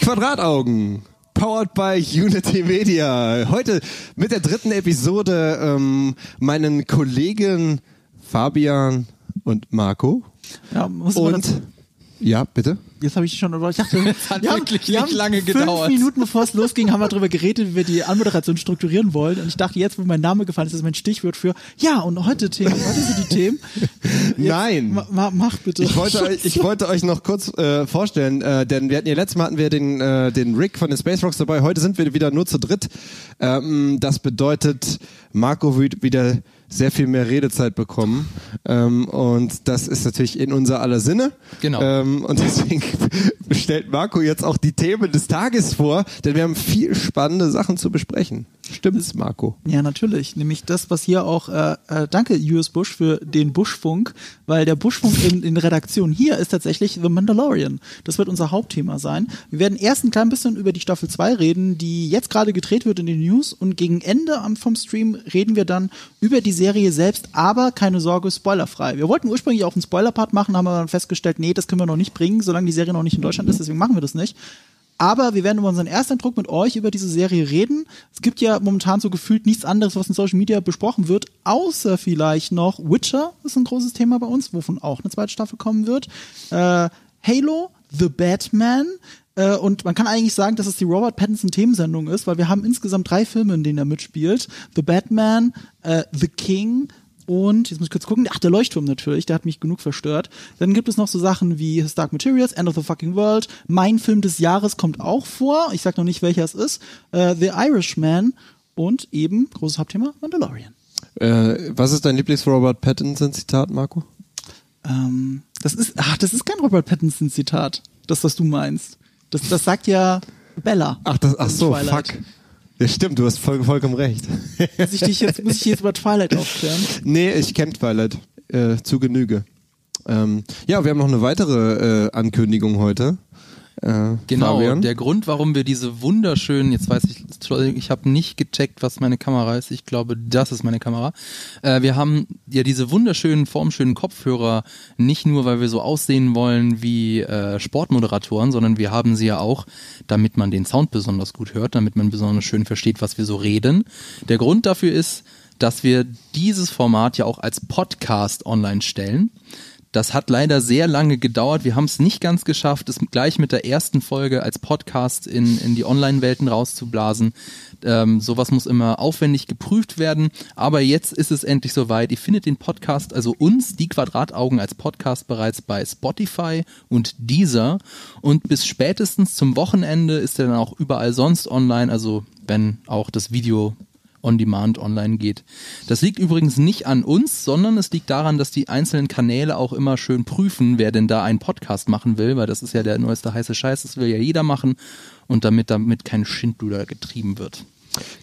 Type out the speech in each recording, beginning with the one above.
Quadrataugen. Powered by Unity Media. Heute mit der dritten Episode ähm, meinen Kollegen Fabian und Marco. Ja, muss man Und ja, bitte. Jetzt habe ich schon, oder ich dachte, hat wir haben, wirklich wir nicht haben lange fünf gedauert. Minuten bevor es losging, haben wir darüber geredet, wie wir die Anmoderation strukturieren wollen. Und ich dachte, jetzt, wo mein Name gefallen ist, ist mein Stichwort für, ja, und heute Themen, heute sind die Themen. Jetzt, Nein. Ma, ma, mach bitte. Ich wollte, euch, ich wollte euch noch kurz äh, vorstellen, äh, denn wir hatten ja letztes Mal hatten wir den, äh, den Rick von den Space Rocks dabei. Heute sind wir wieder nur zu dritt. Ähm, das bedeutet, Marco wird wieder sehr viel mehr Redezeit bekommen. Ähm, und das ist natürlich in unser aller Sinne. Genau. Ähm, und deswegen stellt Marco jetzt auch die Themen des Tages vor, denn wir haben viel spannende Sachen zu besprechen. Stimmt's, Marco? Ja, natürlich. Nämlich das, was hier auch, äh, äh, danke US Bush für den Buschfunk, weil der Buschfunk in, in Redaktion hier ist tatsächlich The Mandalorian. Das wird unser Hauptthema sein. Wir werden erst ein klein bisschen über die Staffel 2 reden, die jetzt gerade gedreht wird in den News und gegen Ende vom Stream reden wir dann über die Serie selbst, aber keine Sorge, spoilerfrei. Wir wollten ursprünglich auch einen Spoiler-Part machen, haben aber dann festgestellt, nee, das können wir noch nicht bringen, solange die Serie noch nicht in Deutschland ist, deswegen machen wir das nicht. Aber wir werden über unseren Ersteindruck mit euch über diese Serie reden. Es gibt ja momentan so gefühlt nichts anderes, was in Social Media besprochen wird, außer vielleicht noch Witcher ist ein großes Thema bei uns, wovon auch eine zweite Staffel kommen wird. Äh, Halo, The Batman. Äh, und man kann eigentlich sagen, dass es die Robert Pattinson Themensendung ist, weil wir haben insgesamt drei Filme, in denen er mitspielt. The Batman, äh, The King und, jetzt muss ich kurz gucken, ach, der Leuchtturm natürlich, der hat mich genug verstört. Dann gibt es noch so Sachen wie His Dark Materials, End of the Fucking World, mein Film des Jahres kommt auch vor, ich sag noch nicht, welcher es ist, äh, The Irishman und eben, großes Hauptthema, Mandalorian. Äh, was ist dein Lieblings-Robert Pattinson-Zitat, Marco? Ähm, das ist, ach, das ist kein Robert Pattinson-Zitat, das, was du meinst. Das, das sagt ja Bella. Ach, das, ach so, Twilight. fuck. Ja, stimmt, du hast voll, vollkommen recht. Muss ich dich jetzt, muss ich jetzt über Twilight aufklären? nee, ich kenn Twilight äh, zu Genüge. Ähm, ja, wir haben noch eine weitere äh, Ankündigung heute. Äh, Genau, Fabian. der Grund, warum wir diese wunderschönen, jetzt weiß ich, ich habe nicht gecheckt, was meine Kamera ist. Ich glaube, das ist meine Kamera. Äh, wir haben ja diese wunderschönen, formschönen Kopfhörer nicht nur, weil wir so aussehen wollen wie äh, Sportmoderatoren, sondern wir haben sie ja auch, damit man den Sound besonders gut hört, damit man besonders schön versteht, was wir so reden. Der Grund dafür ist, dass wir dieses Format ja auch als Podcast online stellen. Das hat leider sehr lange gedauert. Wir haben es nicht ganz geschafft, es gleich mit der ersten Folge als Podcast in, in die Online-Welten rauszublasen. Ähm, sowas muss immer aufwendig geprüft werden. Aber jetzt ist es endlich soweit. Ihr findet den Podcast, also uns, die Quadrataugen als Podcast bereits bei Spotify und Deezer. Und bis spätestens zum Wochenende ist er dann auch überall sonst online. Also wenn auch das Video on demand online geht. Das liegt übrigens nicht an uns, sondern es liegt daran, dass die einzelnen Kanäle auch immer schön prüfen, wer denn da einen Podcast machen will, weil das ist ja der neueste heiße Scheiß, das will ja jeder machen und damit damit kein Schindluder getrieben wird.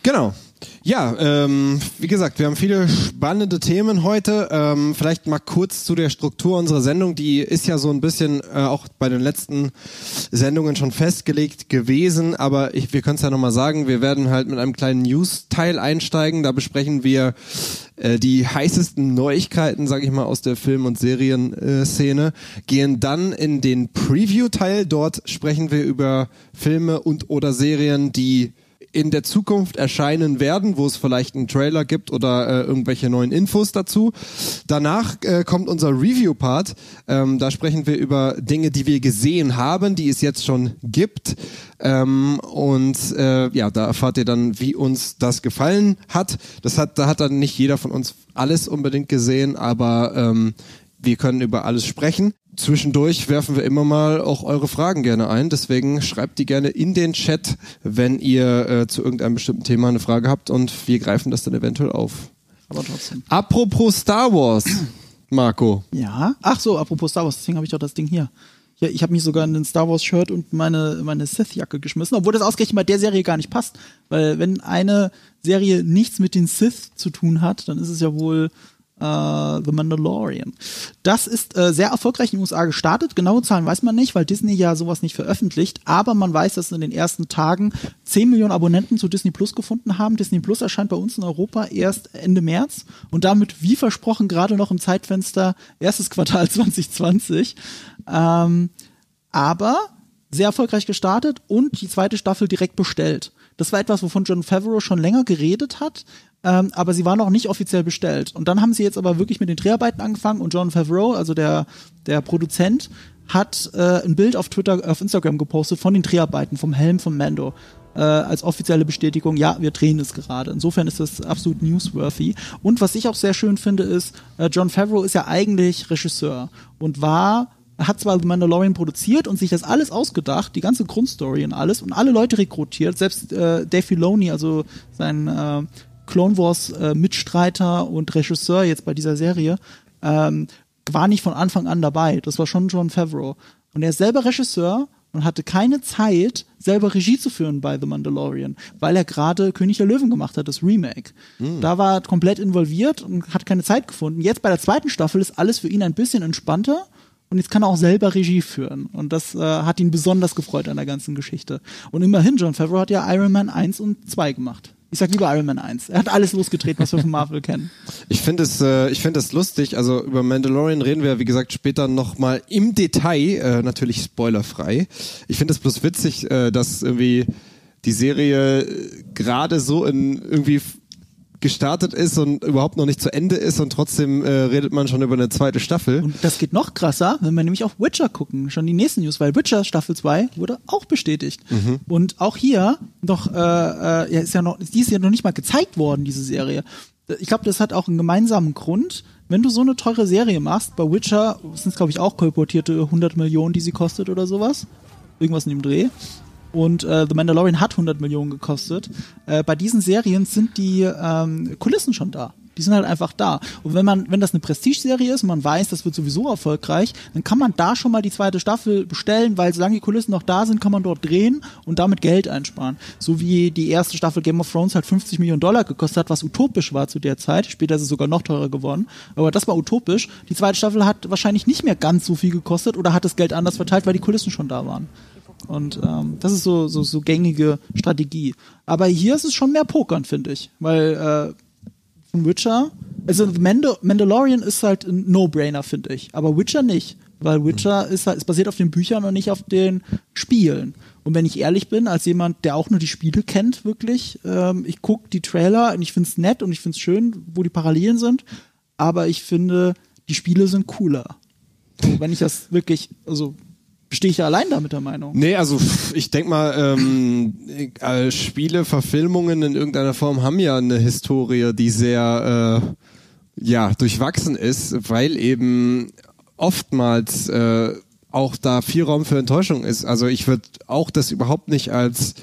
Genau. Ja, ähm, wie gesagt, wir haben viele spannende Themen heute. Ähm, vielleicht mal kurz zu der Struktur unserer Sendung. Die ist ja so ein bisschen äh, auch bei den letzten Sendungen schon festgelegt gewesen, aber ich, wir können es ja nochmal sagen, wir werden halt mit einem kleinen News-Teil einsteigen. Da besprechen wir äh, die heißesten Neuigkeiten, sage ich mal, aus der Film- und Serienszene, gehen dann in den Preview-Teil. Dort sprechen wir über Filme und oder Serien, die in der Zukunft erscheinen werden, wo es vielleicht einen Trailer gibt oder äh, irgendwelche neuen Infos dazu. Danach äh, kommt unser Review-Part. Ähm, da sprechen wir über Dinge, die wir gesehen haben, die es jetzt schon gibt. Ähm, und äh, ja, da erfahrt ihr dann, wie uns das gefallen hat. Das hat, da hat dann nicht jeder von uns alles unbedingt gesehen, aber ähm, wir können über alles sprechen. Zwischendurch werfen wir immer mal auch eure Fragen gerne ein. Deswegen schreibt die gerne in den Chat, wenn ihr äh, zu irgendeinem bestimmten Thema eine Frage habt und wir greifen das dann eventuell auf. Aber trotzdem. Apropos Star Wars, Marco. Ja. Ach so, apropos Star Wars, deswegen habe ich doch das Ding hier. Ja, ich habe mich sogar in den Star Wars Shirt und meine meine Sith Jacke geschmissen, obwohl das ausgerechnet bei der Serie gar nicht passt, weil wenn eine Serie nichts mit den Sith zu tun hat, dann ist es ja wohl äh, The Mandalorian. Das ist äh, sehr erfolgreich in den USA gestartet. Genaue Zahlen weiß man nicht, weil Disney ja sowas nicht veröffentlicht. Aber man weiß, dass in den ersten Tagen 10 Millionen Abonnenten zu Disney Plus gefunden haben. Disney Plus erscheint bei uns in Europa erst Ende März und damit, wie versprochen, gerade noch im Zeitfenster erstes Quartal 2020. Ähm, aber sehr erfolgreich gestartet und die zweite Staffel direkt bestellt. Das war etwas, wovon John Favreau schon länger geredet hat, ähm, aber sie war noch nicht offiziell bestellt. Und dann haben sie jetzt aber wirklich mit den Dreharbeiten angefangen und John Favreau, also der, der Produzent, hat äh, ein Bild auf Twitter, auf Instagram gepostet von den Dreharbeiten, vom Helm von Mando. Äh, als offizielle Bestätigung, ja, wir drehen es gerade. Insofern ist das absolut newsworthy. Und was ich auch sehr schön finde, ist, äh, John Favreau ist ja eigentlich Regisseur und war hat zwar The Mandalorian produziert und sich das alles ausgedacht, die ganze Grundstory und alles und alle Leute rekrutiert, selbst äh, Dave Filoni, also sein äh, Clone Wars äh, Mitstreiter und Regisseur jetzt bei dieser Serie, ähm, war nicht von Anfang an dabei. Das war schon John Favreau. Und er ist selber Regisseur und hatte keine Zeit, selber Regie zu führen bei The Mandalorian, weil er gerade König der Löwen gemacht hat, das Remake. Mhm. Da war er komplett involviert und hat keine Zeit gefunden. Jetzt bei der zweiten Staffel ist alles für ihn ein bisschen entspannter und jetzt kann er auch selber Regie führen. Und das äh, hat ihn besonders gefreut an der ganzen Geschichte. Und immerhin, John Favreau hat ja Iron Man 1 und 2 gemacht. Ich sag lieber Iron Man 1. Er hat alles losgetreten, was wir von Marvel kennen. Ich finde es, äh, ich es lustig. Also über Mandalorian reden wir, wie gesagt, später nochmal im Detail, äh, natürlich spoilerfrei. Ich finde es bloß witzig, äh, dass irgendwie die Serie äh, gerade so in irgendwie gestartet ist und überhaupt noch nicht zu Ende ist und trotzdem äh, redet man schon über eine zweite Staffel. Und das geht noch krasser, wenn wir nämlich auf Witcher gucken, schon die nächsten News, weil Witcher Staffel 2 wurde auch bestätigt. Mhm. Und auch hier noch, äh, äh, ja, ist ja noch, die ist ja noch nicht mal gezeigt worden, diese Serie. Ich glaube, das hat auch einen gemeinsamen Grund. Wenn du so eine teure Serie machst, bei Witcher sind es, glaube ich, auch kolportierte 100 Millionen, die sie kostet oder sowas. Irgendwas in dem Dreh und äh, The Mandalorian hat 100 Millionen gekostet. Äh, bei diesen Serien sind die ähm, Kulissen schon da. Die sind halt einfach da. Und wenn man, wenn das eine Prestige-Serie ist und man weiß, das wird sowieso erfolgreich, dann kann man da schon mal die zweite Staffel bestellen, weil solange die Kulissen noch da sind, kann man dort drehen und damit Geld einsparen. So wie die erste Staffel Game of Thrones halt 50 Millionen Dollar gekostet hat, was utopisch war zu der Zeit. Später ist es sogar noch teurer geworden. Aber das war utopisch. Die zweite Staffel hat wahrscheinlich nicht mehr ganz so viel gekostet oder hat das Geld anders verteilt, weil die Kulissen schon da waren. Und ähm, das ist so, so, so gängige Strategie. Aber hier ist es schon mehr Pokern, finde ich. Weil äh, Witcher, also Mandal Mandalorian ist halt ein No-Brainer, finde ich. Aber Witcher nicht. Weil Witcher ist halt, ist basiert auf den Büchern und nicht auf den Spielen. Und wenn ich ehrlich bin, als jemand, der auch nur die Spiele kennt, wirklich, ähm, ich gucke die Trailer und ich finde es nett und ich finde es schön, wo die Parallelen sind. Aber ich finde, die Spiele sind cooler. Wenn ich das wirklich, also Stehe ich ja allein da mit der Meinung? Nee, also ich denke mal, ähm, äh, Spiele, Verfilmungen in irgendeiner Form haben ja eine Historie, die sehr äh, ja durchwachsen ist, weil eben oftmals äh, auch da viel Raum für Enttäuschung ist. Also ich würde auch das überhaupt nicht als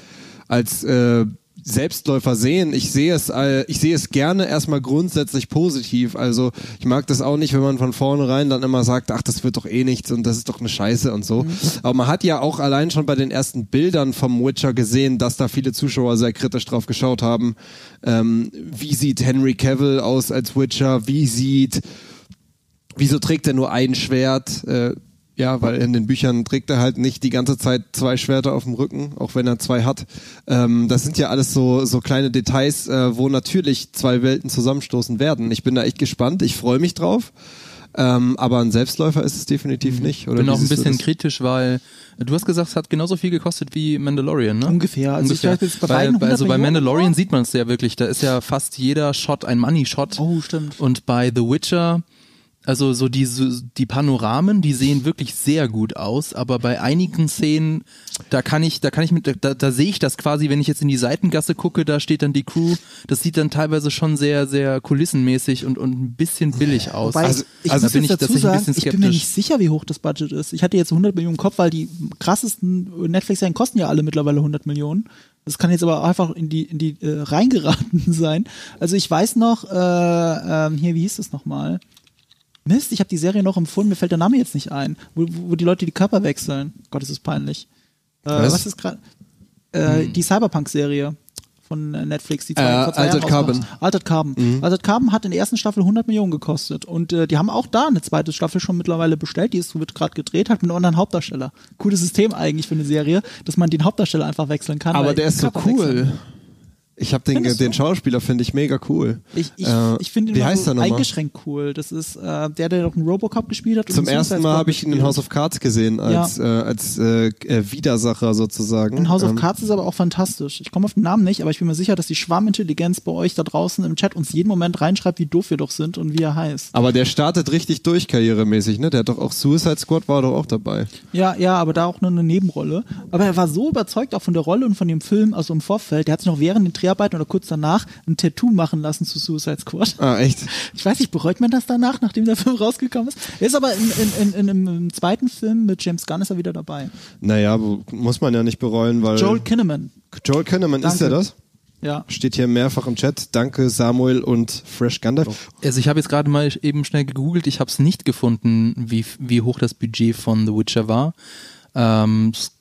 als äh, Selbstläufer sehen. Ich sehe es, äh, ich sehe es gerne erstmal grundsätzlich positiv. Also ich mag das auch nicht, wenn man von vornherein dann immer sagt, ach, das wird doch eh nichts und das ist doch eine Scheiße und so. Mhm. Aber man hat ja auch allein schon bei den ersten Bildern vom Witcher gesehen, dass da viele Zuschauer sehr kritisch drauf geschaut haben. Ähm, wie sieht Henry Cavill aus als Witcher? Wie sieht Wieso trägt er nur ein Schwert? Äh, ja, weil in den Büchern trägt er halt nicht die ganze Zeit zwei Schwerter auf dem Rücken, auch wenn er zwei hat. Ähm, das sind ja alles so, so kleine Details, äh, wo natürlich zwei Welten zusammenstoßen werden. Ich bin da echt gespannt, ich freue mich drauf. Ähm, aber ein Selbstläufer ist es definitiv nicht. Ich bin auch ein bisschen kritisch, weil du hast gesagt, es hat genauso viel gekostet wie Mandalorian, ne? Ungefähr. Also Ungefähr. Ich jetzt bei weil, also bei Mandalorian sieht man es ja wirklich. Da ist ja fast jeder Shot ein Money-Shot. Oh, stimmt. Und bei The Witcher also so die, die Panoramen, die sehen wirklich sehr gut aus, aber bei einigen Szenen, da kann ich, da kann ich mit, da, da sehe ich das quasi, wenn ich jetzt in die Seitengasse gucke, da steht dann die Crew, das sieht dann teilweise schon sehr, sehr kulissenmäßig und, und ein bisschen billig aus. Wobei, also, ich also bin ich dazu sagen, ich bin mir nicht sicher, wie hoch das Budget ist. Ich hatte jetzt 100 Millionen im Kopf, weil die krassesten Netflix-Serien kosten ja alle mittlerweile 100 Millionen. Das kann jetzt aber einfach in die, in die äh, reingeraten sein. Also ich weiß noch, äh, äh, hier, wie hieß das nochmal? Mist, ich habe die Serie noch empfunden, mir fällt der Name jetzt nicht ein, wo, wo die Leute die Körper wechseln. Gott, ist das peinlich. Äh, was? was? ist gerade? Äh, hm. Die Cyberpunk-Serie von Netflix, die zwei, äh, vor Altered Carbon. Altered Carbon. Mhm. Altered Carbon hat in der ersten Staffel 100 Millionen gekostet und äh, die haben auch da eine zweite Staffel schon mittlerweile bestellt, die ist, wird gerade gedreht, hat mit einem anderen Hauptdarsteller. Cooles System eigentlich für eine Serie, dass man den Hauptdarsteller einfach wechseln kann. Aber der ist so cool. Wechseln. Ich habe den, den? Schauspieler finde ich mega cool. Ich, ich, Äh, ich finde ihn wie heißt so er eingeschränkt cool. Das ist äh, der, der doch einen Robocop gespielt hat. Zum ersten Mal habe ich ihn in House of Cards gesehen als, äh, als äh, äh, Widersacher sozusagen. In House of Ähm, Cards ist aber auch fantastisch. Ich komme auf den Namen nicht, aber ich bin mir sicher, dass die Schwarmintelligenz bei euch da draußen im Chat uns jeden Moment reinschreibt, wie doof wir doch sind und wie er heißt. Aber der startet richtig durch karrieremäßig, ne? Der hat doch auch Suicide Squad war doch auch dabei. Ja, ja, aber da auch nur eine Nebenrolle. Aber er war so überzeugt auch von der Rolle und von dem Film, also im Vorfeld, der hat sich noch während den Dreharbeiten oder kurz danach ein Tattoo machen lassen zu Suicide Squad. Ah, echt? Ich weiß nicht, bereut man das danach, nachdem der Film rausgekommen ist? Er ist aber in, in, in, in, im zweiten Film mit James Gunn ist er wieder dabei. Naja, muss man ja nicht bereuen, weil Joel Kinnaman. Joel Kinnaman ist Danke. er das? Ja. Steht hier mehrfach im Chat. Danke Samuel und Fresh Gandalf. Also ich habe jetzt gerade mal eben schnell gegoogelt, ich habe es nicht gefunden, wie, wie hoch das Budget von The Witcher war. Ähm, S-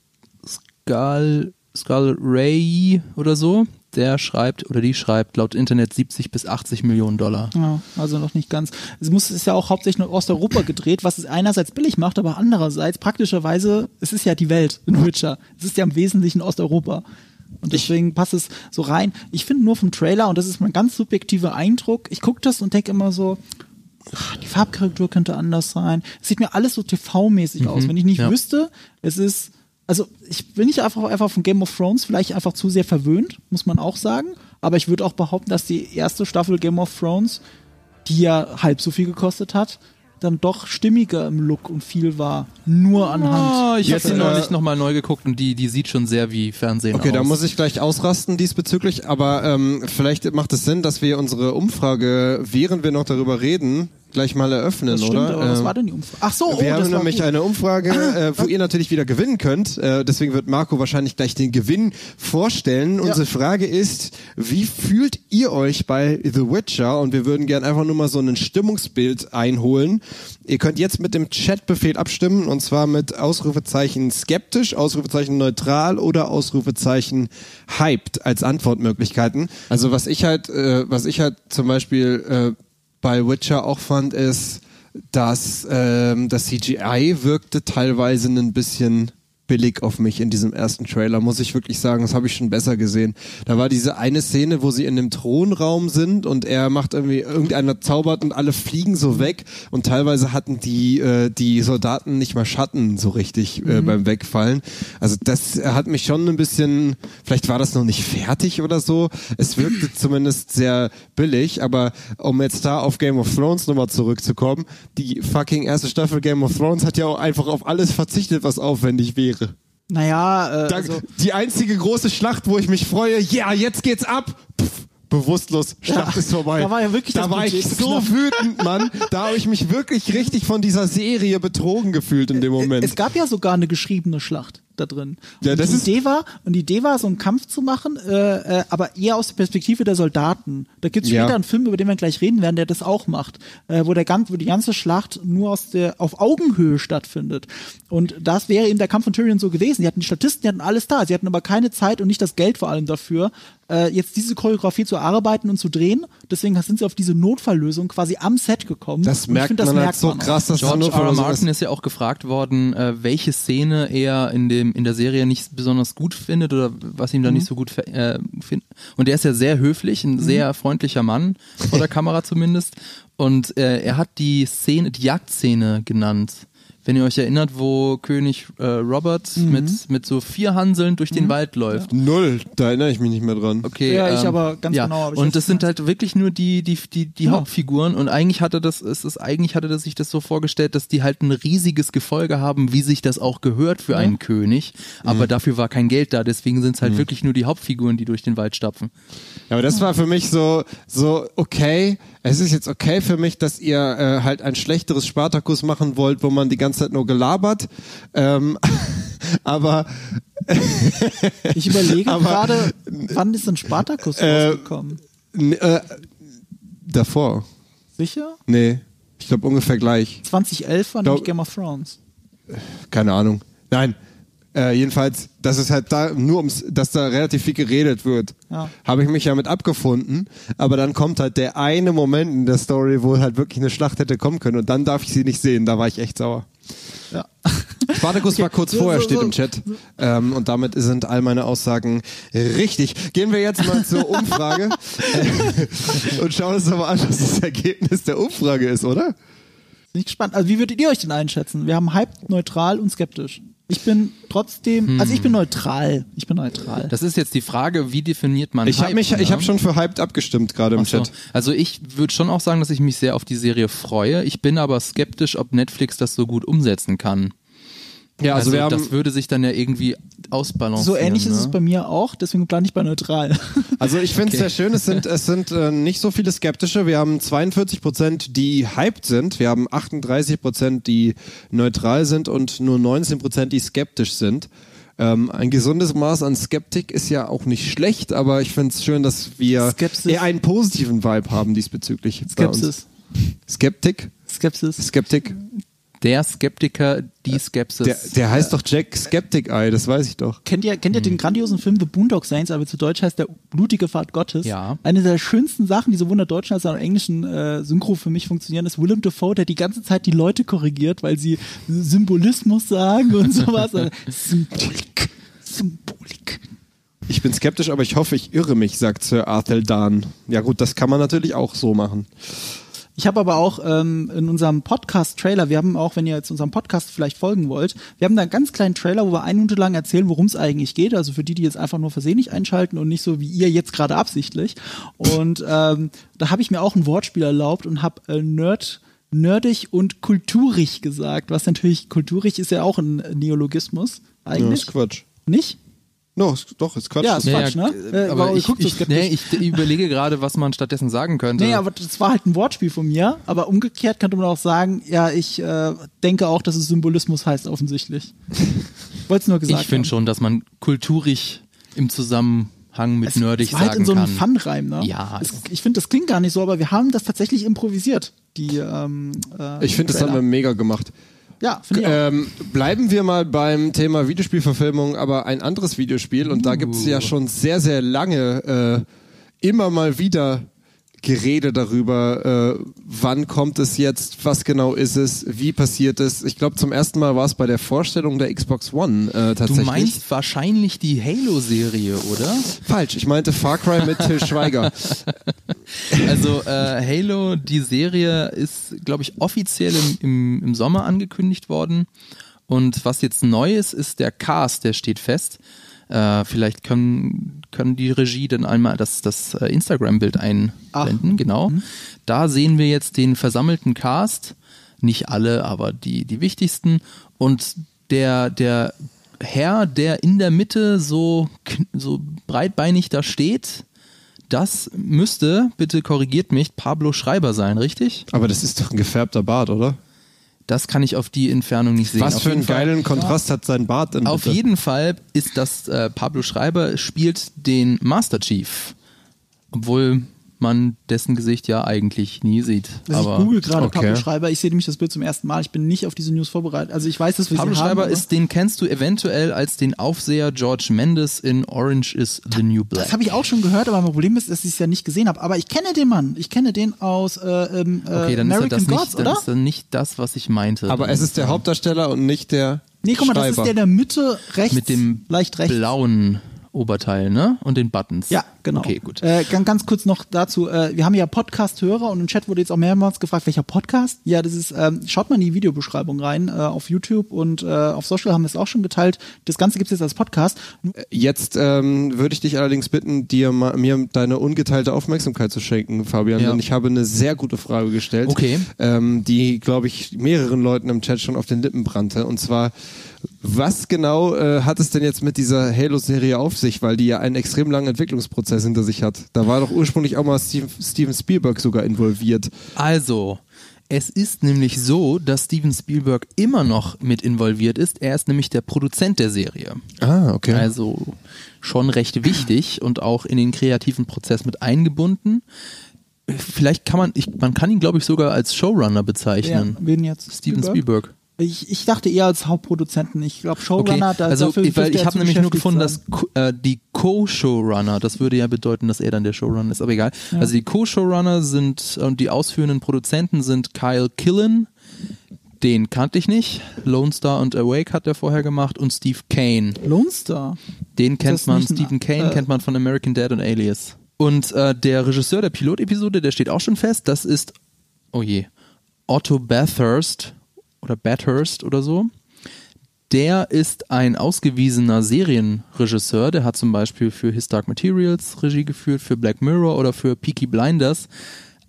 Skull, Ray oder so, der schreibt oder die schreibt laut Internet 70 bis 80 Millionen Dollar. Ja, also noch nicht ganz. Es muss, ist ja auch hauptsächlich in Osteuropa gedreht, was es einerseits billig macht, aber andererseits praktischerweise, es ist ja die Welt in Witcher. Es ist ja im Wesentlichen Osteuropa. Und deswegen passt es so rein. Ich finde nur vom Trailer, und das ist mein ganz subjektiver Eindruck, ich gucke das und denke immer so, ach, die Farbkorrektur könnte anders sein. Es sieht mir alles so TV-mäßig aus. Wenn ich nicht ja. wüsste, es ist, also ich bin nicht einfach, einfach von Game of Thrones vielleicht einfach zu sehr verwöhnt, muss man auch sagen. Aber ich würde auch behaupten, dass die erste Staffel Game of Thrones, die ja halb so viel gekostet hat, dann doch stimmiger im Look und viel war. Nur anhand. Ah, ich habe sie äh, neulich nochmal neu geguckt und die, die sieht schon sehr wie Fernsehen Okay, aus. da muss ich gleich ausrasten diesbezüglich, aber ähm, vielleicht macht es Sinn, dass wir unsere Umfrage, während wir noch darüber reden, gleich mal eröffnen, das stimmt, oder? aber was Ähm, war denn die Umfrage? Ach so, oh, wir haben nämlich gut. eine Umfrage, äh, wo ihr natürlich wieder gewinnen könnt. Äh, deswegen wird Marco wahrscheinlich gleich den Gewinn vorstellen. Unsere Frage ist, wie fühlt ihr euch bei The Witcher? Und wir würden gerne einfach nur mal so ein Stimmungsbild einholen. Ihr könnt jetzt mit dem Chatbefehl abstimmen und zwar mit Ausrufezeichen skeptisch, Ausrufezeichen neutral oder Ausrufezeichen hyped als Antwortmöglichkeiten. Also was ich halt, äh, was ich halt zum Beispiel äh, bei Witcher auch fand, ist, dass ähm, das CGI wirkte teilweise ein bisschen billig auf mich in diesem ersten Trailer, muss ich wirklich sagen. Das habe ich schon besser gesehen. Da war diese eine Szene, wo sie in dem Thronraum sind und er macht irgendwie, irgendeiner zaubert und alle fliegen so weg und teilweise hatten die, äh, die Soldaten nicht mal Schatten so richtig äh, beim Wegfallen. Also das hat mich schon ein bisschen, vielleicht war das noch nicht fertig oder so. Es wirkte zumindest sehr billig, aber um jetzt da auf Game of Thrones nochmal zurückzukommen, die fucking erste Staffel Game of Thrones hat ja auch einfach auf alles verzichtet, was aufwendig wäre. Naja, äh, Da, also, die einzige große Schlacht, wo ich mich freue, ja, jetzt geht's ab. Pff, bewusstlos, Schlacht Ja, ist vorbei. da war ja wirklich Da war ich so knapp. wütend, Mann. Da habe ich mich wirklich richtig von dieser Serie betrogen gefühlt in dem Moment. es gab ja sogar eine geschriebene Schlacht da drin. Ja, und das die ist- Idee war, und die Idee war, so einen Kampf zu machen, äh, äh, aber eher aus der Perspektive der Soldaten. Da gibt's Ja. später einen Film, über den wir gleich reden werden, der das auch macht, äh, wo der ganz, wo die ganze Schlacht nur aus der auf Augenhöhe stattfindet. Und das wäre eben der Kampf von Tyrion so gewesen. Die hatten die Statisten, die hatten alles da, sie hatten aber keine Zeit und nicht das Geld vor allem dafür, äh, jetzt diese Choreografie zu erarbeiten und zu drehen. Deswegen sind sie auf diese Notfalllösung quasi am Set gekommen. das merkt find, das man halt merkt so man auch. krass, dass George R. R. Martin ist ja auch gefragt worden, äh, welche Szene er in dem in der Serie nicht besonders gut findet oder was ihm da Mhm. nicht so gut äh, findet. Und er ist ja sehr höflich, ein sehr freundlicher Mann vor der Kamera zumindest. Und äh, er hat die Szene, die Jagdszene genannt. Wenn ihr euch erinnert, wo König äh, Robert Mhm. mit mit so vier Hanseln durch den Wald läuft. Null, da erinnere ich mich nicht mehr dran. Okay, Ja, ich ähm, aber ganz ja. genau, ich Und das sind halt wirklich nur die die die, die Ja. Hauptfiguren und eigentlich hatte das es ist eigentlich hatte das sich das so vorgestellt, dass die halt ein riesiges Gefolge haben, wie sich das auch gehört für einen König, aber dafür war kein Geld da, deswegen sind es halt wirklich nur die Hauptfiguren, die durch den Wald stapfen. Ja, aber das war für mich so, so okay. Es ist jetzt okay für mich, dass ihr äh, halt ein schlechteres Spartakus machen wollt, wo man die ganze Zeit nur gelabert. Ähm, aber Ich überlege gerade, wann ist denn Spartacus Äh, rausgekommen? äh, davor, Sicher? nee, ich glaube ungefähr gleich. 2011 war Glaub- nämlich Game of Thrones. Keine Ahnung. Nein. Äh, jedenfalls, dass es halt da nur ums, dass da relativ viel geredet wird, Ja. habe ich mich ja mit abgefunden. Aber dann kommt halt der eine Moment in der Story, wo halt wirklich eine Schlacht hätte kommen können und dann darf ich sie nicht sehen. Da war ich echt sauer. Ja. Spartacus war kurz vorher, steht im Chat. Ähm, und damit sind all meine Aussagen richtig. Gehen wir jetzt mal zur Umfrage und schauen uns doch mal an, was das Ergebnis der Umfrage ist, oder? Bin ich gespannt. Also wie würdet ihr euch denn einschätzen? Wir haben Hype, neutral und skeptisch. Ich bin trotzdem, also ich bin neutral. Ich bin neutral. Das ist jetzt die Frage, wie definiert man Ich habe Hype, mich, ich ne? habe schon für hyped abgestimmt gerade im so. Chat. Also ich würde schon auch sagen, dass ich mich sehr auf die Serie freue. Ich bin aber skeptisch, ob Netflix das so gut umsetzen kann. Ja, also, Also, wir haben, das würde sich dann ja irgendwie ausbalancieren. so ähnlich ist ne? es bei mir auch, deswegen plane ich bei neutral. also ich finde es sehr schön. Es sind, es sind äh, nicht so viele skeptische. Wir haben 42 Prozent, die hyped sind. Wir haben 38 Prozent, die neutral sind und nur 19 Prozent, die skeptisch sind. Ähm, ein gesundes Maß an Skeptik ist ja auch nicht schlecht, aber ich finde es schön, dass wir Skepsis. eher einen positiven Vibe haben diesbezüglich. Skepsis. Skeptik? Skepsis. Skeptik? Der Skeptiker, die Skepsis. Der, der heißt doch Jack Skeptic Eye, das weiß ich doch. Kennt ihr, kennt ihr den grandiosen Film The Boondock Saints, aber zu Deutsch heißt der Blutige Fahrt Gottes? Ja. Eine der schönsten Sachen, die sowohl in der deutschen als auch in der englischen äh, Synchro für mich funktionieren, ist Willem Dafoe, der die ganze Zeit die Leute korrigiert, weil sie Symbolismus sagen und sowas. Also, Symbolik. Symbolik. Ich bin skeptisch, aber ich hoffe, ich irre mich, sagt Sir Arthur Dahn. Ja gut, das kann man natürlich auch so machen. Ich habe aber auch ähm, in unserem Podcast-Trailer, wir haben auch, wenn ihr jetzt unserem Podcast vielleicht folgen wollt, wir haben da einen ganz kleinen Trailer, wo wir eine Minute lang erzählen, worum es eigentlich geht. Also für die, die jetzt einfach nur versehentlich einschalten und nicht so wie ihr jetzt gerade absichtlich. Und ähm, da habe ich mir auch ein Wortspiel erlaubt und habe äh, Nerd nerdig und kulturig gesagt, was natürlich kulturig ist ja auch ein Neologismus Ja, eigentlich. ist Quatsch. nicht? No, ist, doch, ist Quatsch. Ja, ist Quatsch, ne? Äh, aber ich, ich, skeptisch? nee, ich überlege gerade, was man stattdessen sagen könnte. Nee, aber das war halt ein Wortspiel von mir. Aber umgekehrt könnte man auch sagen, ja, ich äh, denke auch, dass es Symbolismus heißt, offensichtlich. Wollte es nur gesagt ich finde schon, dass man kulturig im Zusammenhang mit Es- nerdig es war halt in so einem. Fun-Reim, ne? Ja, Es, ich finde, das klingt gar nicht so, aber wir haben das tatsächlich improvisiert. Die, ähm, äh, Ich finde, das haben wir mega gemacht. Ja. Ähm, bleiben wir mal beim Thema Videospielverfilmung, aber ein anderes Videospiel. Und da gibt es ja schon sehr, sehr lange äh, immer mal wieder Gerede darüber, äh, wann kommt es jetzt, was genau ist es, wie passiert es. Ich glaube, zum ersten Mal war es bei der Vorstellung der Xbox One äh, Du tatsächlich. meinst wahrscheinlich die Halo-Serie, oder? Falsch, ich meinte Far Cry mit Till Schweiger. Also äh, Halo, die Serie ist, glaube ich, offiziell im, im, im Sommer angekündigt worden. Und was jetzt neu ist, ist der Cast, der steht fest. Äh, vielleicht können, können die Regie dann einmal das, das äh, Instagram-Bild einblenden, genau. Da sehen wir jetzt den versammelten Cast. Nicht alle, aber die, die wichtigsten. Und der, der Herr, der in der Mitte so, so breitbeinig da steht, das müsste, bitte korrigiert mich, Pablo Schreiber sein, richtig? Aber das ist doch ein gefärbter Bart, oder? Das kann ich auf die Entfernung nicht sehen. Was auf für einen Fall, geilen Kontrast hat sein Bart denn Auf bitte? jeden Fall ist das äh, Pablo Schreiber spielt den Master Chief, obwohl man dessen Gesicht ja eigentlich nie sieht. Also Aber ich google gerade okay. Pablo Schreiber. Ich sehe nämlich das Bild zum ersten Mal. Ich bin nicht auf diese News vorbereitet. Also ich weiß, dass wir Pablo sie haben. Schreiber aber- ist, den kennst du eventuell als den Aufseher George Mendes in Orange is the New Black. Das habe ich auch schon gehört, aber mein Problem ist, dass ich es ja nicht gesehen habe. Aber ich kenne den Mann. Ich kenne den aus äh, ähm, äh, Okay, dann ist er American das Gods, nicht, oder? dann ist er nicht das, was ich meinte. Aber es ist der Hauptdarsteller und nicht der Nee, guck mal, das ist Schreiber. der in der Mitte rechts. mit dem leicht rechts. blauen Oberteil, ne? Und den Buttons. Ja, genau. Okay, gut. Äh, ganz, ganz kurz noch dazu. Äh, wir haben ja Podcast-Hörer und im Chat wurde jetzt auch mehrmals gefragt, welcher Podcast? Ja, das ist, ähm, schaut mal in die Videobeschreibung rein. Äh, auf YouTube und äh, auf Social haben wir es auch schon geteilt. Das Ganze gibt es jetzt als Podcast. Jetzt ähm, würde ich dich allerdings bitten, dir mal, mir deine ungeteilte Aufmerksamkeit zu schenken, Fabian, Ja. denn ich habe eine sehr gute Frage gestellt, Okay. ähm, die, glaube ich, mehreren Leuten im Chat schon auf den Lippen brannte. Und zwar, was genau äh, hat es denn jetzt mit dieser Halo-Serie auf sich, weil die ja einen extrem langen Entwicklungsprozess hinter sich hat? Da war doch ursprünglich auch mal Steven, Steven Spielberg sogar involviert. Also, es ist nämlich so, dass Steven Spielberg immer noch mit involviert ist. Er ist nämlich der Produzent der Serie. Ah, okay. Also schon recht wichtig und auch in den kreativen Prozess mit eingebunden. Vielleicht kann man, ich, man kann ihn glaube ich sogar als Showrunner bezeichnen. wer- wen jetzt? Steven Spielberg. Ich, ich dachte eher als Hauptproduzenten. Ich glaube Okay, Showrunner, da, also dafür ich- weil ich habe nämlich nur gefunden, sein. dass äh, die Co-Showrunner, das würde ja bedeuten, dass er dann der Showrunner ist, aber egal. Also die Co-Showrunner sind und die ausführenden Produzenten sind Kyle Killen, Den kannte ich nicht. Lone Star und Awake hat er vorher gemacht und Steve Kane. Lone Star. Den kennt man, Stephen Kane äh, kennt man von American Dad und Alias. Und äh, der Regisseur der Pilotepisode, der steht auch schon fest, das ist, oh je, Otto Bathurst oder Bathurst oder so. Der ist ein ausgewiesener Serienregisseur, der hat zum Beispiel für His Dark Materials Regie geführt, für Black Mirror oder für Peaky Blinders,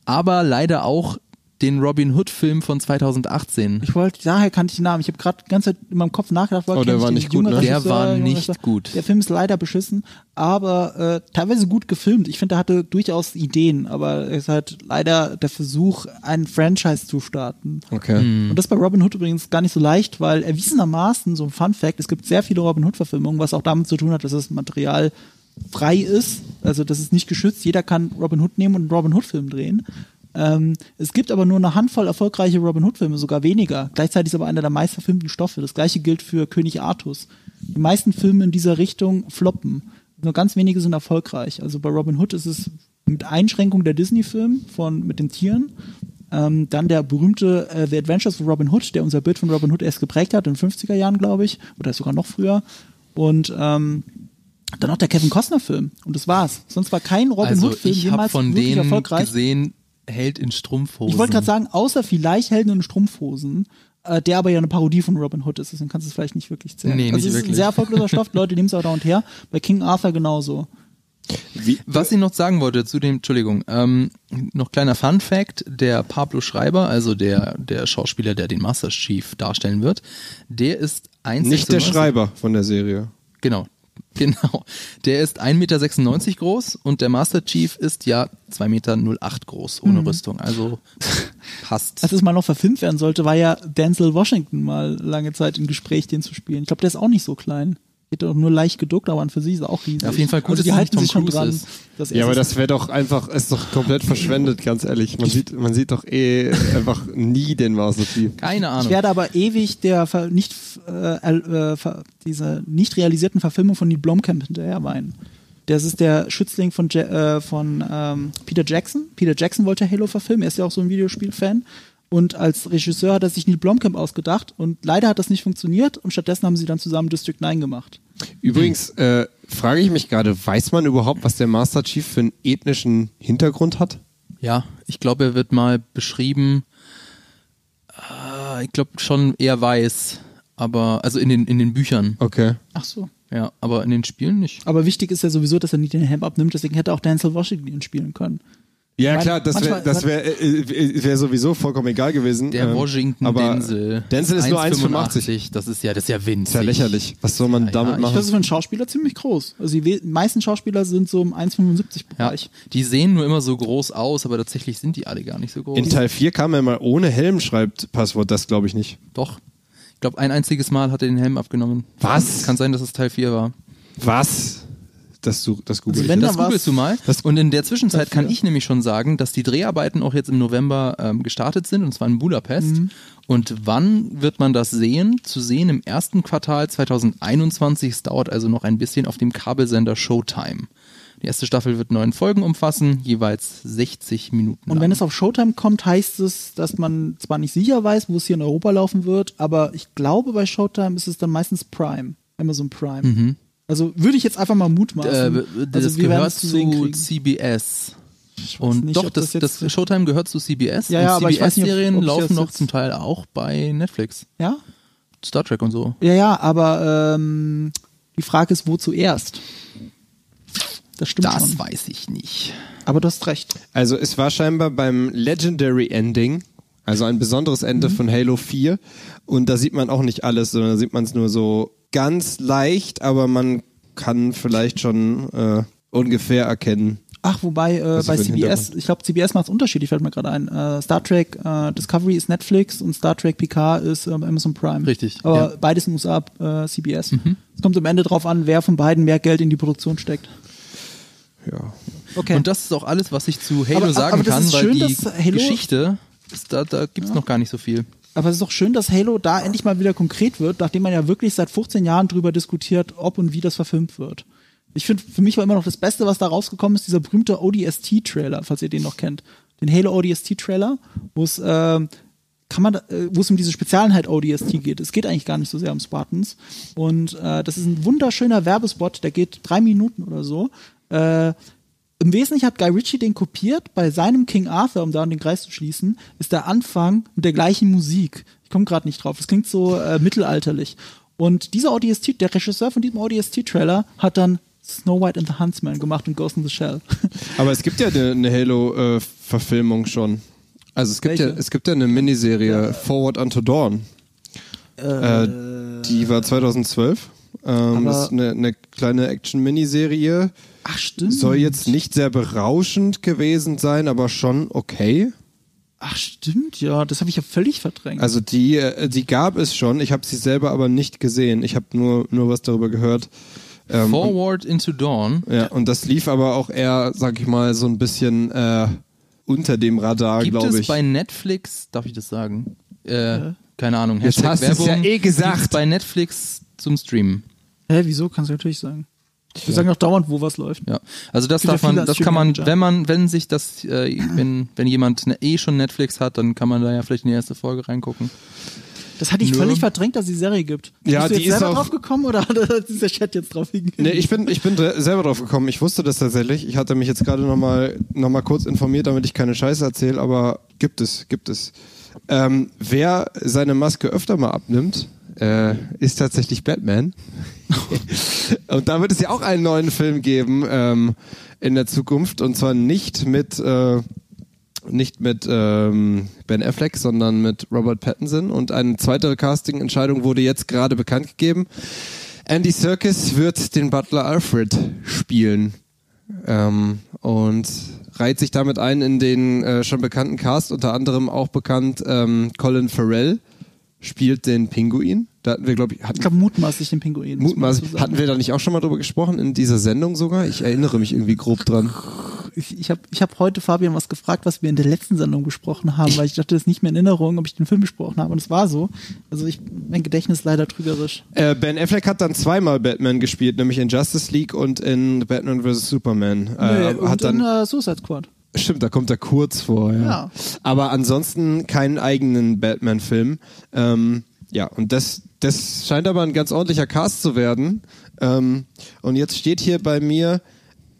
aber leider auch den Robin Hood Film von 2018. Ich wollte, daher kannte ich den Namen. Ich habe gerade die ganze Zeit in meinem Kopf nachgedacht. woher Oh, der war nicht gut, ne? Der war nicht gut. Der Film ist leider beschissen, aber äh, teilweise gut gefilmt. Ich finde, er hatte durchaus Ideen, aber es ist halt leider der Versuch, ein Franchise zu starten. Okay. Hm. Und das ist bei Robin Hood übrigens gar nicht so leicht, weil erwiesenermaßen, so ein Fun Fact, es gibt sehr viele Robin Hood-Verfilmungen, was auch damit zu tun hat, dass das Material frei ist, also das ist nicht geschützt, jeder kann Robin Hood nehmen und einen Robin Hood-Film drehen. Ähm, es gibt aber nur eine Handvoll erfolgreiche Robin Hood-Filme, sogar weniger. Gleichzeitig ist aber einer der meistverfilmten Stoffe. Das gleiche gilt für König Artus. Die meisten Filme in dieser Richtung floppen. Nur ganz wenige sind erfolgreich. Also bei Robin Hood ist es mit Einschränkung der Disney-Film von mit den Tieren. Ähm, dann der berühmte äh, The Adventures of Robin Hood, der unser Bild von Robin Hood erst geprägt hat, in den 50er Jahren, glaube ich, oder sogar noch früher. Und ähm, dann noch der Kevin Costner-Film. Und das war's. Sonst war kein Robin also Hood-Film jemals von wirklich denen erfolgreich. gesehen, Held in Strumpfhosen. Ich wollte gerade sagen, außer vielleicht Helden in Strumpfhosen, äh, der aber ja eine Parodie von Robin Hood ist, deswegen kannst du es vielleicht nicht wirklich zählen. Nee, also nicht es ist ein wirklich. sehr erfolgloser Stoff, Leute nehmen es auch da und her. Bei King Arthur genauso. Wie, Was ich noch sagen wollte zu dem, Entschuldigung, ähm, noch kleiner Fun Fact, der Pablo Schreiber, also der, der Schauspieler, der den Master Chief darstellen wird, der ist 1,96 nicht der Schreiber von der Serie. Genau, genau. Der ist 1,96 Meter groß und der Master Chief ist ja 2,08 Meter groß, ohne Mhm. Rüstung, also passt. Als es mal noch verfilmt werden sollte, war ja Denzel Washington mal lange Zeit im Gespräch, den zu spielen. Ich glaube, der ist auch nicht so klein. Geht doch nur leicht geduckt, aber an für sich ist auch riesig. Auf jeden Fall gut, also dass die halten sich Tom schon Cruise dran. ist. dass er Ja, aber das wäre doch einfach, ist doch komplett verschwendet, ganz ehrlich. Man sieht, man sieht doch eh einfach nie den Master Chief. Keine Ich Ahnung. werde aber ewig der ver nicht äh, äh, ver diese nicht realisierten Verfilmung von Neil Blomkamp hinterher weinen. Das ist der Schützling von, ja äh, von ähm, Peter Jackson. Peter Jackson wollte Halo verfilmen. Er ist ja auch so ein Videospiel-Fan. Und als Regisseur hat er sich Neil Blomkamp ausgedacht. Und leider hat das nicht funktioniert. Und stattdessen haben sie dann zusammen District 9 gemacht. Übrigens äh, frage ich mich gerade, weiß man überhaupt, was der Master Chief für einen ethnischen Hintergrund hat? Ja, ich glaube, er wird mal beschrieben, äh, ich glaube schon eher weiß, aber, also in den, in den Büchern, Okay. Ach so. ja, aber in den Spielen nicht. Aber wichtig ist ja sowieso, dass er nicht den Helm abnimmt. Deswegen hätte auch Denzel Washington ihn spielen können. Ja Mein- klar, das wäre das wär, äh, äh, wär sowieso vollkommen egal gewesen. Der Ähm, Washington aber Denzel. Denzel ist nur 1,85. 1,85. Das ist ja, das ist ja winzig. Ist ja lächerlich. Was soll man Ja, damit ja, ich- machen? Das ist für einen Schauspieler ziemlich groß. Also die meisten Schauspieler sind so im 1,75 Ja, Bereich. die sehen nur immer so groß aus, aber tatsächlich sind die alle gar nicht so groß. In Teil 4 kam er mal ohne Helm, schreibt Passwort, das glaube ich nicht. Doch. Ich glaube, ein einziges Mal hat er den Helm abgenommen. Was? Kann sein, dass es Teil 4 war. Was? Das, su- das google Also ich. wenn das da was- googelst du mal. Das- und in der Zwischenzeit kann Dafür. ich nämlich schon sagen, dass die Dreharbeiten auch jetzt im November ähm, gestartet sind, und zwar in Budapest. Mhm. Und wann wird man das sehen? Zu sehen im ersten Quartal 2021. Es dauert also noch ein bisschen auf dem Kabelsender Showtime. Die erste Staffel wird neun Folgen umfassen, jeweils 60 Minuten. Und wenn lang. es auf Showtime kommt, heißt es, dass man zwar nicht sicher weiß, wo es hier in Europa laufen wird, aber ich glaube, bei Showtime ist es dann meistens Prime. Amazon Prime. Also würde ich jetzt einfach mal äh, mutmaßen. das also wir werden gehört es zu. CBS. Und nicht, doch, das, jetzt- das, Showtime gehört zu CBS. Ja, ja, CBS-Serien laufen das noch zum Teil auch bei Netflix. Ja? Star Trek und so. Ja, ja, aber ähm, die Frage ist, wo zuerst? Das stimmt Das schon. weiß ich nicht. Aber du hast recht. Also es war scheinbar beim Legendary Ending, also ein besonderes Ende von Halo 4 und da sieht man auch nicht alles, sondern da sieht man es nur so ganz leicht, aber man kann vielleicht schon äh, ungefähr erkennen. Ach, wobei äh, bei CBS, ich glaube, CBS macht es unterschiedlich, fällt mir gerade ein. Äh, Star Trek äh, Discovery ist Netflix und Star Trek Picard ist ähm, Amazon Prime. Richtig, Aber ja. Mhm. beides in den USA äh, CBS. Es kommt am Ende drauf an, wer von beiden mehr Geld in die Produktion steckt. Ja. Okay. Und das ist auch alles, was ich zu Halo Aber- sagen aber das kann, ist weil schön, die dass Halo- Geschichte, ist, da, da gibt's noch gar nicht so viel. Aber es ist doch schön, dass Halo da endlich mal wieder konkret wird, nachdem man ja wirklich seit 15 Jahren drüber diskutiert, ob und wie das verfilmt wird. Ich finde, für mich war immer noch das Beste, was da rausgekommen ist, dieser berühmte ODST-Trailer, falls ihr den noch kennt. Den Halo ODST-Trailer, wo es ähm, kann man, äh, wo es um diese Spezialeinheit ODST geht. Es geht eigentlich gar nicht so sehr um Spartans. Und äh, das ist ein wunderschöner Werbespot, der geht drei Minuten oder so. Äh, Im Wesentlichen hat Guy Ritchie den kopiert. Bei seinem King Arthur, um da an den Kreis zu schließen, ist der Anfang mit der gleichen Musik. Ich komme gerade nicht drauf. Es klingt so äh, mittelalterlich. Und dieser ODST, der Regisseur von diesem ODST-Trailer, hat dann Snow White and the Huntsman gemacht und Ghost in the Shell. Aber es gibt ja eine, eine Halo-Verfilmung schon. Also es gibt ja, es gibt ja eine Miniserie Forward Unto Dawn. Äh, die war 2012. Ähm, das ist eine, eine kleine Action-Miniserie. Ach, stimmt. Soll jetzt nicht sehr berauschend gewesen sein, aber schon okay. Ach, stimmt, ja. Das habe ich ja völlig verdrängt. Also die, äh, die gab es schon. Ich habe sie selber aber nicht gesehen. Ich habe nur, nur was darüber gehört. Ähm, und, Forward into Dawn. ja, und das lief aber auch eher, sag ich mal, so ein bisschen äh, unter dem Radar, Gibt glaube es ich. bei Netflix, darf ich das sagen? Äh, keine Ahnung. Jetzt Hashtag hast du es ja eh gesagt. Bei Netflix zum Streamen. Hä, wieso? Kannst du natürlich sagen. Wir sagen auch dauernd, wo was läuft. Ja, also das Gibt darf ja man, das kann man, wenn man, wenn sich das, äh, wenn, wenn jemand ne, eh schon Netflix hat, dann kann man da ja vielleicht in die erste Folge reingucken. Das hatte ich Nur- völlig verdrängt, dass die Serie gibt. Ja, Bist du die jetzt ist selber auch- drauf gekommen oder hat dieser Chat jetzt drauf hingewiesen? Nee, ich bin, ich bin selber drauf gekommen. Ich wusste das tatsächlich. Ich hatte mich jetzt gerade nochmal noch mal kurz informiert, damit ich keine Scheiße erzähle, aber gibt es, gibt es. Ähm, wer seine Maske öfter mal abnimmt, äh, ist tatsächlich Batman. und da wird es ja auch einen neuen Film geben ähm, in der Zukunft. Und zwar nicht mit äh, nicht mit ähm, Ben Affleck, sondern mit Robert Pattinson. Und eine zweite Casting-Entscheidung wurde jetzt gerade bekannt gegeben. Andy Serkis wird den Butler Alfred spielen. Ähm, und reiht sich damit ein in den äh, schon bekannten Cast, unter anderem auch bekannt ähm, Colin Farrell spielt den Pinguin. Da hatten wir, glaube ich, hatten, Ich glaube, mutmaßlich den Pinguin. mutmaßlich, hatten wir da nicht auch schon mal drüber gesprochen in dieser Sendung sogar? Ich erinnere mich irgendwie grob dran. Ich, ich habe ich hab heute Fabian was gefragt, was wir in der letzten Sendung besprochen haben, weil ich dachte, das ist nicht mehr in Erinnerung, ob ich den Film besprochen habe. Und es war so. Also ich, mein Gedächtnis ist leider trügerisch. Äh, ben Affleck hat dann zweimal Batman gespielt, nämlich in Justice League und in Batman vs. Superman. Äh, Nee, und hat dann, in äh, Suicide Squad. Stimmt, da kommt er kurz vor, ja. Ja. Aber ansonsten keinen eigenen Batman-Film. Ähm, ja, und das, das scheint aber ein ganz ordentlicher Cast zu werden. Ähm, und jetzt steht hier bei mir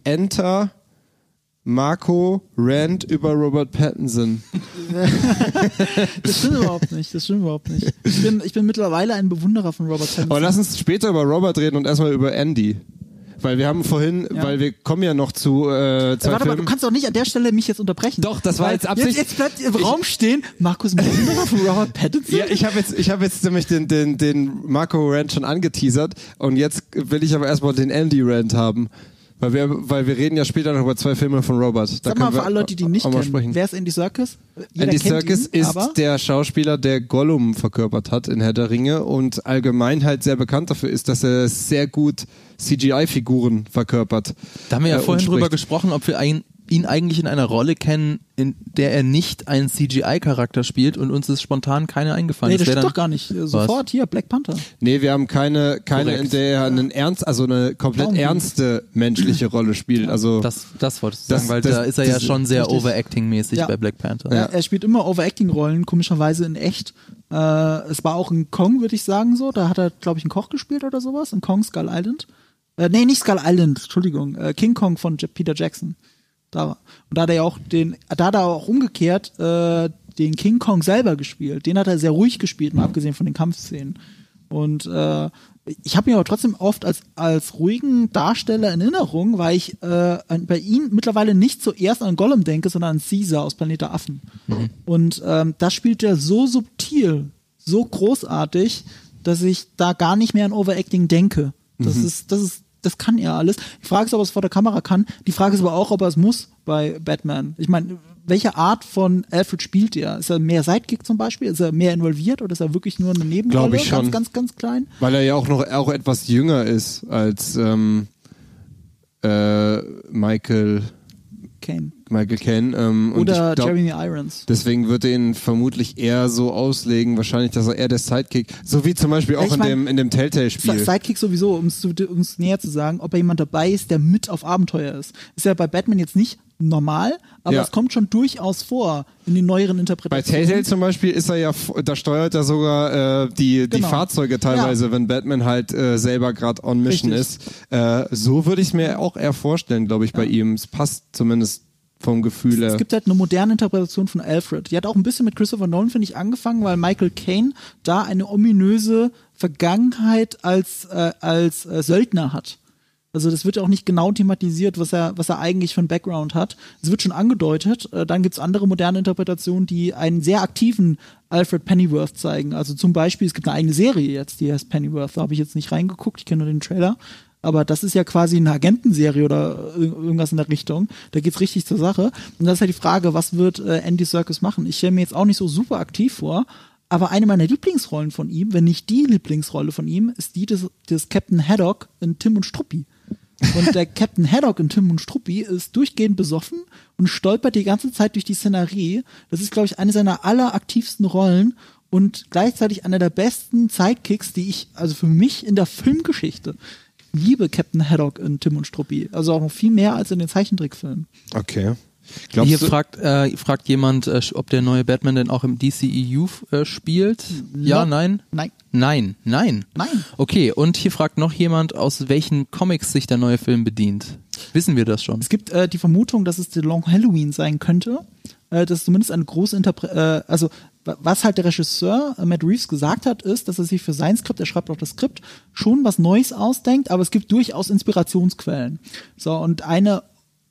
Enter Marco Rand über Robert Pattinson. Das stimmt überhaupt nicht. Das stimmt überhaupt nicht. Ich bin, ich bin mittlerweile ein Bewunderer von Robert Pattinson. Aber lass uns später über Robert reden und erstmal über Andy. Weil wir haben vorhin, Ja. weil wir kommen ja noch zu äh, zwei warte mal, du Filmen. kannst doch nicht an der Stelle mich jetzt unterbrechen. Doch, das war jetzt Absicht. Jetzt, jetzt bleibt im Raum stehen, Markus Bewunderer von Robert Pattinson. Ja, ich habe jetzt, ich habe jetzt nämlich den, den, den Marco Rant schon angeteasert und jetzt will ich aber erstmal den Andy Rant haben. Weil wir, weil wir reden ja später noch über zwei Filme von Robert. Da Sag mal für alle Leute, die nicht kennen. sprechen. Wer ist Andy Serkis? Jeder Andy Serkis ihn, ist der Schauspieler, der Gollum verkörpert hat in Herr der Ringe und allgemein halt sehr bekannt dafür ist, dass er sehr gut CGI-Figuren verkörpert. Da haben wir ja Äh, vorhin drüber gesprochen, ob wir ein, ihn eigentlich in einer Rolle kennen, in der er nicht einen CGI-Charakter spielt und uns ist spontan keine eingefallen. Nee, das wär stimmt dann- doch gar nicht. Äh, Sofort hier, Black Panther. Nee, wir haben keine, keine Korrekt. in der er einen ernst, also eine komplett Baumwipfel. ernste menschliche Rolle spielt. Also Das, das wolltest du Das- sagen, weil das- da ist er ja das- schon sehr. Overacting-mäßig Ja. bei Black Panther. Ja. Er, er spielt immer Overacting-Rollen, komischerweise in echt. Äh, es war auch in Kong, würde ich sagen, so. Da hat er, glaube ich, einen Koch gespielt oder sowas. In Kong Skull Island. Äh, nee, nicht Skull Island, Entschuldigung. Äh, King Kong von J Peter Jackson. Da. Und da hat er ja auch den, da hat er auch umgekehrt äh, den King Kong selber gespielt. Den hat er sehr ruhig gespielt, mal abgesehen von den Kampfszenen. Und äh, ich habe ihn aber trotzdem oft als, als ruhigen Darsteller in Erinnerung, weil ich äh, bei ihm mittlerweile nicht zuerst an Gollum denke, sondern an Caesar aus Planet der Affen. Und ähm, das spielt er so subtil, so großartig, dass ich da gar nicht mehr an Overacting denke. Das ist, das ist, das kann er alles. Die Frage ist, ob er es vor der Kamera kann. Die Frage ist aber auch, ob er es muss bei Batman. Ich meine, welche Art von Alfred spielt er? Ist er mehr Sidekick zum Beispiel? Ist er mehr involviert oder ist er wirklich nur eine Nebenrolle? Glaub ich schon. Ganz, ganz, ganz klein. Weil er ja auch noch auch etwas jünger ist als ähm, äh, Michael Kane. Michael Caine. Ähm, und Oder glaub, Jeremy Irons. Deswegen wird er ihn vermutlich eher so auslegen, wahrscheinlich, dass er eher der Sidekick, so wie zum Beispiel auch Ich in mein, dem in dem Telltale-Spiel. Sidekick sowieso, um es näher zu sagen, ob er jemand dabei ist, der mit auf Abenteuer ist. Ist ja bei Batman jetzt nicht normal, aber Ja. es kommt schon durchaus vor in den neueren Bei Interpretationen. Telltale zum Beispiel ist er ja, da steuert er sogar äh, die, die Genau. Fahrzeuge teilweise, wenn Batman halt äh, selber gerade on Mission Richtig. ist. Äh, so würde ich es mir auch eher vorstellen, glaube ich, bei ihm. Es passt zumindest vom Gefühl her. Es gibt halt eine moderne Interpretation von Alfred. Die hat auch ein bisschen mit Christopher Nolan, finde ich, angefangen, weil Michael Caine da eine ominöse Vergangenheit als, äh, als äh, Söldner hat. Also das wird ja auch nicht genau thematisiert, was er, was er eigentlich für einen Background hat. Es wird schon angedeutet. Äh, dann gibt's andere moderne Interpretationen, die einen sehr aktiven Alfred Pennyworth zeigen. Also zum Beispiel, es gibt eine eigene Serie jetzt, die heißt Pennyworth. Da habe ich jetzt nicht reingeguckt, ich kenne nur den Trailer. Aber das ist ja quasi eine Agentenserie oder ir- irgendwas in der Richtung. Da geht's richtig zur Sache. Und das ist halt die Frage, was wird äh, Andy Serkis machen? Ich stelle mir jetzt auch nicht so super aktiv vor, aber eine meiner Lieblingsrollen von ihm, wenn nicht die Lieblingsrolle von ihm, ist die des, des Captain Haddock in Tim und Struppi. Und der Captain Haddock in Tim und Struppi ist durchgehend besoffen und stolpert die ganze Zeit durch die Szenerie. Das ist, glaube ich, eine seiner alleraktivsten Rollen und gleichzeitig einer der besten Sidekicks, die ich, also für mich in der Filmgeschichte, ich liebe Captain Haddock in Tim und Struppi. Also auch noch viel mehr als in den Zeichentrickfilmen. Okay. Glaubst Hier fragt, äh, fragt jemand, äh, ob der neue Batman denn auch im DCEU äh, spielt. Ja, No. nein? Nein. Nein, nein. Nein. Okay, und hier fragt noch jemand, aus welchen Comics sich der neue Film bedient. Wissen wir das schon? Es gibt äh, die Vermutung, dass es The Long Halloween sein könnte. Äh, das ist zumindest eine große Interpretation. Äh, also, was halt der Regisseur äh, Matt Reeves gesagt hat, ist, dass er sich für sein Skript, er schreibt auch das Skript, schon was Neues ausdenkt, aber es gibt durchaus Inspirationsquellen. So, und eine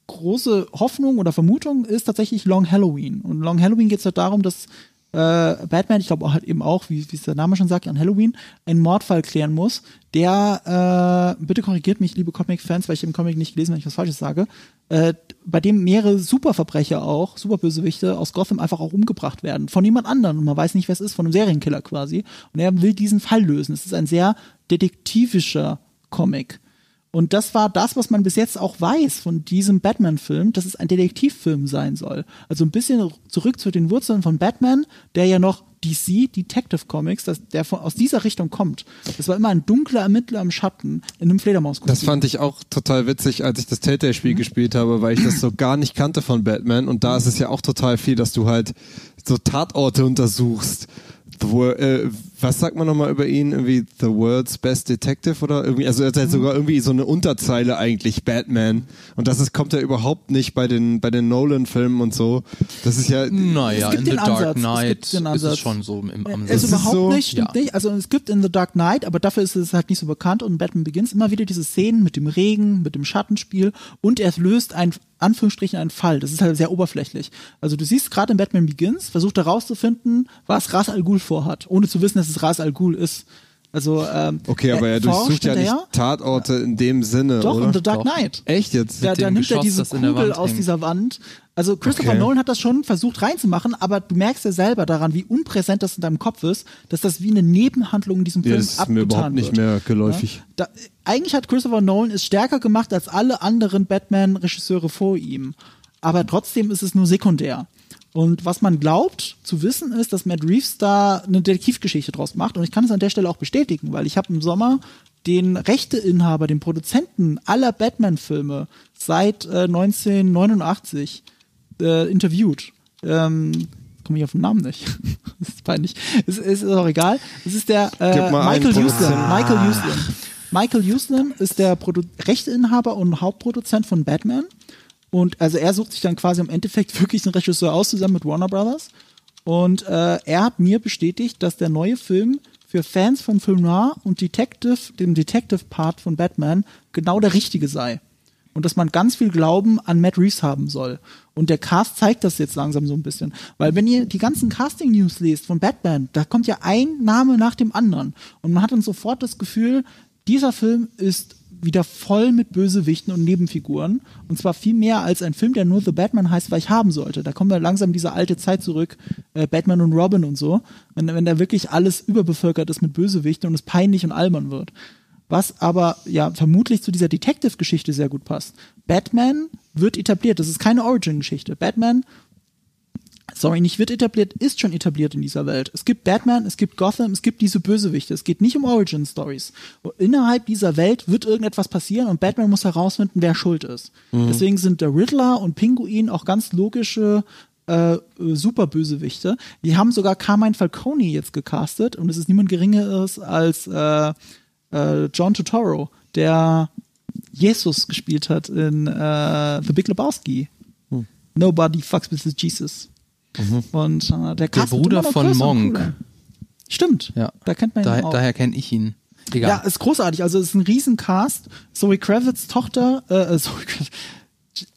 große Hoffnung oder Vermutung ist tatsächlich Long Halloween. Und Long Halloween geht es halt darum, dass äh, Batman, ich glaube halt eben auch, wie es der Name schon sagt, an Halloween, einen Mordfall klären muss, der, äh, bitte korrigiert mich, liebe Comic-Fans, weil ich im Comic nicht gelesen, wenn ich was Falsches sage, äh, bei dem mehrere Superverbrecher auch, Superbösewichte aus Gotham einfach auch umgebracht werden. Von jemand anderem. Und man weiß nicht, wer es ist, von einem Serienkiller quasi. Und er will diesen Fall lösen. Es ist ein sehr detektivischer Comic. Und das war das, was man bis jetzt auch weiß von diesem Batman-Film, dass es ein Detektivfilm sein soll. Also ein bisschen zurück zu den Wurzeln von Batman, der ja noch DC, Detective Comics, dass der von, aus dieser Richtung kommt. Das war immer ein dunkler Ermittler im Schatten in einem Fledermauskostüm. das fand ich auch total witzig, als ich das Telltale-Spiel gespielt habe, weil ich das so gar nicht kannte von Batman. Und da ist es ja auch total viel, dass du halt so Tatorte untersuchst. The äh, was sagt man nochmal über ihn? Irgendwie The World's Best Detective oder irgendwie, also er hat halt sogar irgendwie so eine Unterzeile eigentlich, Batman. Und das ist, kommt ja überhaupt nicht bei den, bei den Nolan-Filmen und so. Das ist ja, Naja, Es in The Dark Ansatz, es Knight gibt den ist es schon so im Es Ansatz. ist ist überhaupt so- nicht, stimmt Ja. nicht. Also es gibt in The Dark Knight, aber dafür ist es halt nicht so bekannt und Batman Begins immer wieder diese Szenen mit dem Regen, mit dem Schattenspiel und er löst ein Anführungsstrichen einen Fall. Das ist halt sehr oberflächlich. Also du siehst gerade in Batman Begins, versucht herauszufinden, was Ras Al Ghul vorhat, ohne zu wissen, dass es Ras Al Ghul ist. Also ähm, okay, aber er durchsucht ja nicht. Tatorte in dem Sinne, Doch, oder? in The Dark. Knight. Echt jetzt? Da, da nimmt er Geschoss, diese in der Kugel aus hängt. dieser Wand. Also Christopher Okay. Nolan hat das schon versucht reinzumachen, aber du merkst ja selber daran, wie unpräsent das in deinem Kopf ist, dass das wie eine Nebenhandlung in diesem Ja, Film das ist abgetan mir überhaupt nicht wird. mehr geläufig. Da, eigentlich hat Christopher Nolan es stärker gemacht als alle anderen Batman-Regisseure vor ihm. Aber trotzdem ist es nur sekundär. Und was man glaubt zu wissen ist, dass Matt Reeves da eine Detektivgeschichte draus macht. Und ich kann es an der Stelle auch bestätigen, weil ich habe im Sommer den Rechteinhaber, den Produzenten aller Batman-Filme seit äh, 1989 äh, interviewt. Ähm, komme ich auf den Namen nicht. das ist peinlich. Es, es ist auch egal. Es ist der äh, Michael Houston. Produzenten. Michael Houston. Michael Houston ist der Produ Rechteinhaber und Hauptproduzent von Batman. Und also er sucht sich dann quasi im Endeffekt wirklich einen Regisseur aus, zusammen mit Warner Brothers. Und äh, er hat mir bestätigt, dass der neue Film für Fans von Film Noir und Detective, dem Detective-Part von Batman, genau der richtige sei. Und dass man ganz viel Glauben an Matt Reeves haben soll. Und der Cast zeigt das jetzt langsam so ein bisschen. Weil wenn ihr die ganzen Casting-News lest von Batman, da kommt ja ein Name nach dem anderen. Und man hat dann sofort das Gefühl, dieser Film ist wieder voll mit Bösewichten und Nebenfiguren. Und zwar viel mehr als ein Film, der nur The Batman heißt, weil ich haben sollte. Da kommen wir langsam diese alte Zeit zurück, äh, Batman und Robin und so. Wenn, wenn da wirklich alles überbevölkert ist mit Bösewichten und es peinlich und albern wird. Was aber ja vermutlich zu dieser Detective-Geschichte sehr gut passt. Batman wird etabliert. Das ist keine Origin-Geschichte. Batman sorry, nicht wird etabliert, ist schon etabliert in dieser Welt. Es gibt Batman, es gibt Gotham, es gibt diese Bösewichte. Es geht nicht um Origin Stories. Innerhalb dieser Welt wird irgendetwas passieren und Batman muss herausfinden, wer schuld ist. Deswegen sind der Riddler und Pinguin auch ganz logische äh, Superbösewichte. Die haben sogar Carmine Falcone jetzt gecastet und es ist niemand geringeres als äh, äh, John Turturro, der Jesus gespielt hat in äh, The Big Lebowski. Nobody fucks with Jesus. Und äh, der, wird Bruder von Monk. Stimmt. Ja. Da kennt man ihn Daher, auch. daher kenne ich ihn. Egal. Ja, ist großartig. Also es ist ein Riesencast. Zoe Kravitz Tochter, äh, äh, Zoe Kravitz,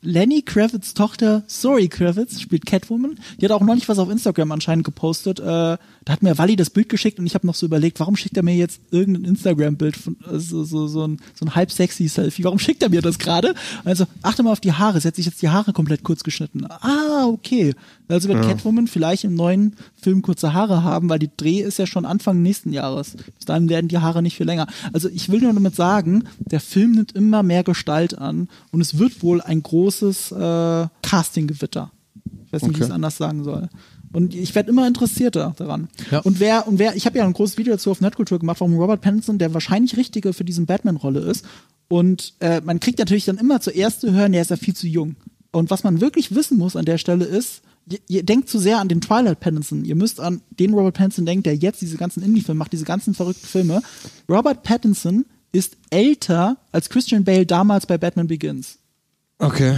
Lenny Kravitz Tochter, Zoe Kravitz, spielt Catwoman. Die hat auch neulich was auf Instagram anscheinend gepostet. Äh, da hat mir Wally das Bild geschickt und ich habe noch so überlegt, warum schickt er mir jetzt irgendein Instagram-Bild von so, so, so ein, so ein halb sexy Selfie? Warum schickt er mir das gerade? Also achte mal auf die Haare. Sie hat sich jetzt die Haare komplett kurz geschnitten. Ah, okay. Also wird Catwoman vielleicht im neuen Film kurze Haare haben, weil die Dreh ist ja schon Anfang nächsten Jahres. Bis dahin werden die Haare nicht viel länger. Also ich will nur damit sagen, der Film nimmt immer mehr Gestalt an und es wird wohl ein großes äh, Casting-Gewitter. Ich weiß nicht, wie ich es anders sagen soll. Und ich werde immer interessierter daran. Ja. Und wer, und wer, ich habe ja ein großes Video dazu auf Netkultur gemacht, warum Robert Pattinson der wahrscheinlich Richtige für diesen Batman-Rolle ist. Und äh, man kriegt natürlich dann immer zuerst zu hören, der ist ja viel zu jung. Und was man wirklich wissen muss an der Stelle ist, ihr, ihr denkt zu sehr an den Twilight Pattinson. Ihr müsst an den Robert Pattinson denken, der jetzt diese ganzen Indie-Filme macht, diese ganzen verrückten Filme. Robert Pattinson ist älter als Christian Bale damals bei Batman Begins. Okay.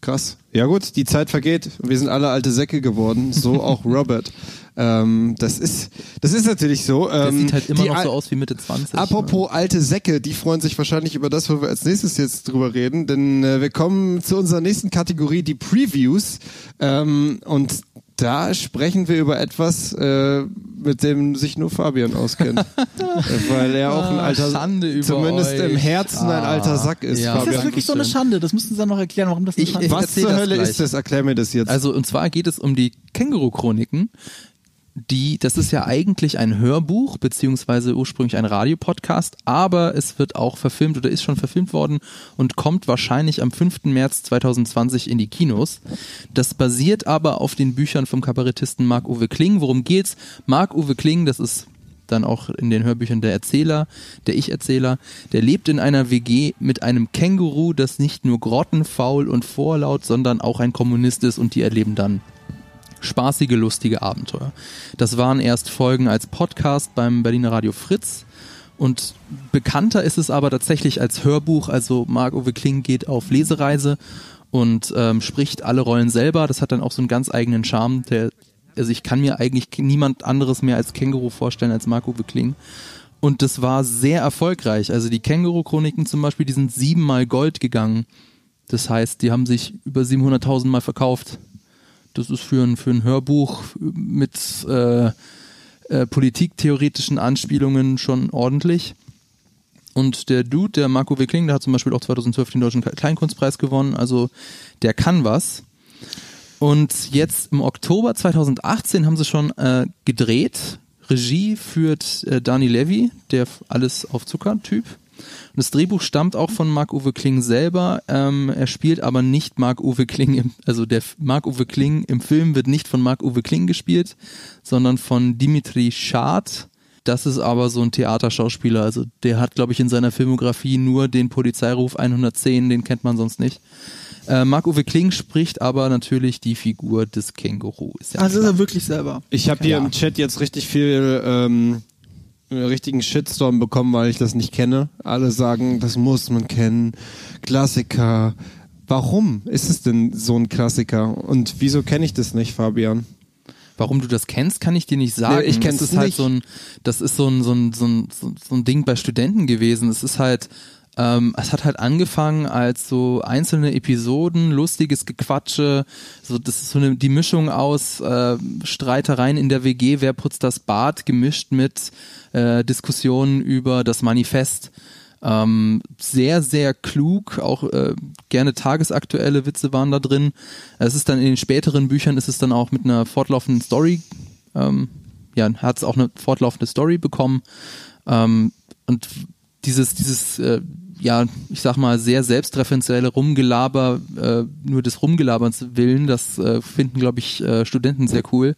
Krass. Ja gut, die Zeit vergeht. Wir sind alle alte Säcke geworden, so auch Robert. Ähm, das ist, das ist natürlich so. Der Ähm, sieht halt immer noch so aus wie Mitte 20. Apropos alte Säcke, die freuen sich wahrscheinlich über das, wo wir als nächstes jetzt drüber reden, denn äh, wir kommen zu unserer nächsten Kategorie, die Previews. Ähm, und da sprechen wir über etwas, äh, mit dem sich nur Fabian auskennt. Weil er auch ein Ah, alter, Schande über zumindest euch. im Herzen ein Ah, alter Sack ist. ja. Das Fabian. ist wirklich so eine Schande. Das müssten Sie dann noch erklären, warum das eine Ich- Schande ich- ist. Was zur das Hölle gleich. ist das? Erklär mir das jetzt. Also, und zwar geht es um die Känguru-Chroniken. Die, das ist ja eigentlich ein Hörbuch, beziehungsweise ursprünglich ein Radiopodcast, aber es wird auch verfilmt oder ist schon verfilmt worden und kommt wahrscheinlich am 5. März 2020 in die Kinos. Das basiert aber auf den Büchern vom Kabarettisten Marc-Uwe Kling. Worum geht's? Marc-Uwe Kling, das ist dann auch in den Hörbüchern der Erzähler, der Ich-Erzähler, der lebt in einer WG mit einem Känguru, das nicht nur grottenfaul und vorlaut, sondern auch ein Kommunist ist und die erleben dann spaßige, lustige Abenteuer. Das waren erst Folgen als Podcast beim Berliner Radio Fritz und bekannter ist es aber tatsächlich als Hörbuch, also Marc-Uwe Kling geht auf Lesereise und ähm, spricht alle Rollen selber. Das hat dann auch so einen ganz eigenen Charme, der also ich kann mir eigentlich niemand anderes mehr als Känguru vorstellen als Marc-Uwe Kling. Und das war sehr erfolgreich. Also die Känguru-Chroniken zum Beispiel, die sind siebenmal Gold gegangen. Das heißt, die haben sich über 700.000 Mal verkauft. Das ist für ein, für ein Hörbuch mit äh, äh, politiktheoretischen Anspielungen schon ordentlich. Und der Dude, der Marco W. Kling, der hat zum Beispiel auch 2012 den Deutschen Kleinkunstpreis gewonnen. Also der kann was. Und jetzt im Oktober 2018 haben sie schon äh, gedreht. Regie führt äh, Dani Levy, der alles auf Zucker-Typ. Das Drehbuch stammt auch von Marc-Uwe Kling selber. Ähm, er spielt aber nicht Marc-Uwe Kling, im, also der Marc-Uwe Kling im Film wird nicht von Marc-Uwe Kling gespielt, sondern von Dimitri Schad. Das ist aber so ein Theaterschauspieler. Also der hat, glaube ich, in seiner Filmografie nur den Polizeiruf 110, den kennt man sonst nicht. Äh, Marc-Uwe Kling spricht aber natürlich die Figur des Känguru. Ist ja Also ist klar. er wirklich selber. Ich habe hier Ja. im Chat jetzt richtig viel ähm, richtigen Shitstorm bekommen, weil ich das nicht kenne. Alle sagen, das muss man kennen. Klassiker. Warum ist es denn so ein Klassiker? Und wieso kenne ich das nicht, Fabian? Warum du das kennst, kann ich dir nicht sagen. Nee, ich das ist halt nicht. so ein, das ist so ein, so ein, so ein, so ein Ding bei Studenten gewesen. Es ist halt, ähm, es hat halt angefangen als so einzelne Episoden, lustiges Gequatsche, so das ist so eine die Mischung aus äh, Streitereien in der WG, wer putzt das Bad, gemischt mit äh, Diskussionen über das Manifest. Ähm, sehr, sehr klug, auch äh, gerne tagesaktuelle Witze waren da drin. Es ist dann in den späteren Büchern ist es dann auch mit einer fortlaufenden Story, ähm, ja, hat es auch eine fortlaufende Story bekommen. Ähm, und dieses, dieses, äh, ja, ich sag mal, sehr selbstreferenzielle Rumgelaber, äh, nur des Rumgelaberns willen, das äh, finden, glaube ich, äh, Studenten sehr cool.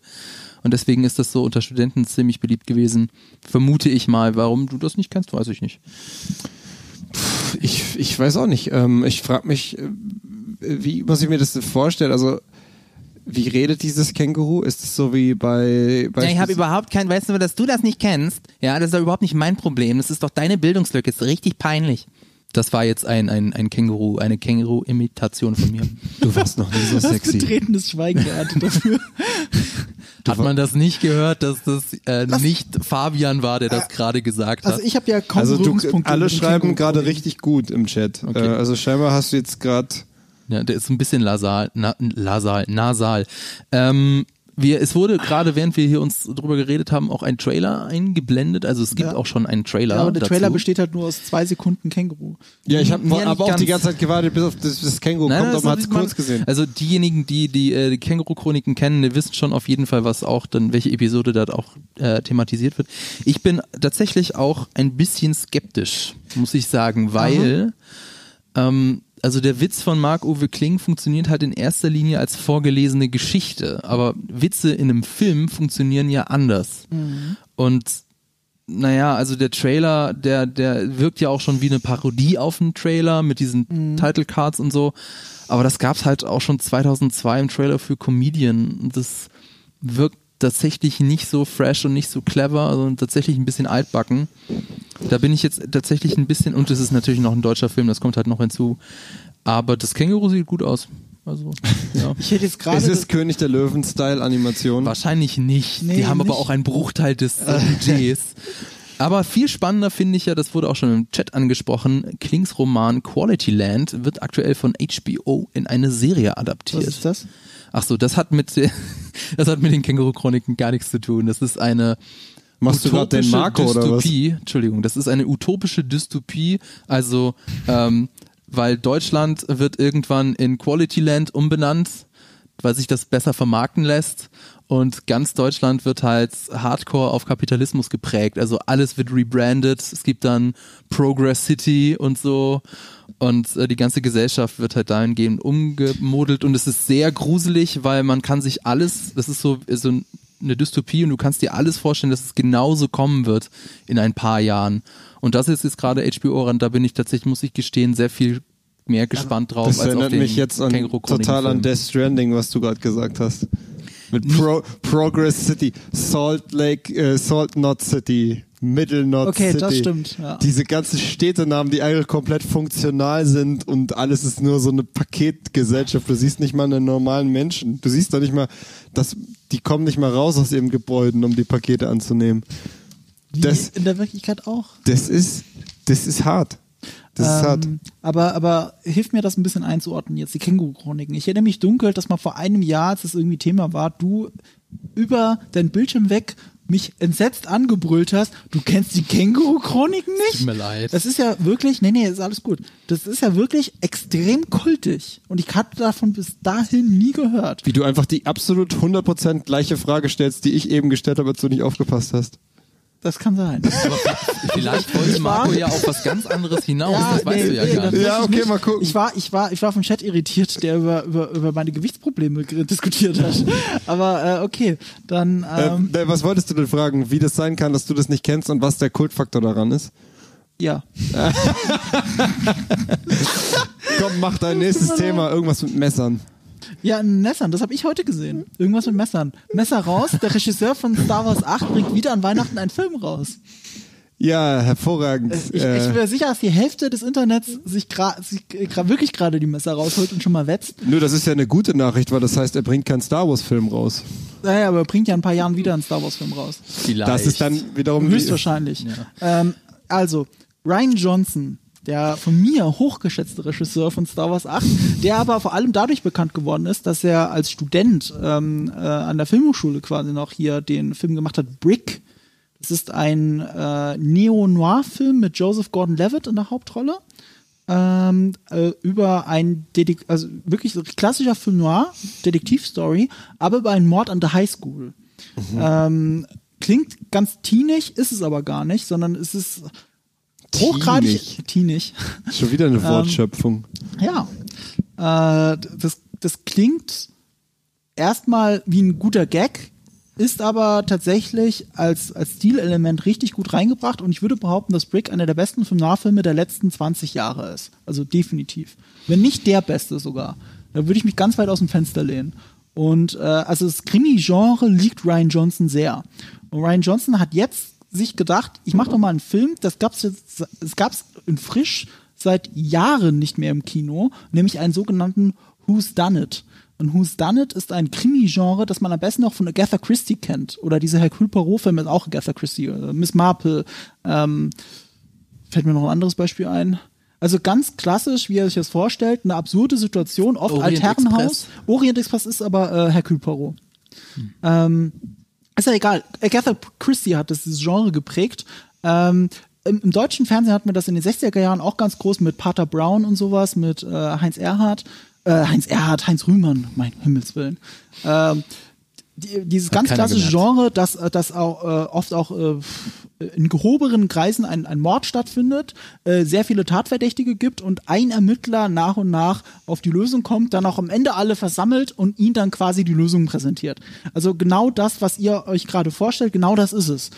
Und deswegen ist das so unter Studenten ziemlich beliebt gewesen. Vermute ich mal. Warum du das nicht kennst, weiß ich nicht. Ich, ich weiß auch nicht. Ähm, ich frage mich, äh, wie muss ich mir das vorstellen? Also, wie redet dieses Känguru? Ist es so wie bei. bei Ja, ich habe überhaupt kein, weißt du, dass du das nicht kennst? Ja, das ist doch überhaupt nicht mein Problem. Das ist doch deine Bildungslücke. Das ist richtig peinlich. Das war jetzt ein, ein, ein Känguru, eine Känguru-Imitation von mir. Du warst noch nie so Das sexy. betretenes Schweigen geerntet dafür. Hat man das nicht gehört, dass das äh, nicht Fabian war, der das gerade gesagt hat? Also ich habe ja kaum Also du, alle schreiben gerade richtig gut im Chat. Okay. Äh, also scheinbar hast du jetzt gerade. Ja, der ist ein bisschen lasal, na, lasal, nasal. Ähm, wir, es wurde gerade, während wir hier uns drüber geredet haben, auch ein Trailer eingeblendet. Also es gibt Ja. auch schon einen Trailer. Ja, aber der dazu. Trailer besteht halt nur aus zwei Sekunden Känguru. Ja, ich habe Ja, aber auch die ganz. ganze Zeit gewartet, bis auf das, das Känguru Nein, kommt, aber man hat es kurz gesehen. Also diejenigen, die die, äh, die Känguru-Chroniken kennen, die wissen schon auf jeden Fall, was auch dann, welche Episode da auch äh, thematisiert wird. Ich bin tatsächlich auch ein bisschen skeptisch, muss ich sagen, weil ähm, also der Witz von Marc-Uwe Kling funktioniert halt in erster Linie als vorgelesene Geschichte, aber Witze in einem Film funktionieren ja anders. Und naja, also der Trailer, der, der wirkt ja auch schon wie eine Parodie auf einen Trailer mit diesen Title Cards und so. Aber das gab's halt auch schon 2002 im Trailer für Comedian. Und das wirkt tatsächlich nicht so fresh und nicht so clever, sondern tatsächlich ein bisschen altbacken. Da bin ich jetzt tatsächlich ein bisschen, und es ist natürlich noch ein deutscher Film, das kommt halt noch hinzu. Aber das Känguru sieht gut aus. Also, ja. Ich hätte jetzt gerade Es das- ist König der Löwen-Style-Animation. Wahrscheinlich nicht. Nee, die haben aber nicht. auch einen Bruchteil des äh, Budgets. Aber viel spannender finde ich ja, das wurde auch schon im Chat angesprochen, Klings Roman Quality Land wird aktuell von HBO in eine Serie adaptiert. was ist das? Ach so, das hat mit das hat mit den Känguru-Chroniken gar nichts zu tun. Das ist eine Machst du gerade den utopische Marco oder was? Dystopie. Entschuldigung, das ist eine utopische Dystopie. Also, ähm, weil Deutschland wird irgendwann in Quality Land umbenannt, weil sich das besser vermarkten lässt. Und ganz Deutschland wird halt hardcore auf Kapitalismus geprägt. Also alles wird rebrandet. Es gibt dann Progress City und so. Und äh, die ganze Gesellschaft wird halt dahingehend umgemodelt. Und es ist sehr gruselig, weil man kann sich alles, das ist so, so eine Dystopie und du kannst dir alles vorstellen, dass es genauso kommen wird in ein paar Jahren. Und das ist jetzt gerade HBO ran. Da bin ich tatsächlich, muss ich gestehen, sehr viel mehr gespannt drauf Das als auf erinnert den mich jetzt an, total an. Death Stranding, was du gerade gesagt hast. Mit Pro, Progress City, Salt Lake, äh, Salt Knot City, Middle Knot Okay, City. das stimmt, ja. Diese ganzen Städtenamen, die eigentlich komplett funktional sind und alles ist nur so eine Paketgesellschaft. Du siehst nicht mal einen normalen Menschen. Du siehst doch nicht mal, dass die kommen nicht mal raus aus ihren Gebäuden, um die Pakete anzunehmen. Das, in der Wirklichkeit auch. das ist, das ist hart. Das ist hart. Ähm, aber, aber hilf mir das ein bisschen einzuordnen jetzt, die Känguru-Chroniken. Ich erinnere mich dunkel, dass mal vor einem Jahr, als das irgendwie Thema war, du über deinen Bildschirm weg mich entsetzt angebrüllt hast, du kennst die Känguru-Chroniken nicht? Tut mir leid. Das ist ja wirklich, nee, nee, ist alles gut. Das ist ja wirklich extrem kultig. Und ich hatte davon bis dahin nie gehört. Wie du einfach die absolut 100% gleiche Frage stellst, die ich eben gestellt habe, als du nicht aufgepasst hast. Das kann sein. Vielleicht wollte Marco ja auf was ganz anderes hinaus, das weißt du ja nee, gar nicht. Ja, okay, mal gucken. Ich war, ich war, ich war vom Chat irritiert, der über, über, über meine Gewichtsprobleme ge- diskutiert hat. Aber äh, okay, dann ähm, äh, was wolltest du denn fragen? Wie das sein kann, dass du das nicht kennst und was der Kultfaktor daran ist? ja. Komm, mach dein nächstes Thema. Irgendwas mit Messern. Ja, ein Messern, das habe ich heute gesehen. Irgendwas mit Messern. Messer raus, der Regisseur von Star Wars 8 bringt wieder an Weihnachten einen Film raus. Ja, hervorragend. Ich, ich äh, bin mir sicher, dass die Hälfte des Internets sich, gra sich gra wirklich gerade die Messer rausholt und schon mal wetzt. nur, das ist ja eine gute Nachricht, weil das heißt, er bringt keinen Star Wars-Film raus. Naja, aber er bringt ja in ein paar Jahren wieder einen Star Wars Film raus. Vielleicht. Das ist dann wiederum Höchstwahrscheinlich. Ähm, also, Ryan Johnson, der von mir hochgeschätzte Regisseur von Star Wars 8, der aber vor allem dadurch bekannt geworden ist, dass er als Student ähm, äh, an der Filmhochschule quasi noch hier den Film gemacht hat, Brick. Das ist ein äh, Neo-Noir-Film mit Joseph Gordon-Levitt in der Hauptrolle. Ähm, äh, über ein Detek also wirklich klassischer Film Noir, Detektivstory, aber über einen Mord an der Highschool. Ähm, klingt ganz teenig, ist es aber gar nicht, sondern es ist hochgradig teenig. Schon wieder eine Wortschöpfung. Ja. Äh, das, das klingt erstmal wie ein guter Gag, ist aber tatsächlich als, als Stilelement richtig gut reingebracht und ich würde behaupten, dass Brick einer der besten Filmnachfilme der letzten 20 Jahre ist. Also definitiv. Wenn nicht der beste sogar. Da würde ich mich ganz weit aus dem Fenster lehnen. Und äh, also das Krimi-Genre liegt Ryan Johnson sehr. Und Ryan Johnson hat jetzt sich gedacht, ich mache doch mal einen Film, das gab's jetzt, es gab's in frisch seit Jahren nicht mehr im Kino, nämlich einen sogenannten Who's Done It. Und Who's Done It ist ein Krimi-Genre, das man am besten auch von Agatha Christie kennt. Oder diese Hercule Poirot-Film ist auch Agatha Christie. Äh, Miss Marple. Ähm, fällt mir noch ein anderes Beispiel ein. Also ganz klassisch, wie er sich das vorstellt, eine absurde Situation, oft Orient Altherrenhaus. Express. Orient Express ist aber äh, Hercule Poirot. Ähm, ist ja egal. Agatha Christie hat das Genre geprägt. Ähm, im, Im deutschen Fernsehen hatten wir das in den 60er Jahren auch ganz groß mit Pater Brown und sowas, mit äh, Heinz Erhardt. Äh, Heinz Erhardt, Heinz Rühmann, mein Himmels Willen. Ähm, die, dieses ganz keiner klassische gemerkt. Genre, das, das auch äh, oft auch äh, in gehobenen Kreisen ein, ein Mord stattfindet, äh, sehr viele Tatverdächtige gibt und ein Ermittler nach und nach auf die Lösung kommt, dann auch am Ende alle versammelt und ihn dann quasi die Lösung präsentiert. Also genau das, was ihr euch gerade vorstellt, genau das ist es.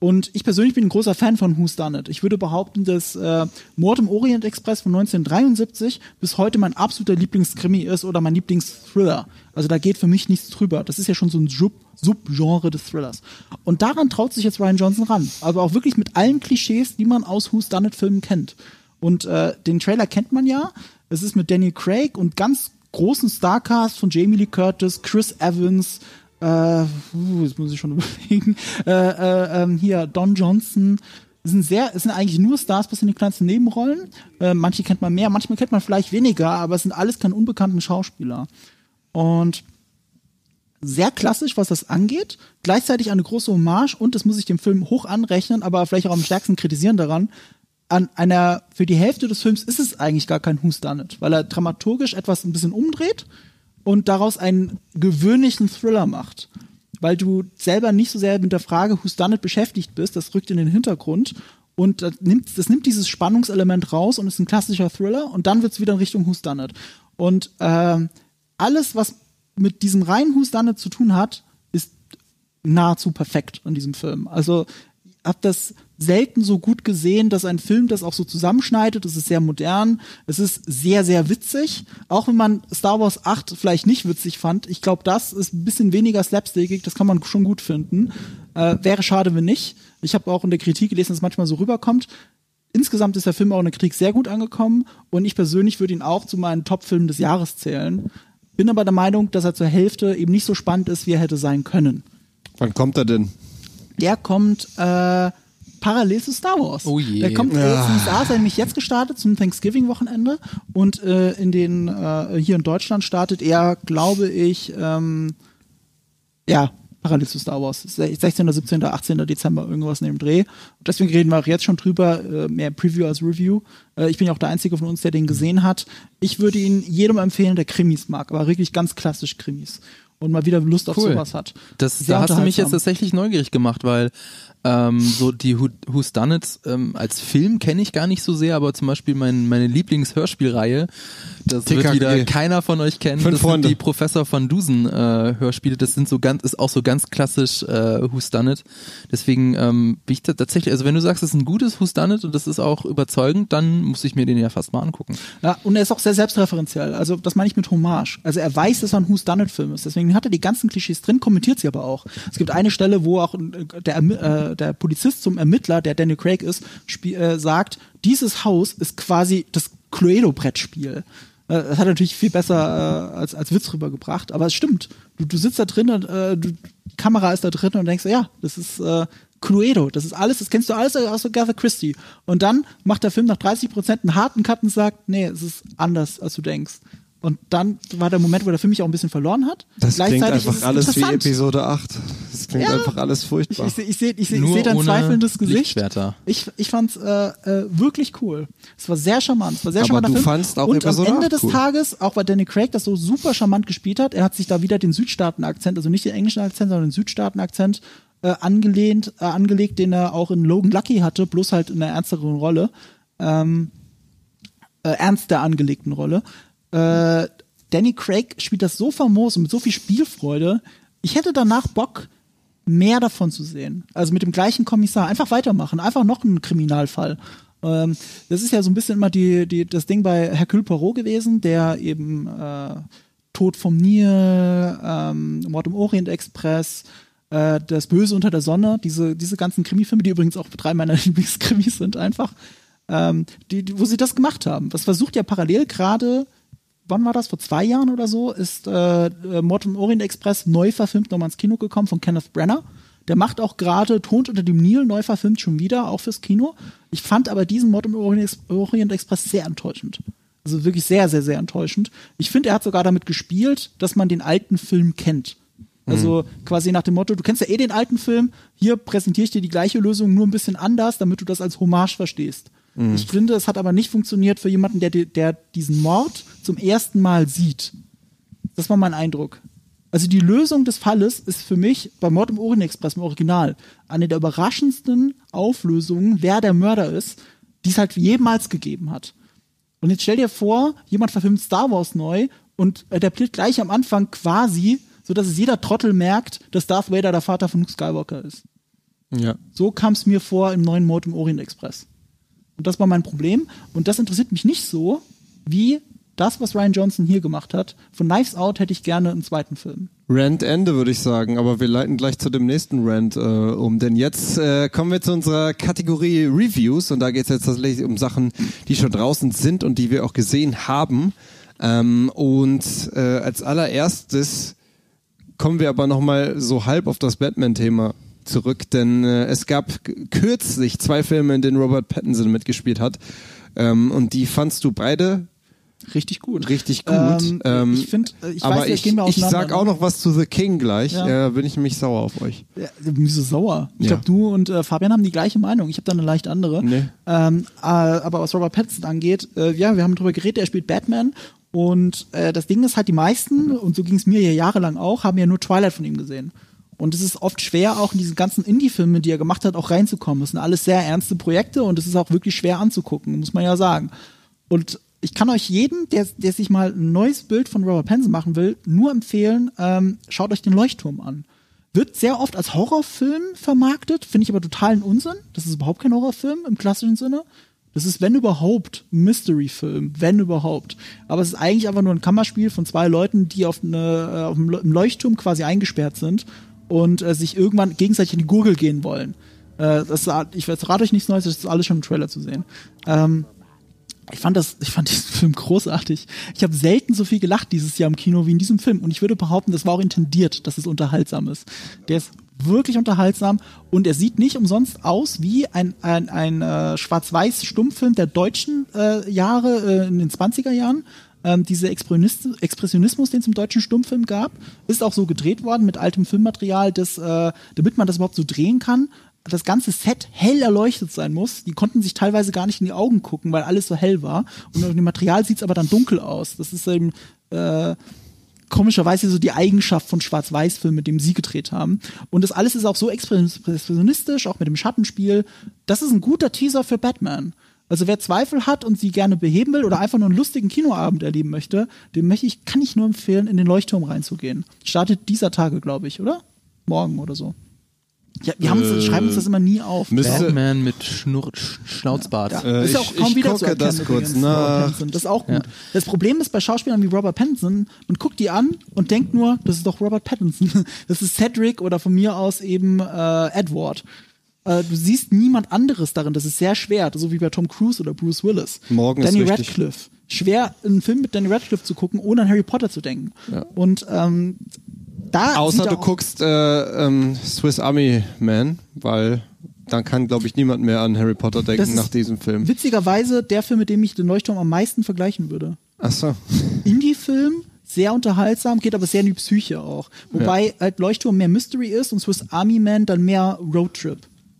Und ich persönlich bin ein großer Fan von Who's Done It. Ich würde behaupten, dass äh, Mord im Orient Express von 1973 bis heute mein absoluter Lieblingskrimi ist oder mein Lieblingsthriller. Also da geht für mich nichts drüber. Das ist ja schon so ein Sub Subgenre des Thrillers. Und daran traut sich jetzt Ryan Johnson ran. Aber auch wirklich mit allen Klischees, die man aus Who's Done It Filmen kennt. Und äh, den Trailer kennt man ja. Es ist mit Daniel Craig und ganz großen Starcast von Jamie Lee Curtis, Chris Evans, äh, uh, jetzt muss ich schon überlegen, äh, äh, ähm, hier Don Johnson. Es sind sehr, es sind eigentlich nur Stars bis in die kleinsten Nebenrollen. Äh, manche kennt man mehr, manchmal kennt man vielleicht weniger, aber es sind alles keine unbekannten Schauspieler. Und sehr klassisch, was das angeht. Gleichzeitig eine große Hommage und das muss ich dem Film hoch anrechnen, aber vielleicht auch am stärksten kritisieren daran. An einer, für die Hälfte des Films ist es eigentlich gar kein Who's weil er dramaturgisch etwas ein bisschen umdreht und daraus einen gewöhnlichen Thriller macht. Weil du selber nicht so sehr mit der Frage Who's beschäftigt bist, das rückt in den Hintergrund und das nimmt, das nimmt dieses Spannungselement raus und ist ein klassischer Thriller und dann wird's wieder in Richtung Who's. Und ähm, alles, was mit diesem It zu tun hat, ist nahezu perfekt in diesem Film. Also hab das selten so gut gesehen, dass ein Film das auch so zusammenschneidet. Es ist sehr modern, es ist sehr, sehr witzig. Auch wenn man Star Wars 8 vielleicht nicht witzig fand, ich glaube, das ist ein bisschen weniger slapstickig, das kann man schon gut finden. Äh, wäre schade, wenn nicht. Ich habe auch in der Kritik gelesen, dass es manchmal so rüberkommt. Insgesamt ist der Film auch in der Kritik sehr gut angekommen und ich persönlich würde ihn auch zu meinen Top-Filmen des Jahres zählen. Bin aber der Meinung, dass er zur Hälfte eben nicht so spannend ist, wie er hätte sein können. Wann kommt er denn? Der kommt äh, parallel zu Star Wars. Oh je. Der kommt äh, zum USA, ist er nämlich jetzt gestartet zum Thanksgiving-Wochenende und äh, in den äh, hier in Deutschland startet er, glaube ich, ähm, ja parallel zu Star Wars. 16., 17., 18. Dezember irgendwas neben Dreh. Und deswegen reden wir auch jetzt schon drüber, äh, mehr Preview als Review. Äh, ich bin ja auch der Einzige von uns, der den gesehen hat. Ich würde ihn jedem empfehlen, der Krimis mag, aber wirklich ganz klassisch Krimis. Und mal wieder Lust auf Cool. sowas hat. Das, Sehr da hast du mich jetzt tatsächlich neugierig gemacht, weil ähm, so die Who, Who's Done It ähm, als Film kenne ich gar nicht so sehr, aber zum Beispiel mein, meine Lieblingshörspielreihe, das wird TKG. wieder keiner von euch kennen. Fünf das Freunde. sind die Professor van Dusen äh, Hörspiele. Das sind so ganz, ist auch so ganz klassisch äh, Who's Done It. Deswegen ähm, bin ich da tatsächlich, also wenn du sagst, es ist ein gutes Who's Done It und das ist auch überzeugend, dann muss ich mir den ja fast mal angucken. Ja, und er ist auch sehr selbstreferenziell. Also, das meine ich mit Hommage. Also, er weiß, dass er ein Who's Done It Film ist. Deswegen hat er die ganzen Klischees drin, kommentiert sie aber auch. Es gibt eine Stelle, wo auch äh, der, Ermi- äh, der Polizist zum Ermittler, der Daniel Craig ist, äh, sagt, dieses Haus ist quasi das Cluedo-Brettspiel. Äh, Das hat natürlich viel besser äh, als, als Witz rübergebracht, aber es stimmt. Du, du sitzt da drin und äh, du, die Kamera ist da drin und denkst, ja, das ist äh, Cluedo, das ist alles, das kennst du alles aus Agatha Christie. Und dann macht der Film nach 30 Prozent einen harten Cut und sagt, nee, es ist anders, als du denkst. Und dann war der Moment, wo der Film mich auch ein bisschen verloren hat. Das klingt einfach es alles wie. Episode 8. Das klingt Ja. einfach alles Ich, furchtbar. ich, seh- ich sehe ich seh, ich Nur seh dein ohne zweifelndes Gesicht. Ich, ich fand's äh, äh, wirklich cool. Es war sehr charmant. Es war sehr Aber charmanter du fandst auch Und am Ende 8 des cool. Tages, auch weil Danny Craig das so super charmant gespielt hat, er hat sich da wieder den Südstaaten-Akzent, also nicht den englischen Akzent, sondern den Südstaaten-Akzent äh, angelehnt, äh, angelegt, den er auch in Logan Lucky hatte, bloß halt in einer ernsteren Rolle. Ähm, äh, ernster angelegten Rolle. Äh, Danny Craig spielt das so famos und mit so viel Spielfreude. Ich hätte danach Bock, mehr davon zu sehen. Also mit dem gleichen Kommissar. Einfach weitermachen. Einfach noch einen Kriminalfall. Ähm, das ist ja so ein bisschen immer die, die, das Ding bei Hercule Poirot gewesen, der eben äh, Tod vom Nil, ähm, Mord im Orient Express, äh, Das Böse unter der Sonne, diese, diese ganzen Krimi-Filme, die übrigens auch drei meiner Lieblingskrimis sind, einfach, ähm, die, die, wo sie das gemacht haben. Das versucht ja parallel gerade wann war das? Vor zwei Jahren oder so ist äh, Mord im Orient Express neu verfilmt nochmal ins Kino gekommen von Kenneth Brenner. Der macht auch gerade Tod unter dem Nil neu verfilmt schon wieder, auch fürs Kino. Ich fand aber diesen Mord im Orient Express sehr enttäuschend. Also wirklich sehr, sehr, sehr enttäuschend. Ich finde, er hat sogar damit gespielt, dass man den alten Film kennt. Also mhm. quasi nach dem Motto, du kennst ja eh den alten Film, hier präsentiere ich dir die gleiche Lösung, nur ein bisschen anders, damit du das als Hommage verstehst. Mhm. Ich finde, es hat aber nicht funktioniert für jemanden, der, der diesen Mord zum ersten Mal sieht. Das war mein Eindruck. Also die Lösung des Falles ist für mich bei Mord im Orient Express im Original eine der überraschendsten Auflösungen, wer der Mörder ist, die es halt jemals gegeben hat. Und jetzt stell dir vor, jemand verfilmt Star Wars neu und adaptiert gleich am Anfang quasi, so dass es jeder Trottel merkt, dass Darth Vader der Vater von Luke Skywalker ist. Ja. So kam es mir vor im neuen Mord im Orient Express. Und das war mein Problem. Und das interessiert mich nicht so, wie das, was Ryan Johnson hier gemacht hat. Von Knives Out hätte ich gerne einen zweiten Film. Rant Ende, würde ich sagen, aber wir leiten gleich zu dem nächsten Rant äh, um. Denn jetzt äh, kommen wir zu unserer Kategorie Reviews und da geht es jetzt tatsächlich um Sachen, die schon draußen sind und die wir auch gesehen haben. Ähm, und äh, als allererstes kommen wir aber nochmal so halb auf das Batman-Thema zurück, denn äh, es gab kürzlich zwei Filme, in denen Robert Pattinson mitgespielt hat. Ähm, und die fandst du beide richtig gut. Richtig gut. Ähm, ähm, ich finde, ich aber weiß, ich, gehen wir ich sag auch noch was zu The King gleich. Ja. Äh, bin ich nämlich sauer auf euch. Ja, wieso sauer? Ich Ja. glaube, du und äh, Fabian haben die gleiche Meinung. Ich habe da eine leicht andere. Nee. Ähm, äh, aber was Robert Pattinson angeht, äh, ja, wir haben drüber geredet, er spielt Batman. Und äh, das Ding ist halt, die meisten, und so ging es mir ja jahrelang auch, haben ja nur Twilight von ihm gesehen. Und es ist oft schwer, auch in diesen ganzen Indie-Filmen, die er gemacht hat, auch reinzukommen. Das sind alles sehr ernste Projekte und es ist auch wirklich schwer anzugucken, muss man ja sagen. Und ich kann euch jeden, der, der sich mal ein neues Bild von Robert Pattinson machen will, nur empfehlen, ähm, schaut euch den Leuchtturm an. Wird sehr oft als Horrorfilm vermarktet, finde ich aber totalen Unsinn. Das ist überhaupt kein Horrorfilm im klassischen Sinne. Das ist, wenn überhaupt, ein Mystery-Film, wenn überhaupt. Aber es ist eigentlich einfach nur ein Kammerspiel von zwei Leuten, die auf, eine, äh, auf einem Leuchtturm quasi eingesperrt sind und äh, sich irgendwann gegenseitig in die Gurgel gehen wollen. Äh, das, ich rate euch nichts Neues, das ist alles schon im Trailer zu sehen. Ähm, ich fand das, ich fand diesen Film großartig. Ich habe selten so viel gelacht dieses Jahr im Kino wie in diesem Film. Und ich würde behaupten, das war auch intendiert, dass es unterhaltsam ist. Der ist wirklich unterhaltsam und er sieht nicht umsonst aus wie ein, ein, ein äh, Schwarz-Weiß-Stummfilm der deutschen äh, Jahre äh, in den 20er Jahren. Ähm, dieser Expressionismus, den es im deutschen Stummfilm gab, ist auch so gedreht worden mit altem Filmmaterial, das, äh, damit man das überhaupt so drehen kann das ganze Set hell erleuchtet sein muss. Die konnten sich teilweise gar nicht in die Augen gucken, weil alles so hell war. Und auf dem Material sieht es aber dann dunkel aus. Das ist eben äh, komischerweise so die Eigenschaft von Schwarz-Weiß-Film, mit dem sie gedreht haben. Und das alles ist auch so expressionistisch, auch mit dem Schattenspiel. Das ist ein guter Teaser für Batman. Also wer Zweifel hat und sie gerne beheben will oder einfach nur einen lustigen Kinoabend erleben möchte, dem möchte ich, kann ich nur empfehlen, in den Leuchtturm reinzugehen. Startet dieser Tage, glaube ich, oder? Morgen oder so. Ja, wir haben uns, Äh, schreiben uns das immer nie auf. Batman mit Schnur Sch Schnauzbart. Ja, Äh, ist ja auch kaum ich wieder gucke zu erkennen, das kurz nach. Das ist auch gut. Ja. Das Problem ist bei Schauspielern wie Robert Pattinson, man guckt die an und denkt nur, das ist doch Robert Pattinson. Das ist Cedric oder von mir aus eben äh, Edward. Äh, du siehst niemand anderes darin. Das ist sehr schwer, so wie bei Tom Cruise oder Bruce Willis. Morgen ist Danny richtig. Radcliffe. Schwer, einen Film mit Danny Radcliffe zu gucken, ohne an Harry Potter zu denken. Und ähm, da Außer er du guckst äh, ähm, Swiss Army Man, weil dann kann, glaube ich, niemand mehr an Harry Potter denken ist nach diesem Film. witzigerweise der Film, mit dem ich den Leuchtturm am meisten vergleichen würde. Achso. Indie-Film, sehr unterhaltsam, geht aber sehr in die Psyche auch. Wobei halt Leuchtturm mehr Mystery ist und Swiss Army Man dann mehr Roadtrip.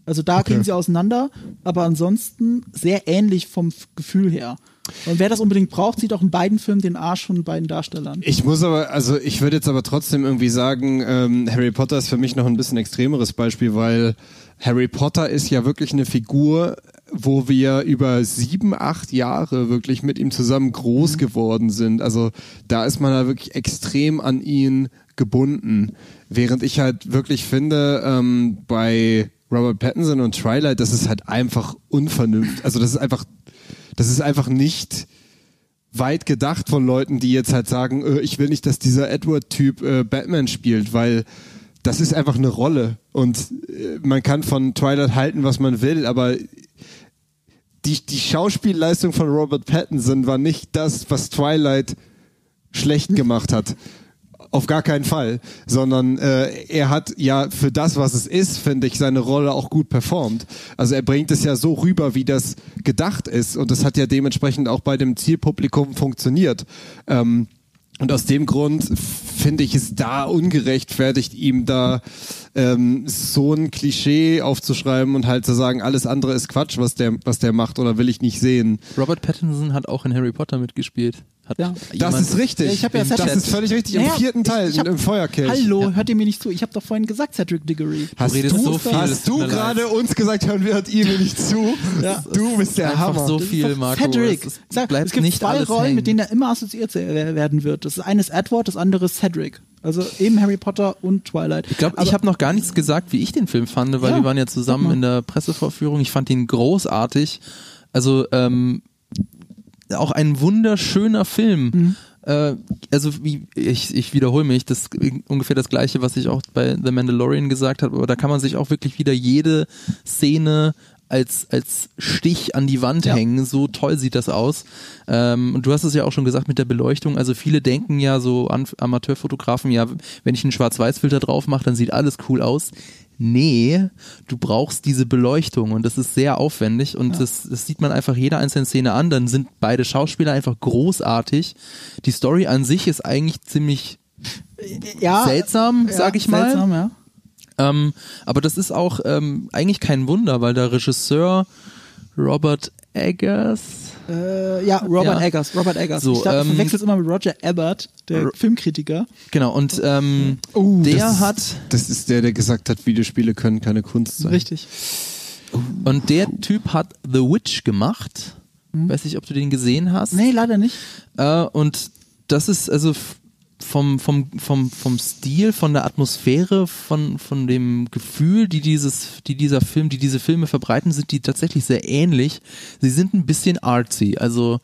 Also da gehen sie auseinander, aber ansonsten sehr ähnlich vom Gefühl her. Und wer das unbedingt braucht, sieht auch in beiden Filmen den Arsch von beiden Darstellern. Ich muss aber, also ich würde jetzt aber trotzdem irgendwie sagen, ähm, Harry Potter ist für mich noch ein bisschen extremeres Beispiel, weil Harry Potter ist ja wirklich eine Figur, wo wir über sieben, acht Jahre wirklich mit ihm zusammen groß Mhm. geworden sind. Also da ist man da wirklich extrem an ihn gebunden. Während ich halt wirklich finde, ähm, bei Robert Pattinson und Twilight, das ist halt einfach unvernünftig. Also das ist einfach, das ist einfach nicht weit gedacht von Leuten, die jetzt halt sagen, äh, ich will nicht, dass dieser Edward-Typ äh, Batman spielt, weil das ist einfach eine Rolle und äh, man kann von Twilight halten, was man will, aber die, die Schauspielleistung von Robert Pattinson war nicht das, was Twilight schlecht gemacht hat. Auf gar keinen Fall, sondern äh, er hat ja für das, was es ist, finde ich, seine Rolle auch gut performt. Also er bringt es ja so rüber, wie das gedacht ist und das hat ja dementsprechend auch bei dem Zielpublikum funktioniert. Ähm, und aus dem Grund finde ich es da ungerechtfertigt, ihm da ähm, so ein Klischee aufzuschreiben und halt zu sagen, alles andere ist Quatsch, was der, was der macht oder will ich nicht sehen. Robert Pattinson hat auch in Harry Potter mitgespielt. Hat Ja. Das ist richtig. Ja, ich ja das ist völlig richtig. Im Naja, vierten Teil, ich hab- im Feuerkelch. Hallo, hört ihr mir nicht zu? Ich habe doch vorhin gesagt, Cedric Diggory. Hast redest du, so viel, hast du gerade uns gesagt, hören wir hört ihr mir nicht zu? Ja. Du bist der Einfach Hammer. so viel, Marco. Cedric. Es, Ich sag, bleibt es gibt nicht zwei alles Rollen, hängen. mit denen er immer assoziiert werden wird. Das eine ist Edward, das andere ist Cedric. Also eben Harry Potter und Twilight. Ich glaube, ich habe noch gar nichts gesagt, wie ich den Film fand, weil Ja, wir waren ja zusammen in der Pressevorführung. Ich fand ihn großartig. Also ähm, auch ein wunderschöner Film. Mhm. Äh, also wie ich, ich wiederhole mich, das ist ungefähr das gleiche, was ich auch bei The Mandalorian gesagt habe, aber da kann man sich auch wirklich wieder jede Szene als, als Stich an die Wand Ja. hängen. So toll sieht das aus. Ähm, und du hast es ja auch schon gesagt mit der Beleuchtung. Also viele denken ja so an Amateurfotografen, ja, wenn ich einen Schwarz-Weiß-Filter drauf mache, dann sieht alles cool aus. Nee, du brauchst diese Beleuchtung und das ist sehr aufwendig und das, das sieht man einfach jeder einzelnen Szene an. Dann sind beide Schauspieler einfach großartig. Die Story an sich ist eigentlich ziemlich ja, seltsam, ja, sag ich mal. Seltsam, ja. Ähm, aber das ist auch ähm, eigentlich kein Wunder, weil der Regisseur Robert Eggers, Äh, ja, Robert Ja. Eggers. Robert Eggers. So, ich glaub, ähm, verwechsel's immer mit Roger Ebert, der R- Filmkritiker. genau, und ähm, Oh, der das, hat Das ist der, der gesagt hat, Videospiele können keine Kunst sein. Richtig. und der Typ hat The Witch gemacht. Weiß nicht, ob du den gesehen hast. Nee, leider nicht. Äh, und das ist also vom, vom, vom, vom Stil, von der Atmosphäre, von, von dem Gefühl, die dieses, die dieser Film, die diese Filme verbreiten, sind die tatsächlich sehr ähnlich. Sie sind ein bisschen artsy. Also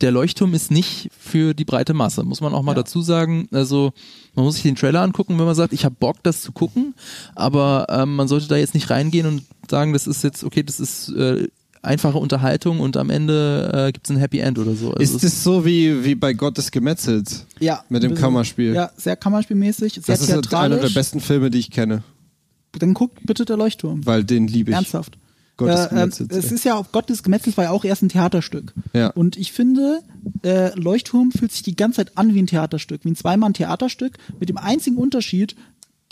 der Leuchtturm ist nicht für die breite Masse, muss man auch mal dazu sagen. Also man muss sich den Trailer angucken, wenn man sagt, ich habe Bock, das zu gucken, aber ähm, man sollte da jetzt nicht reingehen und sagen, das ist jetzt, okay, das ist äh, einfache Unterhaltung und am Ende äh, gibt es ein Happy End oder so. Also Ist es so wie, wie bei Gott ist gemetzelt? Ja. Mit dem Kammerspiel. Ja, sehr kammerspielmäßig, sehr Das ist einer der besten Filme, die ich kenne, Dann guckt bitte der Leuchtturm. weil den liebe ich. Ernsthaft. Gott ist Äh, gemetzelt. es ist ja auch Gott des Gemetzels war ja auch erst ein Theaterstück. Ja. Und ich finde, äh, Leuchtturm fühlt sich die ganze Zeit an wie ein Theaterstück, wie ein Zweimann-Theaterstück, mit dem einzigen Unterschied,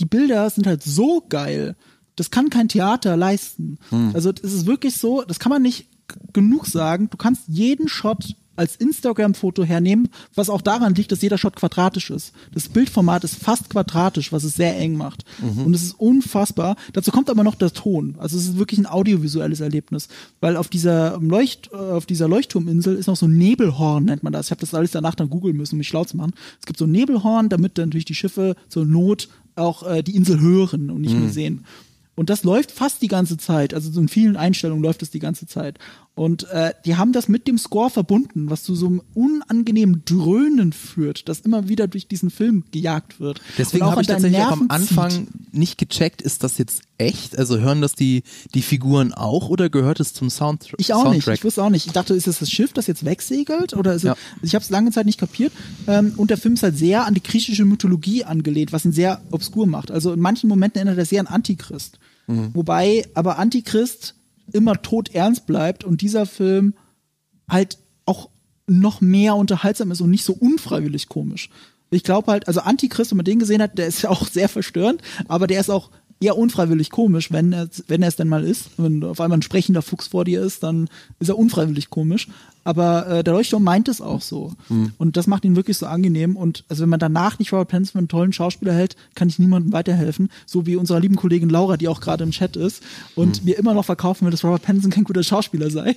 die Bilder sind halt so geil. Das kann kein Theater leisten. Hm. Also es ist wirklich so, das kann man nicht genug sagen. Du kannst jeden Shot als Instagram-Foto hernehmen, was auch daran liegt, dass jeder Shot quadratisch ist. Das Bildformat ist fast quadratisch, was es sehr eng macht. Mhm. Und es ist unfassbar. Dazu kommt aber noch der Ton. Also es ist wirklich ein audiovisuelles Erlebnis. Weil auf dieser Leucht, äh, auf dieser Leuchtturminsel ist noch so ein Nebelhorn, nennt man das. Ich habe das alles danach dann googeln müssen, um mich schlau zu machen. Es gibt so ein Nebelhorn, damit dann natürlich die Schiffe zur Not auch äh, die Insel hören und nicht nur sehen. Und das läuft fast die ganze Zeit. Also so in vielen Einstellungen läuft es die ganze Zeit. Und äh, die haben das mit dem Score verbunden, was zu so einem unangenehmen Dröhnen führt, das immer wieder durch diesen Film gejagt wird. Deswegen habe ich tatsächlich auch am Nerven zieht. Anfang nicht gecheckt, ist das jetzt echt? Also hören das die, die Figuren auch oder gehört es zum Sound Ich auch Soundtrack? nicht. Ich wusste auch nicht. Ich dachte, ist das das Schiff, das jetzt wegsegelt? Oder ist Ja. es, ich habe es lange Zeit nicht kapiert. Ähm, und der Film ist halt sehr an die griechische Mythologie angelehnt, was ihn sehr obskur macht. Also in manchen Momenten erinnert er sehr an Antichrist. Mhm. Wobei aber Antichrist immer todernst bleibt und dieser Film halt auch noch mehr unterhaltsam ist und nicht so unfreiwillig komisch. Ich glaube halt, also Antichrist, wenn man den gesehen hat, der ist ja auch sehr verstörend, aber der ist auch eher unfreiwillig komisch, wenn er, wenn er es denn mal ist. Wenn auf einmal ein sprechender Fuchs vor dir ist, dann ist er unfreiwillig komisch. Aber äh, der Leuchtturm meint es auch so. Hm. Und das macht ihn wirklich so angenehm. Und also wenn man danach nicht Robert Pattinson für einen tollen Schauspieler hält, kann ich niemandem weiterhelfen. So wie unserer lieben Kollegin Laura, die auch gerade im Chat ist und Hm. mir immer noch verkaufen will, dass Robert Pattinson kein guter Schauspieler sei.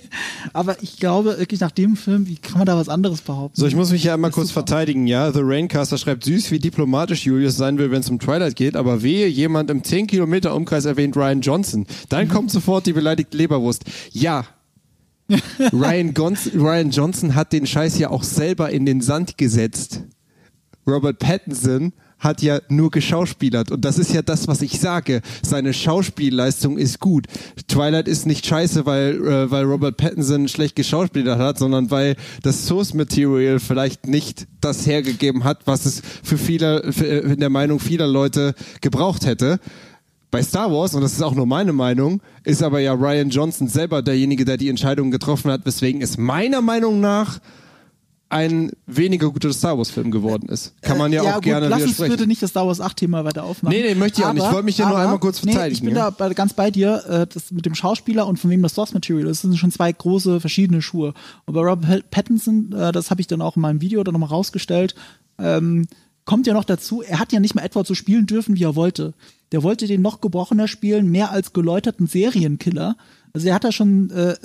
Aber ich glaube wirklich nach dem Film, wie kann man da was anderes behaupten? So, ich muss mich ja einmal kurz super. verteidigen, ja. The Raincaster schreibt süß, wie diplomatisch Julius sein will, wenn es um Twilight geht, aber wehe, jemand im 10 Kilometer Umkreis erwähnt Ryan Johnson. Dann kommt sofort die beleidigte Leberwurst. Ja. Ryan, Gons Ryan Johnson hat den Scheiß ja auch selber in den Sand gesetzt. Robert Pattinson hat ja nur geschauspielert und das ist ja das, was ich sage. Seine Schauspielleistung ist gut. Twilight ist nicht scheiße, weil, äh, weil Robert Pattinson schlecht geschauspielert hat, sondern weil das Source Material vielleicht nicht das hergegeben hat, was es für viele, für, äh, in der Meinung vieler Leute gebraucht hätte. Bei Star Wars, und das ist auch nur meine Meinung, ist aber ja Ryan Johnson selber derjenige, der die Entscheidung getroffen hat, weswegen es meiner Meinung nach ein weniger guter Star Wars Film geworden ist. Kann man ja, auch gut, gerne lass uns bitte nicht das Star Wars 8 Thema weiter aufmachen. Nee, nee, möchte ich auch nicht. Ich wollte mich ja nur einmal kurz Nee, ich verteidigen, bin ja. da bei- ganz bei dir, äh, das mit dem Schauspieler und von wem das Source Material ist, das sind schon zwei große verschiedene Schuhe. Und bei Robert Pattinson, äh, das habe ich dann auch in meinem Video dann nochmal rausgestellt, ähm, kommt ja noch dazu, er hat ja nicht mal Edward so spielen dürfen, wie er wollte. Der wollte den noch gebrochener spielen, mehr als geläuterten Serienkiller. Also er hat da schon, äh,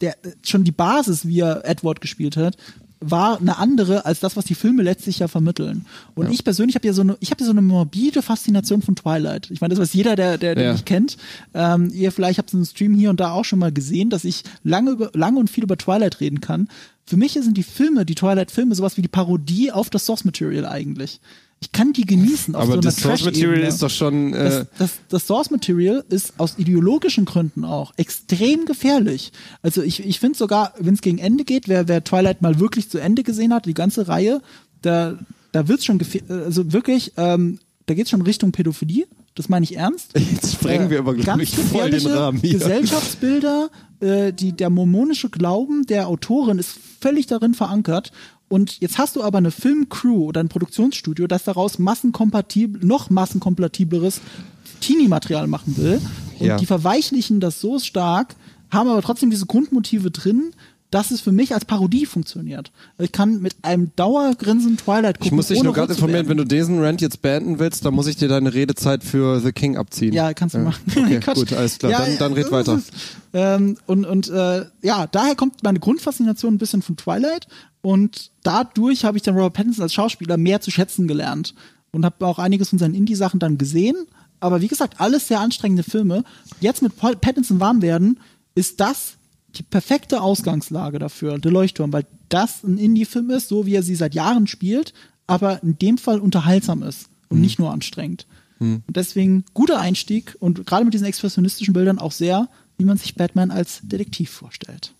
der, schon die Basis, wie er Edward gespielt hat, war eine andere als das, was die Filme letztlich ja vermitteln. Und ich persönlich habe ja so eine, ich habe ja so eine morbide Faszination von Twilight. Ich meine, das weiß jeder, der, der, der Ja. mich kennt. Ähm, ihr vielleicht habt es im Stream hier und da auch schon mal gesehen, dass ich lange, lange und viel über Twilight reden kann. Für mich sind die Filme, die Twilight-Filme, sowas wie die Parodie auf das Source Material eigentlich. Ich kann die genießen. Auf aber so das Source Material Trash-Ebene. ist doch schon. Äh, Das, das, das Source Material ist aus ideologischen Gründen auch extrem gefährlich. Also ich, ich finde sogar, wenn es gegen Ende geht, wer, wer Twilight mal wirklich zu Ende gesehen hat, die ganze Reihe, da, da wird's schon gefährlich, also wirklich, ähm, da geht's schon Richtung Pädophilie. Das meine ich ernst. Jetzt sprengen wir aber, glaub Ganz ich, voll den Rahmen hier. Gesellschaftsbilder, äh, die, der mormonische Glauben der Autorin ist völlig darin verankert. Und jetzt hast du aber eine Filmcrew oder ein Produktionsstudio, das daraus massenkompatibel, noch massenkompatibleres Teenie-Material machen will. Und Ja. die verweichlichen das so stark, haben aber trotzdem diese Grundmotive drin, dass es für mich als Parodie funktioniert. Ich kann mit einem Dauergrinsen Twilight gucken. ich muss dich nur gerade informieren, wenn du diesen Rant jetzt beenden willst, dann muss ich dir deine Redezeit für The King abziehen. Ja, kannst du machen. Okay, gut, alles klar. Ja, dann, dann red weiter. ist- Ähm, und und äh, ja, daher kommt meine Grundfaszination ein bisschen von Twilight und dadurch habe ich dann Robert Pattinson als Schauspieler mehr zu schätzen gelernt und habe auch einiges von seinen Indie-Sachen dann gesehen. Aber wie gesagt, alles sehr anstrengende Filme. Jetzt mit Paul Pattinson warm werden, ist das die perfekte Ausgangslage dafür, der Leuchtturm, weil das ein Indie-Film ist, so wie er sie seit Jahren spielt, aber in dem Fall unterhaltsam ist und nicht nur anstrengend. Und deswegen guter Einstieg und gerade mit diesen expressionistischen Bildern auch sehr, wie man sich Batman als Detektiv vorstellt.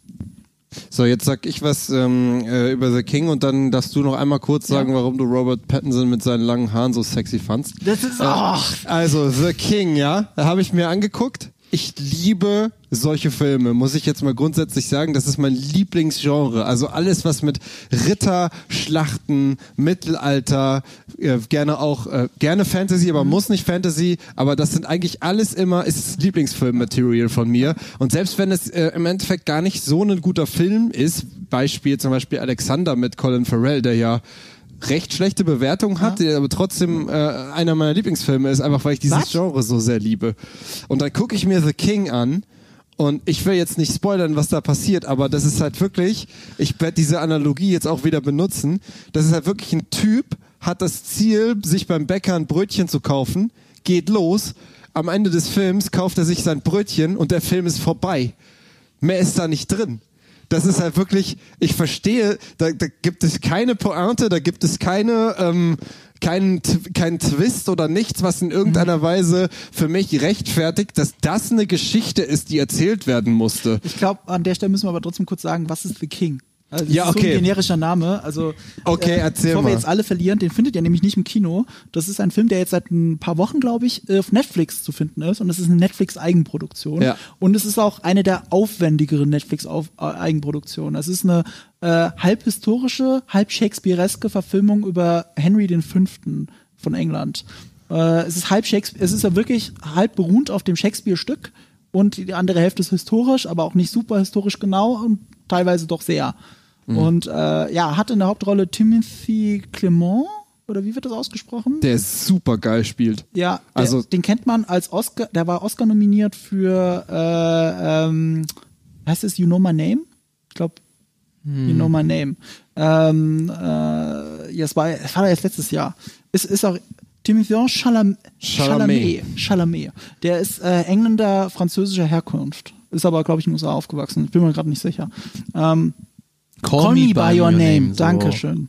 So, jetzt sag ich was ähm, äh, über The King und dann darfst du noch einmal kurz sagen, warum du Robert Pattinson mit seinen langen Haaren so sexy fandst. Das ist, Äh, ach, Also, The King, ja, habe ich mir angeguckt. Ich liebe solche Filme, muss ich jetzt mal grundsätzlich sagen. Das ist mein Lieblingsgenre. Also alles, was mit Ritter, Schlachten, Mittelalter, äh, gerne auch, äh, gerne Fantasy, aber muss nicht Fantasy. Aber das sind eigentlich alles immer, ist Lieblingsfilm-Material von mir. Und selbst wenn es äh, im Endeffekt gar nicht so ein guter Film ist, Beispiel zum Beispiel Alexander mit Colin Farrell, der ja recht schlechte Bewertung hat, der aber trotzdem äh, einer meiner Lieblingsfilme ist, einfach weil ich dieses Was? Genre so sehr liebe. Und dann gucke ich mir The King an und ich will jetzt nicht spoilern, was da passiert, aber das ist halt wirklich, ich werde diese Analogie jetzt auch wieder benutzen, das ist halt wirklich ein Typ, hat das Ziel, sich beim Bäcker ein Brötchen zu kaufen, geht los, am Ende des Films kauft er sich sein Brötchen und der Film ist vorbei. Mehr ist da nicht drin. Das ist halt wirklich, ich verstehe, da, da gibt es keine Pointe, da gibt es keine, ähm, keinen, keinen Twist oder nichts, was in irgendeiner Weise für mich rechtfertigt, dass das eine Geschichte ist, die erzählt werden musste. ich glaube, an der Stelle müssen wir aber trotzdem kurz sagen, was ist The King? Also, das Ja, ist so okay. ein generischer Name. Also, Okay, erzähl bevor mal. wir jetzt alle verlieren, den findet ihr nämlich nicht im Kino. Das ist ein Film, der jetzt seit ein paar Wochen, glaube ich, auf Netflix zu finden ist. Und es ist eine Netflix-Eigenproduktion. Ja. Und es ist auch eine der aufwendigeren Netflix-Eigenproduktionen. Es ist eine äh, halb historische, halb Shakespeareske Verfilmung über Henry V. von England. Äh, es ist halb Shakespeare, es ist ja wirklich halb beruht auf dem Shakespeare-Stück und die andere Hälfte ist historisch, aber auch nicht super historisch genau und teilweise doch sehr. Und äh, ja, hat in der Hauptrolle Timothy Clement, oder wie wird das ausgesprochen? Der super geil spielt. Ja, der, Also- den kennt man als Oscar, der war Oscar nominiert für, äh, ähm, heißt es You Know My Name? Ich glaube, You Know My Name. Ähm, äh, ja, es war, es war erst letztes Jahr. Es ist auch Timothée Chalamet. Chalamet. Chalamet. Der ist äh, Engländer französischer Herkunft. Ist aber, glaube ich, in den USA aufgewachsen. Ich bin mir gerade nicht sicher. Ähm, Call, Me By Your Name. so. Dankeschön.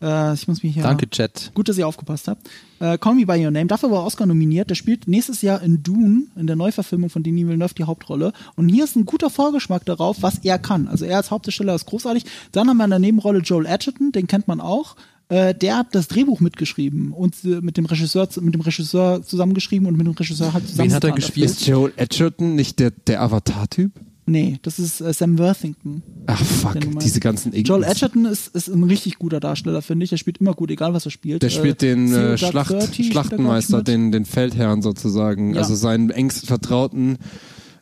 Äh, ich muss mich hier. Danke, Chat. Gut, dass ihr aufgepasst habt. Äh, Call Me By Your Name, dafür war Oscar nominiert. Der spielt nächstes Jahr in Dune, in der Neuverfilmung von Denis Villeneuve, die Hauptrolle. Und hier ist ein guter Vorgeschmack darauf, was er kann. Also er als Hauptdarsteller ist großartig. Dann haben wir in der Nebenrolle Joel Edgerton, den kennt man auch. Äh, der hat das Drehbuch mitgeschrieben und äh, mit dem Regisseur, mit dem Regisseur zusammengeschrieben und mit dem Regisseur halt zusammen. Wen hat er gespielt? Ist Joel Edgerton nicht der, der Avatar-Typ? Nee, das ist äh, Sam Worthington. Ach fuck, diese ganzen Ignis. Joel Edgerton ist, ist ein richtig guter Darsteller, finde ich. Der spielt immer gut, egal was er spielt. Der spielt den äh, Schlacht, 30 spielt er, glaub ich, Schlachtenmeister, den, den Feldherrn sozusagen. Ja. Also seinen engsten Vertrauten,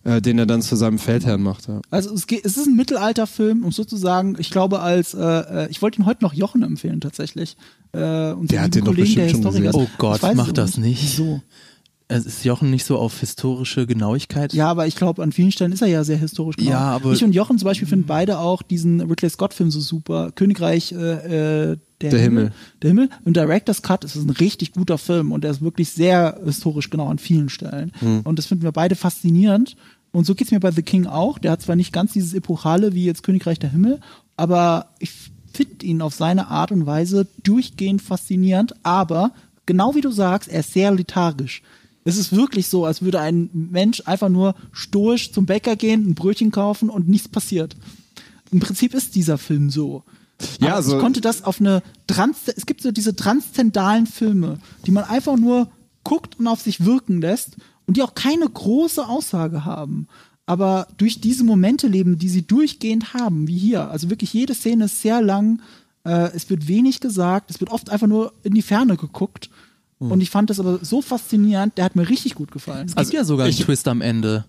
äh, den er dann zu seinem Feldherrn macht. Ja. Also es, geht, es ist ein Mittelalterfilm und sozusagen, ich glaube, als äh, äh, ich wollte ihn heute noch Jochen empfehlen tatsächlich. Äh, und Der hat den doch bestimmt schon gesehen. Oh Gott, mach das nicht. Wieso? Es ist Jochen nicht so auf historische Genauigkeit? Ja, aber ich glaube, an vielen Stellen ist er ja sehr historisch genau. Ja, aber- Ich und Jochen zum Beispiel finden beide auch diesen Ridley Scott-Film so super. Königreich äh, äh, der, Der Himmel. Der Himmel. Und Director's Cut ist ein richtig guter Film und der ist wirklich sehr historisch genau an vielen Stellen. Hm. Und das finden wir beide faszinierend. Und so geht's mir bei The King auch. Der hat zwar nicht ganz dieses Epochale wie jetzt Königreich der Himmel, aber ich finde ihn auf seine Art und Weise durchgehend faszinierend, aber genau wie du sagst, er ist sehr lethargisch. Es ist wirklich so, als würde ein Mensch einfach nur stoisch zum Bäcker gehen, ein Brötchen kaufen und nichts passiert. Im Prinzip ist dieser Film so. Ja, Aber also- ich konnte das auf eine Trans es gibt so diese transzendalen Filme, die man einfach nur guckt und auf sich wirken lässt und die auch keine große Aussage haben, aber durch diese Momente leben, die sie durchgehend haben, wie hier. Also wirklich jede Szene ist sehr lang, äh, es wird wenig gesagt, es wird oft einfach nur in die Ferne geguckt. Hm. Und ich fand das aber so faszinierend, der hat mir richtig gut gefallen. Es gibt ja sogar einen Twist am Ende.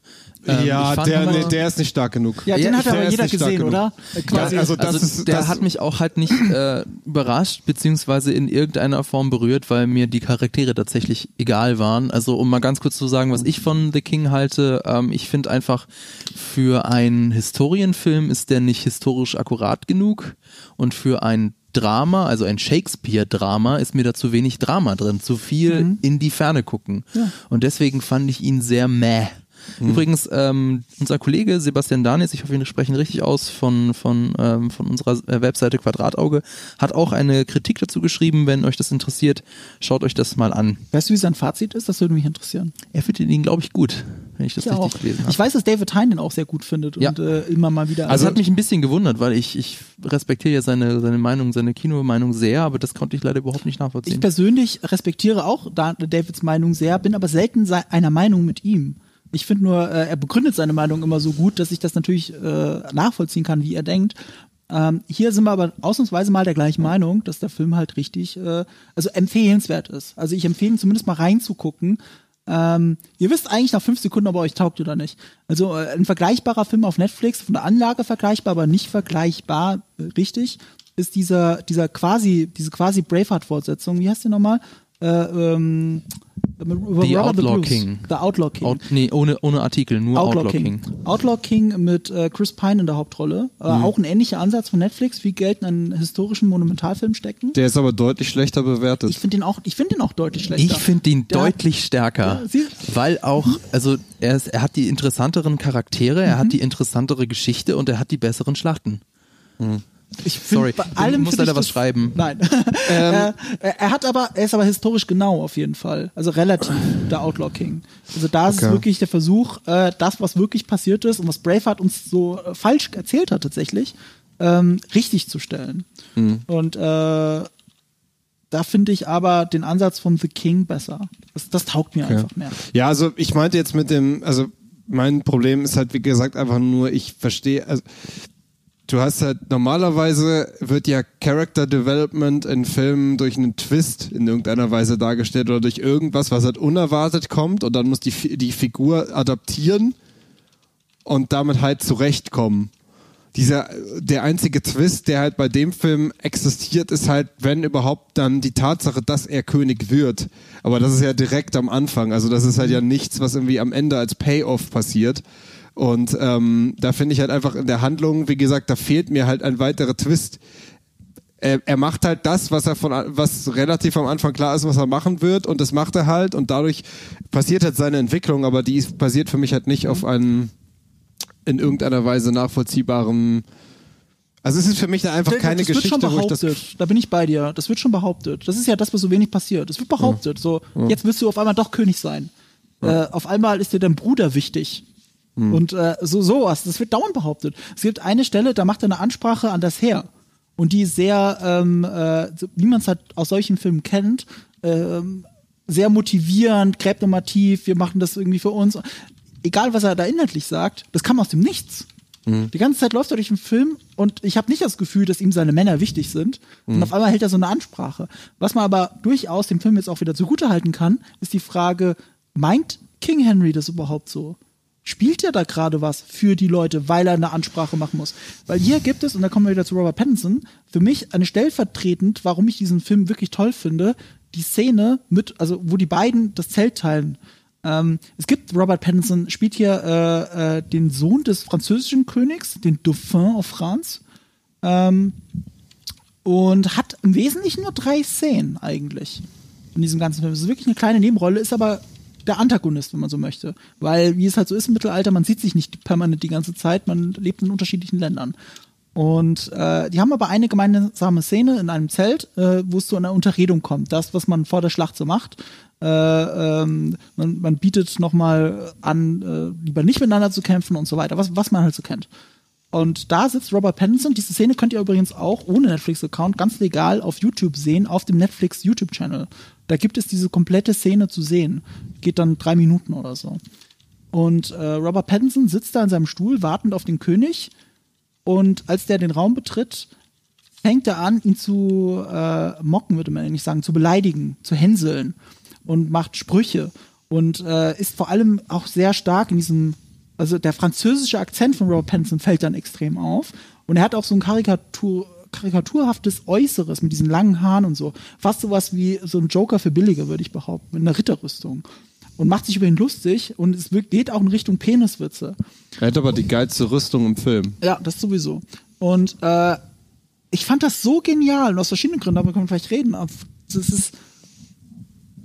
Ähm, ja, ich fand der, immer- nee, der ist nicht stark genug. Ja, den Ja, hat aber der ist jeder nicht stark gesehen, genug. oder? Quasi. Ja, also das also ist, der das hat mich auch halt nicht äh, überrascht, beziehungsweise in irgendeiner Form berührt, weil mir die Charaktere tatsächlich egal waren. Also um mal ganz kurz zu sagen, was ich von The King halte, ähm, ich finde einfach, für einen Historienfilm ist der nicht historisch akkurat genug und für ein Drama, also ein Shakespeare-Drama, ist mir da zu wenig Drama drin, zu viel in die Ferne gucken. Und deswegen fand ich ihn sehr meh. Übrigens, ähm, unser Kollege Sebastian Danis, ich hoffe, wir sprechen richtig aus, von, von, ähm, von unserer äh, Webseite Quadratauge, hat auch eine Kritik dazu geschrieben. Wenn euch das interessiert, schaut euch das mal an. Weißt du, wie sein Fazit ist? Das würde mich interessieren. Er findet ihn, glaube ich, gut, wenn ich das Ich richtig auch. gelesen habe. Ich weiß, dass David Hein den auch sehr gut findet Ja. und äh, immer mal wieder. Also hat mich ein bisschen gewundert, weil ich, ich respektiere ja seine, seine Meinung, seine Kinomeinung sehr, aber das konnte ich leider überhaupt nicht ich nachvollziehen. persönlich respektiere auch Da- Davids Meinung sehr, bin aber selten einer Meinung mit ihm. Ich finde nur, äh, er begründet seine Meinung immer so gut, dass ich das natürlich äh, nachvollziehen kann, wie er denkt. Ähm, hier sind wir aber ausnahmsweise mal der gleichen Meinung, dass der Film halt richtig, äh, also empfehlenswert ist. Also ich empfehle ihn zumindest mal reinzugucken. Ähm, ihr wisst eigentlich nach fünf Sekunden, ob er euch taugt oder nicht. Also äh, ein vergleichbarer Film auf Netflix, von der Anlage vergleichbar, aber nicht vergleichbar, äh, richtig, ist dieser, dieser quasi, diese quasi Braveheart-Fortsetzung, wie heißt die nochmal? Äh, ähm, The Outlaw Bruce. King. The Outlaw King. Out, nee, ohne, ohne Artikel, nur Outlaw, King. Outlaw King mit äh, Chris Pine in der Hauptrolle. Äh, Mhm. Auch ein ähnlicher Ansatz von Netflix, wie Geld in einen historischen Monumentalfilm stecken. Der ist aber deutlich schlechter bewertet. Ich finde den auch, ich finde den auch deutlich schlechter. Ich finde ihn Der- deutlich stärker, Ja, weil auch, also er, ist, er hat die interessanteren Charaktere, er Mhm. hat die interessantere Geschichte und er hat die besseren Schlachten. Ich Sorry, bei du allem ich leider was schreiben. Nein. er, er hat aber, er ist aber historisch genau auf jeden Fall. Also relativ, der Outlaw King. Also da ist es Okay. wirklich der Versuch, äh, das, was wirklich passiert ist und was Braveheart uns so äh, falsch erzählt hat tatsächlich, ähm, richtig zu stellen. Und äh, da finde ich aber den Ansatz von The King besser. Das, das taugt mir einfach mehr. Ja, also ich meinte jetzt mit dem, also mein Problem ist halt, wie gesagt, einfach nur, ich verstehe, also du hast halt, normalerweise wird ja Character Development in Filmen durch einen Twist in irgendeiner Weise dargestellt oder durch irgendwas, was halt unerwartet kommt und dann muss die, die Figur adaptieren und damit halt zurechtkommen. dieser, der einzige Twist, der halt bei dem Film existiert, ist halt, wenn überhaupt, dann die Tatsache, dass er König wird. Aber das ist ja direkt am Anfang. Also das ist halt ja nichts, was irgendwie am Ende als Payoff passiert. Und ähm, da finde ich halt einfach in der Handlung, wie gesagt, da fehlt mir halt ein weiterer Twist. Er, er macht halt das, was er von, was relativ am Anfang klar ist, was er machen wird, und das macht er halt, und dadurch passiert halt seine Entwicklung, aber die basiert für mich halt nicht auf einem in irgendeiner Weise nachvollziehbarem. Also es ist für mich da einfach keine das Geschichte, wird schon wo ich behauptet. das. Da bin ich bei dir. Das wird schon behauptet. Das ist ja das, was so wenig passiert. Es wird behauptet. So, jetzt wirst du auf einmal doch König sein. Äh, auf einmal ist dir dein Bruder wichtig. Und äh, so sowas. Das wird dauernd behauptet. Es gibt eine Stelle, da macht er eine Ansprache an das Heer. Und die ist sehr, ähm, äh, wie man es halt aus solchen Filmen kennt, ähm, sehr motivierend, gräbt nochmal tief, wir machen das irgendwie für uns. Egal, was er da inhaltlich sagt, das kam aus dem Nichts. Die ganze Zeit läuft er durch den Film und ich habe nicht das Gefühl, dass ihm seine Männer wichtig sind. Und auf einmal hält er so eine Ansprache. Was man aber durchaus dem Film jetzt auch wieder zugutehalten kann, ist die Frage, meint King Henry das überhaupt so? Spielt er da gerade was für die Leute, weil er eine Ansprache machen muss? Weil hier gibt es, und da kommen wir wieder zu Robert Pattinson, für mich eine stellvertretend, warum ich diesen Film wirklich toll finde, die Szene mit, also wo die beiden das Zelt teilen. Ähm, es gibt Robert Pattinson, spielt hier äh, äh, den Sohn des französischen Königs, den Dauphin of France. Ähm, und hat im Wesentlichen nur drei Szenen eigentlich in diesem ganzen Film. Es ist wirklich eine kleine Nebenrolle, ist aber der Antagonist, wenn man so möchte. Weil, wie es halt so ist im Mittelalter, man sieht sich nicht permanent die ganze Zeit, man lebt in unterschiedlichen Ländern. Und äh, die haben aber eine gemeinsame Szene in einem Zelt, äh, wo es zu einer Unterredung kommt. Das, was man vor der Schlacht so macht. Äh, ähm, man, man bietet nochmal an, äh, lieber nicht miteinander zu kämpfen und so weiter, was, was man halt so kennt. Und da sitzt Robert Pattinson. Diese Szene könnt ihr übrigens auch ohne Netflix-Account ganz legal auf YouTube sehen, auf dem Netflix YouTube-Channel. Da gibt es diese komplette Szene zu sehen. Geht dann drei Minuten oder so. Und äh, Robert Pattinson sitzt da in seinem Stuhl, wartend auf den König. Und als der den Raum betritt, fängt er an, ihn zu äh, mocken, würde man eigentlich sagen, zu beleidigen, zu hänseln und macht Sprüche und äh, ist vor allem auch sehr stark in diesem, also der französische Akzent von Robert Pattinson fällt dann extrem auf und er hat auch so ein Karikatur, karikaturhaftes Äußeres mit diesen langen Haaren und so, fast sowas wie so ein Joker für Billige, würde ich behaupten, mit einer Ritterrüstung und macht sich über ihn lustig und es geht auch in Richtung Peniswitze. Er hat aber die geilste Rüstung im Film. Ja, das sowieso. Und äh, ich fand das so genial und aus verschiedenen Gründen, darüber können wir vielleicht reden. Das ist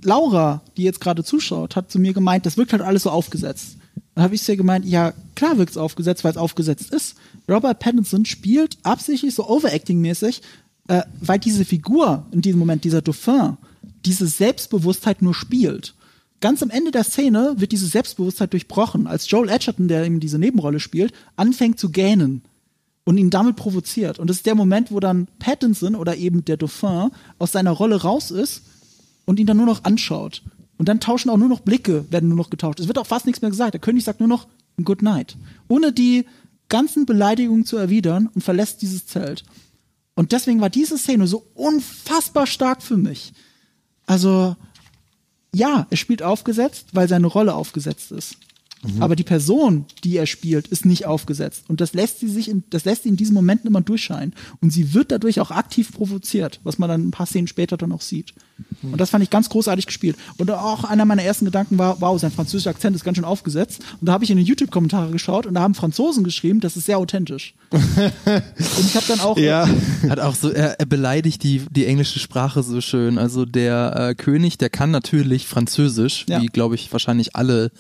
Laura, die jetzt gerade zuschaut, hat zu mir gemeint, das wirkt halt alles so aufgesetzt. Dann habe ich zu ihr gemeint, ja, klar wirkt es aufgesetzt, weil es aufgesetzt ist. Robert Pattinson spielt absichtlich so Overacting-mäßig, äh, weil diese Figur in diesem Moment, dieser Dauphin, diese Selbstbewusstheit nur spielt. Ganz am Ende der Szene wird diese Selbstbewusstheit durchbrochen, als Joel Edgerton, der eben diese Nebenrolle spielt, anfängt zu gähnen und ihn damit provoziert. Und das ist der Moment, wo dann Pattinson oder eben der Dauphin aus seiner Rolle raus ist und ihn dann nur noch anschaut. Und dann tauschen auch nur noch Blicke, werden nur noch getauscht. Es wird auch fast nichts mehr gesagt. Der König sagt nur noch Good Night. Ohne die ganzen Beleidigungen zu erwidern und verlässt dieses Zelt. Und deswegen war diese Szene so unfassbar stark für mich. Also, ja, er spielt aufgesetzt, weil seine Rolle aufgesetzt ist. Aber die Person, die er spielt, ist nicht aufgesetzt. Und das lässt sie sich in, das lässt sie in diesen Momenten immer durchscheinen. Und sie wird dadurch auch aktiv provoziert, was man dann ein paar Szenen später dann auch sieht. Und das fand ich ganz großartig gespielt. Und auch einer meiner ersten Gedanken war, wow, sein französischer Akzent ist ganz schön aufgesetzt. Und da habe ich in den YouTube-Kommentare geschaut und da haben Franzosen geschrieben, das ist sehr authentisch. und ich habe dann auch Hat auch so, er, er beleidigt die, die englische Sprache so schön. Also der äh, König, der kann natürlich Französisch, Ja. wie glaube ich wahrscheinlich alle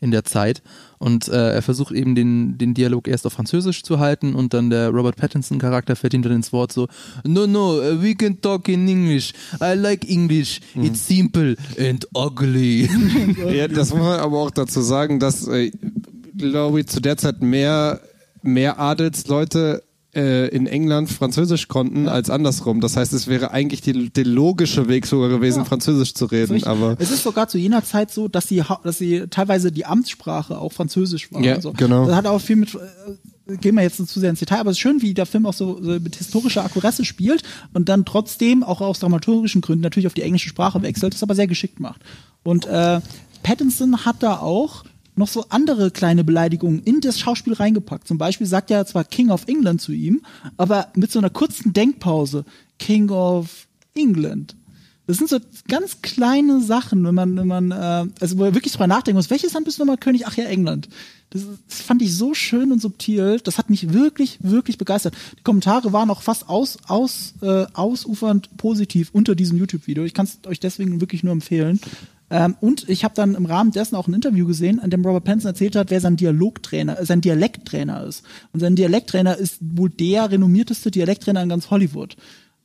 in der Zeit. Und äh, er versucht eben den, den Dialog erst auf Französisch zu halten und dann der Robert Pattinson Charakter fällt hinter ins Wort so, no, no, uh, we can talk in English. I like English. It's simple and ugly. Ja, das muss man aber auch dazu sagen, dass, äh, glaube ich, zu der Zeit mehr, mehr Adelsleute in England Französisch konnten als andersrum. Das heißt, es wäre eigentlich die, der logische Weg sogar gewesen, Ja. Französisch zu reden. Aber es ist sogar zu jener Zeit so, dass sie, dass sie teilweise die Amtssprache auch Französisch war. Ja, und so. genau. Das hat auch viel mit, äh, gehen wir jetzt nicht zu sehr ins Detail, aber es ist schön, wie der Film auch so, so mit historischer Akkuresse spielt und dann trotzdem auch aus dramaturgischen Gründen natürlich auf die englische Sprache wechselt, das aber sehr geschickt macht. Und äh, Pattinson hat da auch noch so andere kleine Beleidigungen in das Schauspiel reingepackt. Zum Beispiel sagt er zwar King of England zu ihm, aber mit so einer kurzen Denkpause. King of England. Das sind so ganz kleine Sachen, wenn man, wenn man, äh, also wo er wirklich drüber nachdenken muss, welches Land bist du nochmal König? Ach ja, England. Das, das fand ich so schön und subtil. Das hat mich wirklich, wirklich begeistert. Die Kommentare waren auch fast aus, aus, äh, ausufernd positiv unter diesem YouTube-Video. Ich kann es euch deswegen wirklich nur empfehlen. Ähm, und ich habe dann im Rahmen dessen auch ein Interview gesehen, an dem Robert Pattinson erzählt hat, wer sein Dialogtrainer, äh, sein Dialekttrainer ist. Und sein Dialekttrainer ist wohl der renommierteste Dialekttrainer in ganz Hollywood.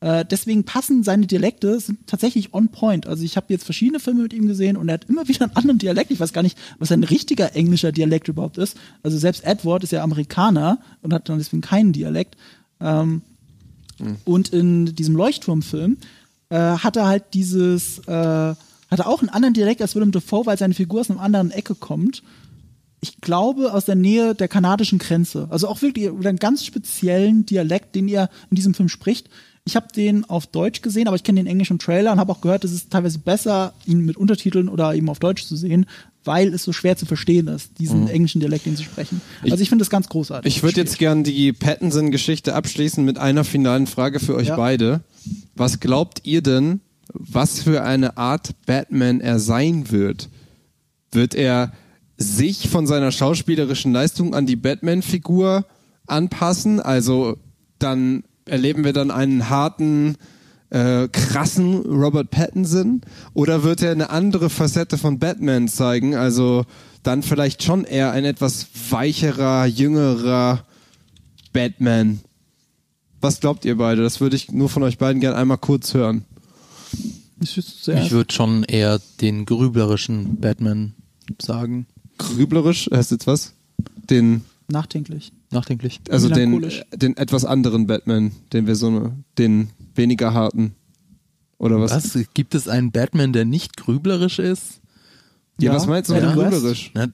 Äh, deswegen passen seine Dialekte sind tatsächlich on point. Also ich habe jetzt verschiedene Filme mit ihm gesehen und er hat immer wieder einen anderen Dialekt. Ich weiß gar nicht, was ein richtiger englischer Dialekt überhaupt ist. Also selbst Edward ist ja Amerikaner und hat dann deswegen keinen Dialekt. Ähm, mhm. Und in diesem Leuchtturmfilm äh, hat er halt dieses, äh, hat er auch einen anderen Dialekt als Willem Dafoe, weil seine Figur aus einer anderen Ecke kommt ich glaube, aus der Nähe der kanadischen Grenze. Also auch wirklich einen ganz speziellen Dialekt, den er in diesem Film spricht. Ich habe den auf Deutsch gesehen, aber ich kenne den englischen Trailer und habe auch gehört, es ist teilweise besser, ihn mit Untertiteln oder eben auf Deutsch zu sehen, weil es so schwer zu verstehen ist, diesen mhm. englischen Dialekt, den sie sprechen. Also ich finde das ganz großartig. Ich würde jetzt gern die Pattinson-Geschichte abschließen mit einer finalen Frage für euch ja. beide. Was glaubt ihr denn, was für eine Art Batman er sein wird? Wird er sich von seiner schauspielerischen Leistung an die Batman-Figur anpassen? Also dann erleben wir dann einen harten, äh, krassen Robert Pattinson? Oder wird er eine andere Facette von Batman zeigen? Also dann vielleicht schon eher ein etwas weicherer, jüngerer Batman. Was glaubt ihr beide? Das würde ich nur von euch beiden gerne einmal kurz hören. Ich würde schon eher den grüblerischen Batman sagen. Grüblerisch heißt jetzt was? Den Nachdenklich. Nachdenklich. Also den, den etwas anderen Batman, den wir so, den weniger harten. Oder was? Was? Gibt es einen Batman, der nicht grüblerisch ist? Ja, ja was meinst du mit grüblerisch? Na,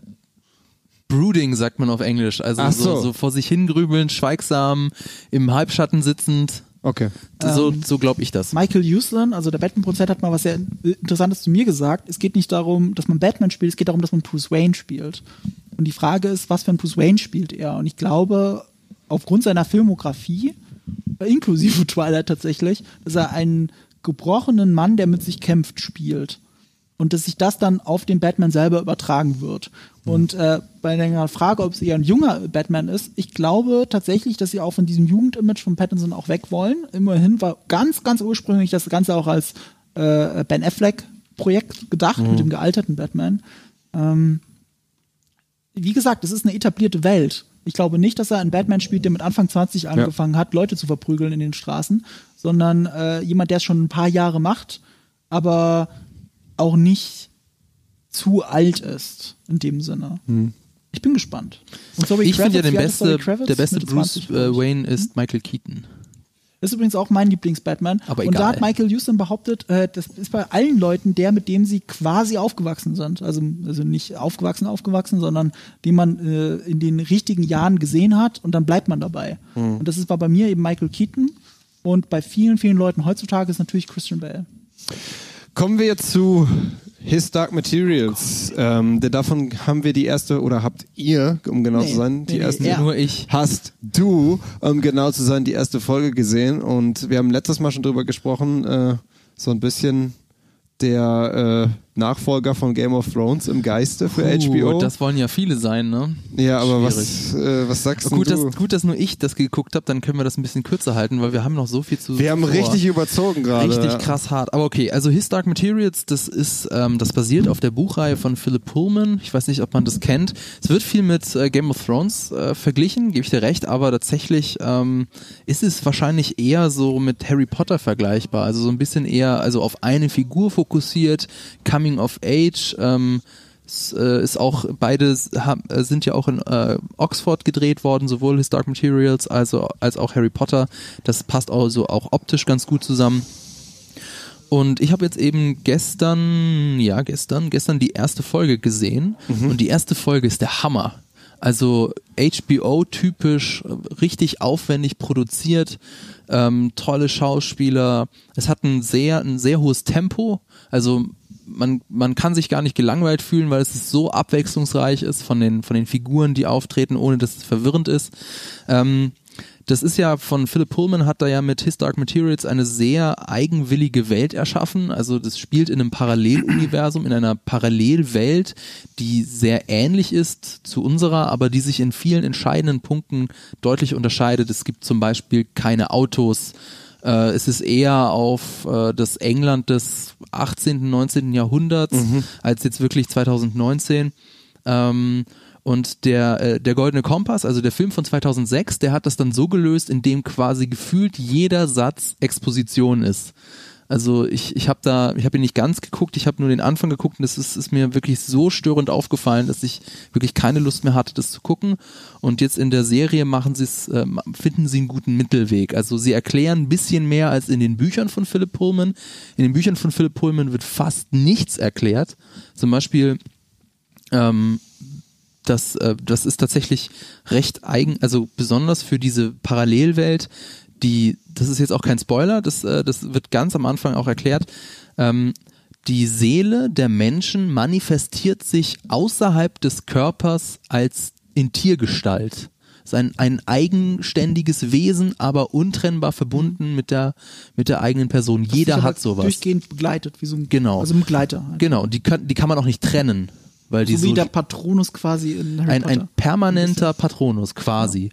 brooding sagt man auf Englisch. Also so. So, so vor sich hingrübeln, schweigsam, im Halbschatten sitzend. Okay. So, ähm, so glaube ich das. Michael Uslan, also der Batman-Prozent hat mal was sehr Interessantes zu mir gesagt. Es geht nicht darum, dass man Batman spielt, es geht darum, dass man Bruce Wayne spielt. Und die Frage ist, was für ein Bruce Wayne spielt er? Und ich glaube, aufgrund seiner Filmografie, inklusive Twilight tatsächlich, dass er einen gebrochenen Mann, der mit sich kämpft, spielt. Und dass sich das dann auf den Batman selber übertragen wird. Und äh, bei der Frage, ob es eher ein junger Batman ist, ich glaube tatsächlich, dass sie auch von diesem Jugendimage von Pattinson auch weg wollen. Immerhin war ganz, ganz ursprünglich das Ganze auch als äh, Ben Affleck-Projekt gedacht, mhm. mit dem gealterten Batman. Ähm, wie gesagt, es ist eine etablierte Welt. Ich glaube nicht, dass er einen Batman spielt, der mit Anfang 20 angefangen ja. hat, Leute zu verprügeln in den Straßen, sondern äh, jemand, der es schon ein paar Jahre macht, aber auch nicht zu alt ist in dem Sinne. Hm. Ich bin gespannt. Und Zoe ich finde ja den beste, der beste Bruce 20, äh, Wayne ist Michael Keaton. Das ist übrigens auch mein Lieblings-Batman. Aber egal. Und da hat Michael Houston behauptet, äh, das ist bei allen Leuten der, mit dem sie quasi aufgewachsen sind. Also, also nicht aufgewachsen, aufgewachsen, sondern den man äh, in den richtigen Jahren gesehen hat und dann bleibt man dabei. Mhm. Und das ist, war bei mir eben Michael Keaton und bei vielen, vielen Leuten heutzutage ist natürlich Christian Bale. Kommen wir jetzt zu His Dark Materials. Ähm, davon haben wir die erste, oder habt ihr, um genau nee, zu sein, die nee, erste. Ja. Nur ich. Hast du, um genau zu sein, die erste Folge gesehen. Und wir haben letztes Mal schon drüber gesprochen, äh, so ein bisschen der äh, Nachfolger von Game of Thrones im Geiste für uh, HBO. Das wollen ja viele sein, ne? Ja, aber was, äh, was sagst gut, du? Dass, gut, dass nur ich das geguckt habe, dann können wir das ein bisschen kürzer halten, weil wir haben noch so viel zu. Wir haben vor. richtig überzogen gerade. Richtig krass hart. Aber okay, also His Dark Materials, das ist, ähm, das basiert auf der Buchreihe von Philip Pullman. Ich weiß nicht, ob man das kennt. Es wird viel mit äh, Game of Thrones äh, verglichen, gebe ich dir recht, aber tatsächlich ähm, ist es wahrscheinlich eher so mit Harry Potter vergleichbar. Also so ein bisschen eher, also auf eine Figur fokussiert, Coming of Age. Ähm, äh, ist auch beide haben, äh, sind ja auch in äh, Oxford gedreht worden, sowohl His Dark Materials also als auch Harry Potter. Das passt also auch optisch ganz gut zusammen. Und ich habe jetzt eben gestern, ja gestern, gestern die erste Folge gesehen mhm. und die erste Folge ist der Hammer. Also HBO-typisch, richtig aufwendig produziert, ähm, tolle Schauspieler. Es hat ein sehr, ein sehr hohes Tempo. Also man, man kann sich gar nicht gelangweilt fühlen, weil es so abwechslungsreich ist von den, von den Figuren, die auftreten, ohne dass es verwirrend ist. Ähm, das ist ja von Philip Pullman hat da ja mit His Dark Materials eine sehr eigenwillige Welt erschaffen. Also das spielt in einem Paralleluniversum, in einer Parallelwelt, die sehr ähnlich ist zu unserer, aber die sich in vielen entscheidenden Punkten deutlich unterscheidet. Es gibt zum Beispiel keine Autos. Äh, es ist eher auf äh, das England des 18., 19. Jahrhunderts als jetzt wirklich 2019. Ähm, und der, äh, der Goldene Kompass, also der Film von 2006, der hat das dann so gelöst, indem quasi gefühlt jeder Satz Exposition ist. Also ich, ich habe da, ich habe ihn nicht ganz geguckt, ich habe nur den Anfang geguckt und das ist, ist mir wirklich so störend aufgefallen, dass ich wirklich keine Lust mehr hatte, das zu gucken. Und jetzt in der Serie machen sie es, äh, finden sie einen guten Mittelweg. Also sie erklären ein bisschen mehr als in den Büchern von Philip Pullman. In den Büchern von Philip Pullman wird fast nichts erklärt. Zum Beispiel ähm, das, äh, das ist tatsächlich recht eigen, also besonders für diese Parallelwelt, die, das ist jetzt auch kein Spoiler, das, äh, das wird ganz am Anfang auch erklärt, ähm, die Seele der Menschen manifestiert sich außerhalb des Körpers als in Tiergestalt. Ist ein, ein eigenständiges Wesen, aber untrennbar verbunden mit der, mit der eigenen Person. Das Jeder hat sowas. Durchgehend begleitet, wie so ein, Genau. also ein Begleiter. Halt. Genau, die kann, die kann man auch nicht trennen. Weil die So wie so der Patronus quasi in Harry ein, Potter. ein permanenter Patronus quasi.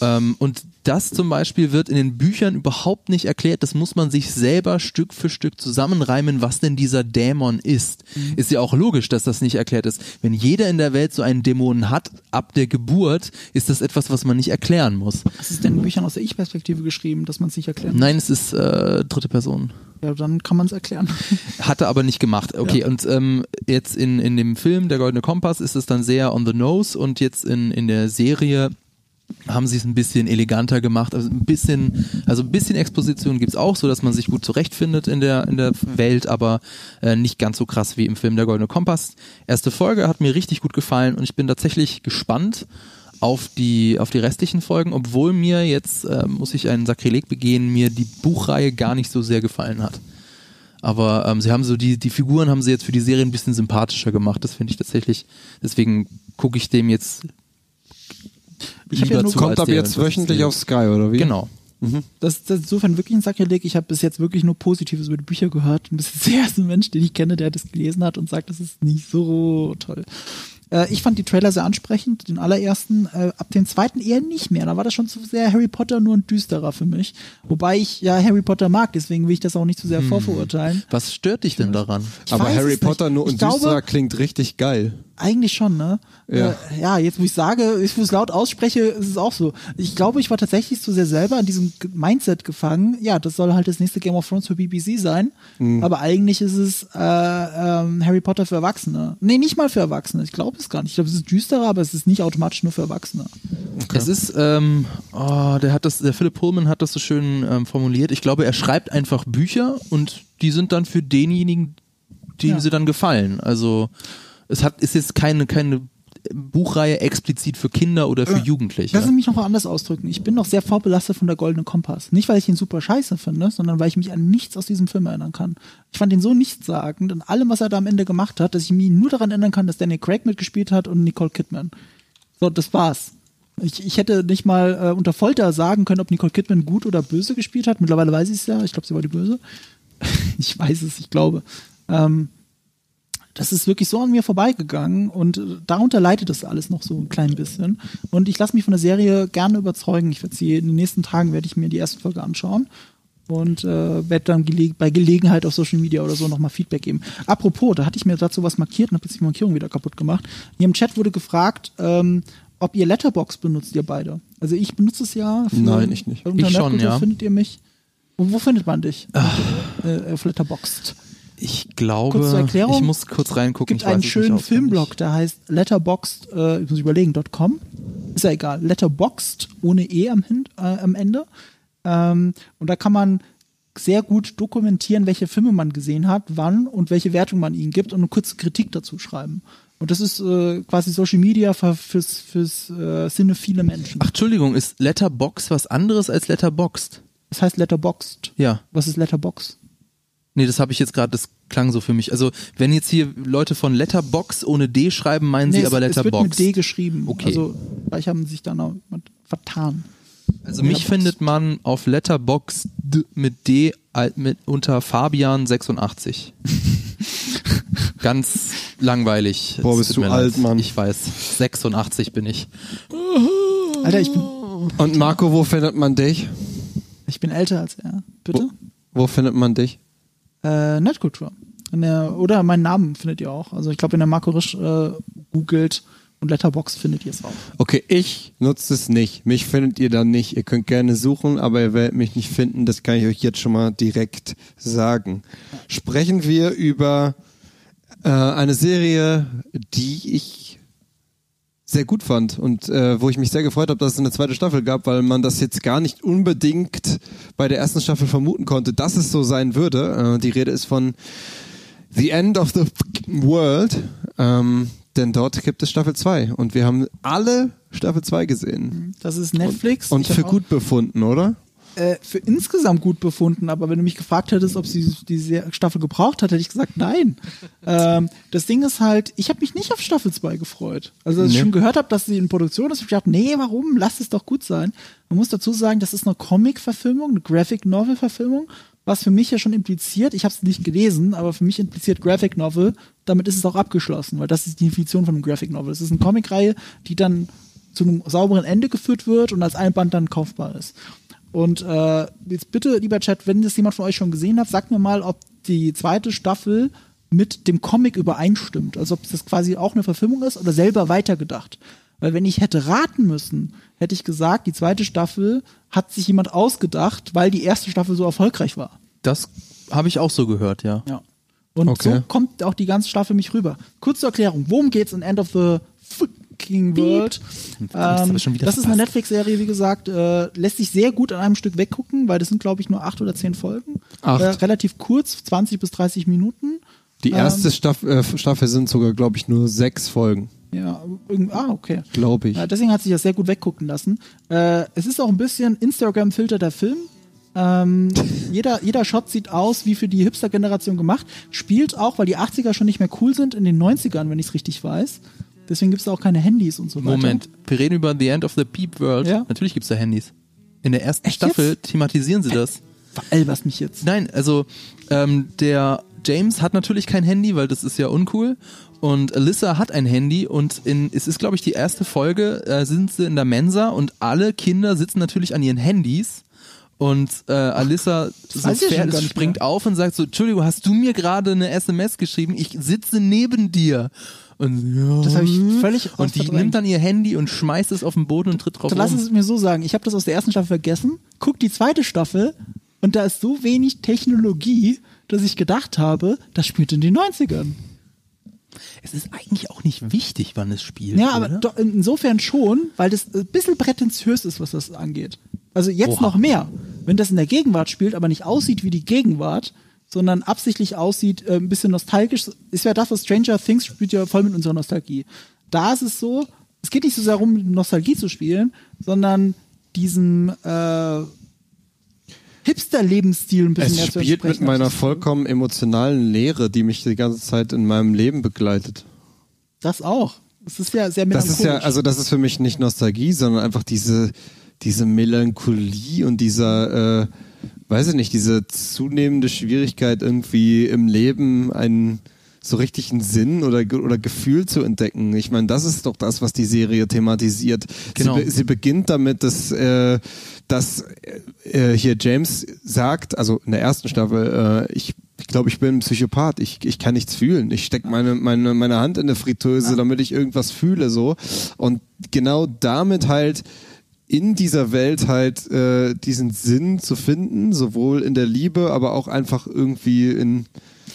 Ähm, und das zum Beispiel wird in den Büchern überhaupt nicht erklärt. Das muss man sich selber Stück für Stück zusammenreimen, was denn dieser Dämon ist. Mhm. Ist ja auch logisch, dass das nicht erklärt ist. Wenn jeder in der Welt so einen Dämon hat, ab der Geburt, ist das etwas, was man nicht erklären muss. Ist denn in Büchern aus der Ich-Perspektive geschrieben, dass man es nicht erklären Nein, es ist äh, dritte Person. Ja, dann kann man es erklären. Hatte aber nicht gemacht. Okay, Ja. und ähm, jetzt in, in dem Film Der Goldene Kompass ist es dann sehr on the nose und jetzt in, in der Serie haben sie es ein bisschen eleganter gemacht. Also ein bisschen, also ein bisschen Exposition gibt's auch, so dass man sich gut zurechtfindet in der, in der Welt, aber äh, nicht ganz so krass wie im Film Der Goldene Kompass. Erste Folge hat mir richtig gut gefallen und ich bin tatsächlich gespannt auf die, auf die restlichen Folgen, obwohl mir jetzt, äh, muss ich einen Sakrileg begehen, mir die Buchreihe gar nicht so sehr gefallen hat. Aber ähm, sie haben so die, die Figuren haben sie jetzt für die Serie ein bisschen sympathischer gemacht. Das finde ich tatsächlich. Deswegen gucke ich dem jetzt. Ich hab lieber ja nur- Kommt als ab der- jetzt wöchentlich auf Sky, oder wie? Genau. Das, das ist insofern wirklich ein Sakrileg. Ich habe bis jetzt wirklich nur Positives über die Bücher gehört. Du bist der erste Mensch, den ich kenne, der das gelesen hat und sagt, das ist nicht so toll. Äh, ich fand die Trailer sehr ansprechend, den allerersten. Äh, ab dem zweiten eher nicht mehr. Da war das schon zu sehr Harry Potter, nur ein düsterer für mich. Wobei ich ja Harry Potter mag, deswegen will ich das auch nicht zu sehr vorverurteilen. Was stört dich denn daran? Ich Aber Harry Potter nicht. nur und glaube- düsterer klingt richtig geil. Eigentlich schon, ne? Ja. Äh, ja, jetzt wo ich sage, ich es laut ausspreche, ist es auch so. Ich glaube, ich war tatsächlich zu sehr selber an diesem Mindset gefangen. Ja, das soll halt das nächste Game of Thrones für BBC sein. Mhm. Aber eigentlich ist es äh, ähm, Harry Potter für Erwachsene. Nee, nicht mal für Erwachsene. Ich glaube es gar nicht. Ich glaube, es ist düsterer, aber es ist nicht automatisch nur für Erwachsene. Es ist, ähm, oh, der hat das, der Philipp Pullman hat das so schön ähm, formuliert. Ich glaube, er schreibt einfach Bücher und die sind dann für denjenigen, dem Ja. sie dann gefallen. Also es hat, ist jetzt keine, keine Buchreihe explizit für Kinder oder für Jugendliche. Lass mich noch mal anders ausdrücken. Ich bin noch sehr vorbelastet von der Goldene Kompass. Nicht, weil ich ihn super scheiße finde, sondern weil ich mich an nichts aus diesem Film erinnern kann. Ich fand ihn so nichtssagend in allem, was er da am Ende gemacht hat, dass ich mich nur daran erinnern kann, dass Daniel Craig mitgespielt hat und Nicole Kidman. So, das war's. Ich, ich hätte nicht mal äh, unter Folter sagen können, ob Nicole Kidman gut oder böse gespielt hat. Mittlerweile weiß ich es ja. Ich glaube, sie war die Böse. ich weiß es, ich glaube. Ähm, das ist wirklich so an mir vorbeigegangen und äh, darunter leidet das alles noch so ein klein bisschen. Und ich lasse mich von der Serie gerne überzeugen. Ich werde sie in den nächsten Tagen werde ich mir die erste Folge anschauen und äh, werde dann gele bei Gelegenheit auf Social Media oder so nochmal Feedback geben. Apropos, da hatte ich mir dazu was markiert und habe jetzt die Markierung wieder kaputt gemacht. Hier im Chat wurde gefragt, ähm, ob ihr Letterbox benutzt, ihr beide. Also ich benutze es ja. Für, Nein, ich nicht. Unter Ich schon, ja. findet ihr mich. Wo, wo findet man dich? Äh, auf Letterboxd. Ich glaube, Kurz zur Erklärung. ich muss kurz reingucken. gibt ich weiß einen es schönen. Filmblog, der heißt letterboxd, äh, ich muss überlegen, .com. Ist ja egal. Letterboxd ohne E am, Hin äh, am Ende. Ähm, und da kann man sehr gut dokumentieren, welche Filme man gesehen hat, wann und welche Wertung man ihnen gibt und eine kurze Kritik dazu schreiben. Und das ist äh, quasi Social Media für, fürs, fürs äh, Sinne viele Menschen. Ach, Entschuldigung, ist Letterbox was anderes als Letterboxd? Das heißt Letterboxd. Ja. Was ist Letterbox? Nee, das habe ich jetzt gerade, das klang so für mich. Also, wenn jetzt hier Leute von Letterbox ohne D schreiben, meinen Nee, sie es, aber es wird Letterbox. mit D geschrieben. Okay. Also vielleicht haben sich dann auch jemand vertan. Also mich Letterboxd. findet man auf Letterbox mit D mit unter Fabian 86. Ganz langweilig. Boah, bist du alt, leid. Mann. Ich weiß. 86 bin ich. Alter, ich bin, Und Marco, wo findet man dich? ich bin älter als er. Bitte? Wo findet man dich? Äh, Netkultur. In der, oder meinen Namen findet ihr auch. Also ich glaube, wenn ihr Marco Risch äh, googelt und Letterbox findet ihr es auch. Okay, ich nutze es nicht. Mich findet ihr dann nicht. Ihr könnt gerne suchen, aber ihr werdet mich nicht finden. Das kann ich euch jetzt schon mal direkt sagen. Sprechen wir über äh, eine Serie, die ich sehr gut fand und äh, wo ich mich sehr gefreut habe, dass es eine zweite Staffel gab, weil man das jetzt gar nicht unbedingt bei der ersten Staffel vermuten konnte, dass es so sein würde. Äh, die Rede ist von The End of the World, ähm, denn dort gibt es Staffel 2 und wir haben alle Staffel 2 gesehen Das ist Netflix. und hab für gut befunden, oder? Äh, für insgesamt gut befunden, aber wenn du mich gefragt hättest, ob sie diese Staffel gebraucht hat, hätte ich gesagt, nein. ähm, das Ding ist halt, ich habe mich nicht auf Staffel 2 gefreut. Also als ich Nee. schon gehört habe, dass sie in Produktion ist, hab ich gedacht, nee, warum? Lass es doch gut sein. Man muss dazu sagen, das ist eine Comic-Verfilmung, eine Graphic-Novel-Verfilmung, was für mich ja schon impliziert, ich habe es nicht gelesen, aber für mich impliziert Graphic Novel, damit ist es auch abgeschlossen, weil das ist die Definition von einem Graphic Novel. Es ist eine Comicreihe, die dann zu einem sauberen Ende geführt wird und als ein Band dann kaufbar ist. Und äh, jetzt bitte, lieber Chat, wenn das jemand von euch schon gesehen hat, sagt mir mal, ob die zweite Staffel mit dem Comic übereinstimmt. Also ob das quasi auch eine Verfilmung ist oder selber weitergedacht. Weil wenn ich hätte raten müssen, hätte ich gesagt, die zweite Staffel hat sich jemand ausgedacht, weil die erste Staffel so erfolgreich war. Das habe ich auch so gehört, ja. Ja. Und Okay. so kommt auch die ganze Staffel mich rüber. Kurze Erklärung, worum geht's in End of the fucking World? Ähm, das ist eine. Netflix-Serie, wie gesagt, äh, lässt sich sehr gut an einem Stück weggucken, weil das sind, glaube ich, nur acht oder zehn Folgen. Acht. Äh, relativ kurz, 20 bis 30 Minuten. Die erste Staff äh, Staffel sind sogar, glaube ich, nur sechs Folgen, Ja, ah, okay. glaube ich. Ja, deswegen hat sich das sehr gut weggucken lassen. Äh, es ist auch ein bisschen Instagram-Filter der Film. Ähm, jeder, jeder Shot sieht aus wie für die Hipster-Generation gemacht. Spielt auch, weil die 80er schon nicht mehr cool sind, in den 90ern, wenn ich es richtig weiß. Deswegen gibt es auch keine Handys und so weiter. Moment, wir reden über The End of the Peep World. Ja. Natürlich gibt's da Handys. In der ersten Echt Staffel jetzt? thematisieren sie das. Veralberst mich jetzt. Nein, also ähm, der James hat natürlich kein Handy, weil das ist ja uncool. Und Alyssa hat ein Handy und in, es ist, glaube ich, die erste Folge, äh, sind sie in der Mensa und alle Kinder sitzen natürlich an ihren Handys. Und äh, Alyssa so nicht springt mehr. auf und sagt so, Entschuldigung, hast du mir gerade eine SMS geschrieben? Ich sitze neben dir. Und, ja. Das habe ich völlig Und die verdrängt. nimmt dann ihr Handy und schmeißt es auf den Boden und tritt drauf Dann lass es mir so sagen. Ich habe das aus der ersten Staffel vergessen. Guck die zweite Staffel und da ist so wenig Technologie, dass ich gedacht habe, das spielt in den 90ern. Es ist eigentlich auch nicht wichtig, wann es spielt. Ja, aber doch, insofern schon, weil das ein bisschen prätentiös ist, was das angeht. Also jetzt Oha. noch mehr. Wenn das in der Gegenwart spielt, aber nicht aussieht wie die Gegenwart, sondern absichtlich aussieht, äh, ein bisschen nostalgisch. Ist ja das, was Stranger Things spielt ja voll mit unserer Nostalgie. Da ist es so, es geht nicht so sehr darum, Nostalgie zu spielen, sondern diesen äh, Hipster-Lebensstil ein bisschen Es mehr zu spielt mit meiner das- vollkommen emotionalen Leere, die mich die ganze Zeit in meinem Leben begleitet. Das auch. Das ist ja sehr Das melancholisch. ist ja, also das ist für mich nicht Nostalgie, sondern einfach diese, diese Melancholie und dieser, äh, weiß ich nicht, diese zunehmende Schwierigkeit irgendwie im Leben einen so richtigen Sinn oder, oder Gefühl zu entdecken. Ich meine, das ist doch das, was die Serie thematisiert. Genau. Sie, be sie beginnt damit, dass, äh, dass äh, hier James sagt, also in der ersten Staffel, äh, ich ich glaube, ich bin ein Psychopath. Ich, ich kann nichts fühlen. Ich stecke meine, meine, meine Hand in eine Fritteuse, damit ich irgendwas fühle. so Und genau damit halt in dieser Welt halt äh, diesen Sinn zu finden, sowohl in der Liebe, aber auch einfach irgendwie in,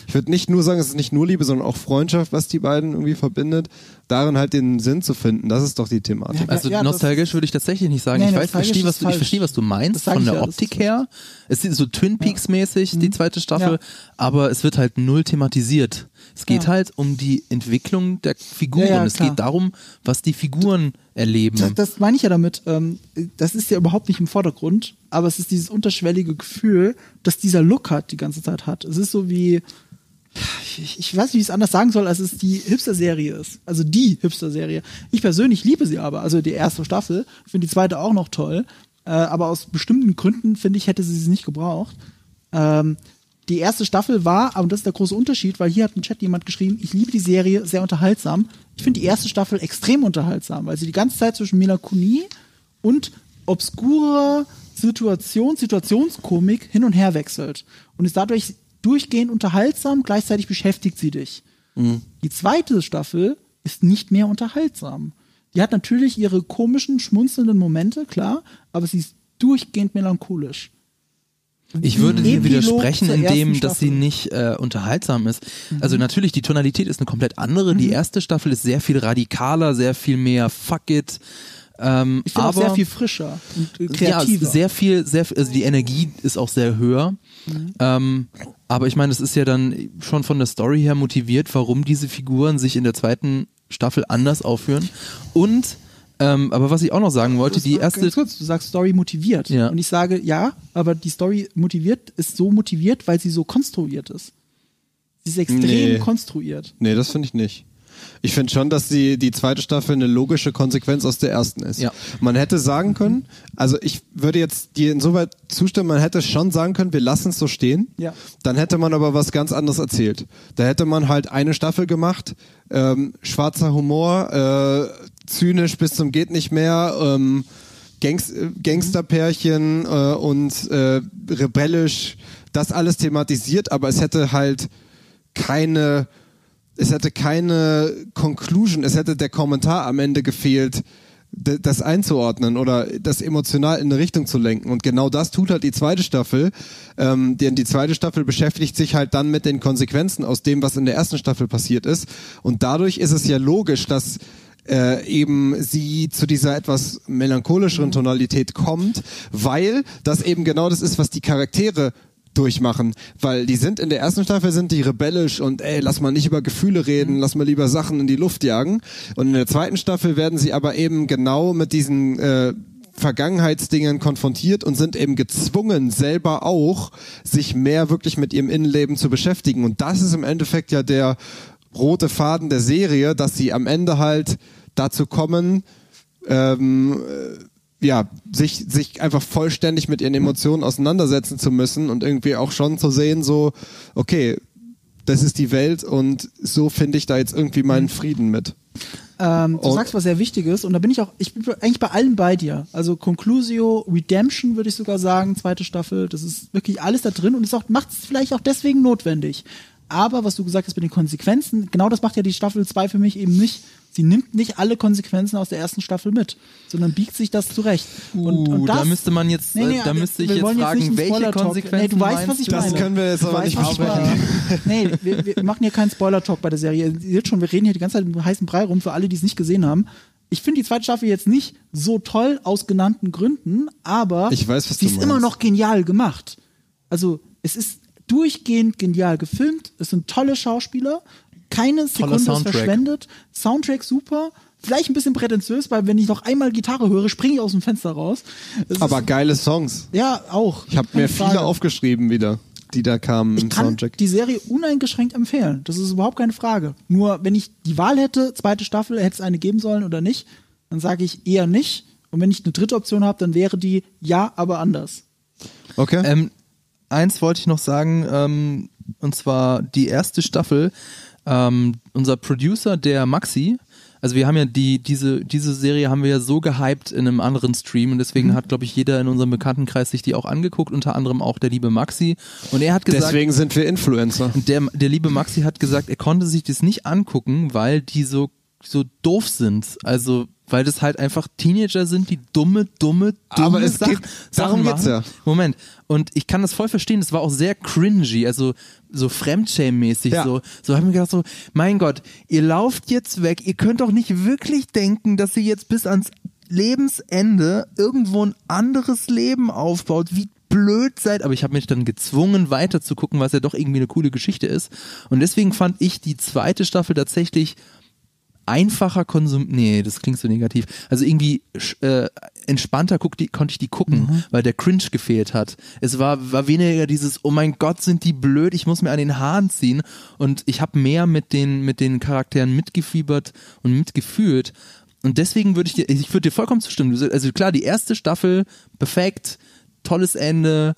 ich würde nicht nur sagen, es ist nicht nur Liebe, sondern auch Freundschaft, was die beiden irgendwie verbindet, darin halt den Sinn zu finden. Das ist doch die Thematik. Ja, Also ja, nostalgisch würde ich tatsächlich nicht sagen. Nee, ich weiß, verstehe, was du, ich verstehe, was du meinst von der ja, Optik her. Es ist so Twin Peaks mäßig, die zweite Staffel, Ja. aber es wird halt null thematisiert. Es geht Ja. halt um die Entwicklung der Figuren. Ja, ja, es geht darum, was die Figuren erleben. Das, das meine ich ja damit. Ähm, das ist ja überhaupt nicht im Vordergrund. aber es ist dieses unterschwellige Gefühl, dass dieser Look hat die ganze Zeit hat. Es ist so wie, ich, ich weiß nicht, wie ich es anders sagen soll, als es die Hipster-Serie ist. Also die Hipster-Serie. Ich persönlich liebe sie aber, also die erste Staffel, finde die zweite auch noch toll, äh, aber aus bestimmten Gründen, finde ich, hätte sie sie nicht gebraucht. Ähm, die erste Staffel war, und das ist der große Unterschied, weil hier hat im Chat jemand geschrieben, ich liebe die Serie, sehr unterhaltsam. Ich finde die erste Staffel extrem unterhaltsam, weil sie die ganze Zeit zwischen Melancholie und obskurer Situation, Situationskomik hin und her wechselt. Und ist dadurch durchgehend unterhaltsam, gleichzeitig beschäftigt sie dich. Die zweite Staffel ist nicht mehr unterhaltsam. Die hat natürlich ihre komischen, schmunzelnden Momente, klar, aber sie ist durchgehend melancholisch. Ich würde dir Epilog widersprechen, indem, dass sie nicht äh, unterhaltsam ist. Also natürlich, die Tonalität ist eine komplett andere. Die erste Staffel ist sehr viel radikaler, sehr viel mehr Fuck it. Ähm, Ich aber sehr viel frischer und äh, kreativer. Ja, sehr viel, sehr, viel- also die Energie ist auch sehr höher. Mhm. Ähm, aber ich meine, es ist ja dann schon von der Story her motiviert, warum diese Figuren sich in der zweiten Staffel anders aufführen. Und, ähm, aber was ich auch noch sagen wollte, die Ganz erste, kurz, du sagst Story motiviert. Ja. Und ich sage, ja, aber die Story motiviert ist so motiviert, weil sie so konstruiert ist. Sie ist extrem Nee. konstruiert. Nee, das finde ich nicht. Ich finde schon, dass die, die zweite Staffel eine logische Konsequenz aus der ersten ist. Ja. Man hätte sagen können, also ich würde jetzt dir insoweit zustimmen, man hätte schon sagen können, wir lassen es so stehen. Ja. Dann hätte man aber was ganz anderes erzählt. Da hätte man halt eine Staffel gemacht, ähm, schwarzer Humor, äh, zynisch bis zum geht nicht mehr, ähm, Gangs äh, Gangsterpärchen äh, und äh, rebellisch, das alles thematisiert, aber es hätte halt keine, es hätte keine Conclusion, es hätte der Kommentar am Ende gefehlt, das einzuordnen oder das emotional in eine Richtung zu lenken. Und genau das tut halt die zweite Staffel. Ähm, denn die zweite Staffel beschäftigt sich halt dann mit den Konsequenzen aus dem, was in der ersten Staffel passiert ist. Und dadurch ist es ja logisch, dass äh, eben sie zu dieser etwas melancholischeren Tonalität kommt, weil das eben genau das ist, was die Charaktere durchmachen, weil die sind in der ersten Staffel sind die rebellisch und ey, lass mal nicht über Gefühle reden, lass mal lieber Sachen in die Luft jagen und in der zweiten Staffel werden sie aber eben genau mit diesen äh, Vergangenheitsdingen konfrontiert und sind eben gezwungen, selber auch sich mehr wirklich mit ihrem Innenleben zu beschäftigen. Und das ist im Endeffekt ja der rote Faden der Serie, dass sie am Ende halt dazu kommen, ähm, äh, ja, sich, sich einfach vollständig mit ihren Emotionen auseinandersetzen zu müssen und irgendwie auch schon zu sehen, so, okay, das ist die Welt und so finde ich da jetzt irgendwie meinen Frieden mit. Ähm, du Und- sagst was sehr Wichtiges und da bin ich auch, ich bin eigentlich bei allen bei dir. Also Conclusio, Redemption würde ich sogar sagen, zweite Staffel, das ist wirklich alles da drin und es macht es vielleicht auch deswegen notwendig. Aber was du gesagt hast mit den Konsequenzen, genau das macht ja die Staffel 2 für mich eben nicht. Sie nimmt nicht alle Konsequenzen aus der ersten Staffel mit, sondern biegt sich das zurecht. Und, uh, und das, da müsste man jetzt, Nee, nee, äh, da müsste ich wir jetzt jetzt fragen, einen welche. Konsequenzen Nee, du weißt, was ich du? Das meine. können wir jetzt aber nicht besprechen. meine. Nee, wir, wir machen hier keinen Spoiler-Talk bei der Serie. Ihr seht schon, wir reden hier die ganze Zeit im heißen Brei rum für alle, die es nicht gesehen haben. Ich finde die zweite Staffel jetzt nicht so toll aus genannten Gründen, aber Ich weiß, was sie ist meinst. immer noch genial gemacht. Also es ist durchgehend genial gefilmt, es sind tolle Schauspieler, keine Sekunde ist Soundtrack. verschwendet, Soundtrack super, vielleicht ein bisschen prätentiös, weil wenn ich noch einmal Gitarre höre, springe ich aus dem Fenster raus. Es Aber ist, geile Songs. ja, auch. Ich habe mir viele Frage. aufgeschrieben wieder, die da kamen Ich im kann Soundtrack. die Serie uneingeschränkt empfehlen. Das ist überhaupt keine Frage. Nur wenn ich die Wahl hätte, zweite Staffel, hätte es eine geben sollen oder nicht, dann sage ich eher nicht. Und wenn ich eine dritte Option habe, dann wäre die ja, aber anders. Okay. Ähm, eins wollte ich noch sagen, ähm, und zwar die erste Staffel. Ähm, unser Producer, der Maxi, also wir haben ja die, diese, diese Serie haben wir ja so gehypt in einem anderen Stream und deswegen Mhm. hat, glaube ich, jeder in unserem Bekanntenkreis sich die auch angeguckt, unter anderem auch der liebe Maxi. Und er hat gesagt, Deswegen sind wir Influencer. und der, der liebe Maxi hat gesagt, er konnte sich das nicht angucken, weil die so, so doof sind. Also, weil das halt einfach Teenager sind, die dumme, dumme, dumme Aber es Sachen, geht- Sachen machen. ja. Moment. Und ich kann das voll verstehen, das war auch sehr cringy, also so Fremdschämen-mäßig. Ja. So, so habe ich mir gedacht, so, mein Gott, ihr lauft jetzt weg, ihr könnt doch nicht wirklich denken, dass ihr jetzt bis ans Lebensende irgendwo ein anderes Leben aufbaut. Wie blöd seid, aber ich habe mich dann gezwungen weiter zu gucken, was ja doch irgendwie eine coole Geschichte ist. Und deswegen fand ich die zweite Staffel tatsächlich einfacher Konsum, nee, das klingt so negativ. Also irgendwie äh, entspannter guck die, konnte ich die gucken, mhm. weil der Cringe gefehlt hat. Es war, war weniger dieses, oh mein Gott, sind die blöd, ich muss mir an den Haaren ziehen. Und ich habe mehr mit den, mit den Charakteren mitgefiebert und mitgefühlt. Und deswegen würde ich dir, ich würde dir vollkommen zustimmen. Also klar, die erste Staffel, perfekt, tolles Ende,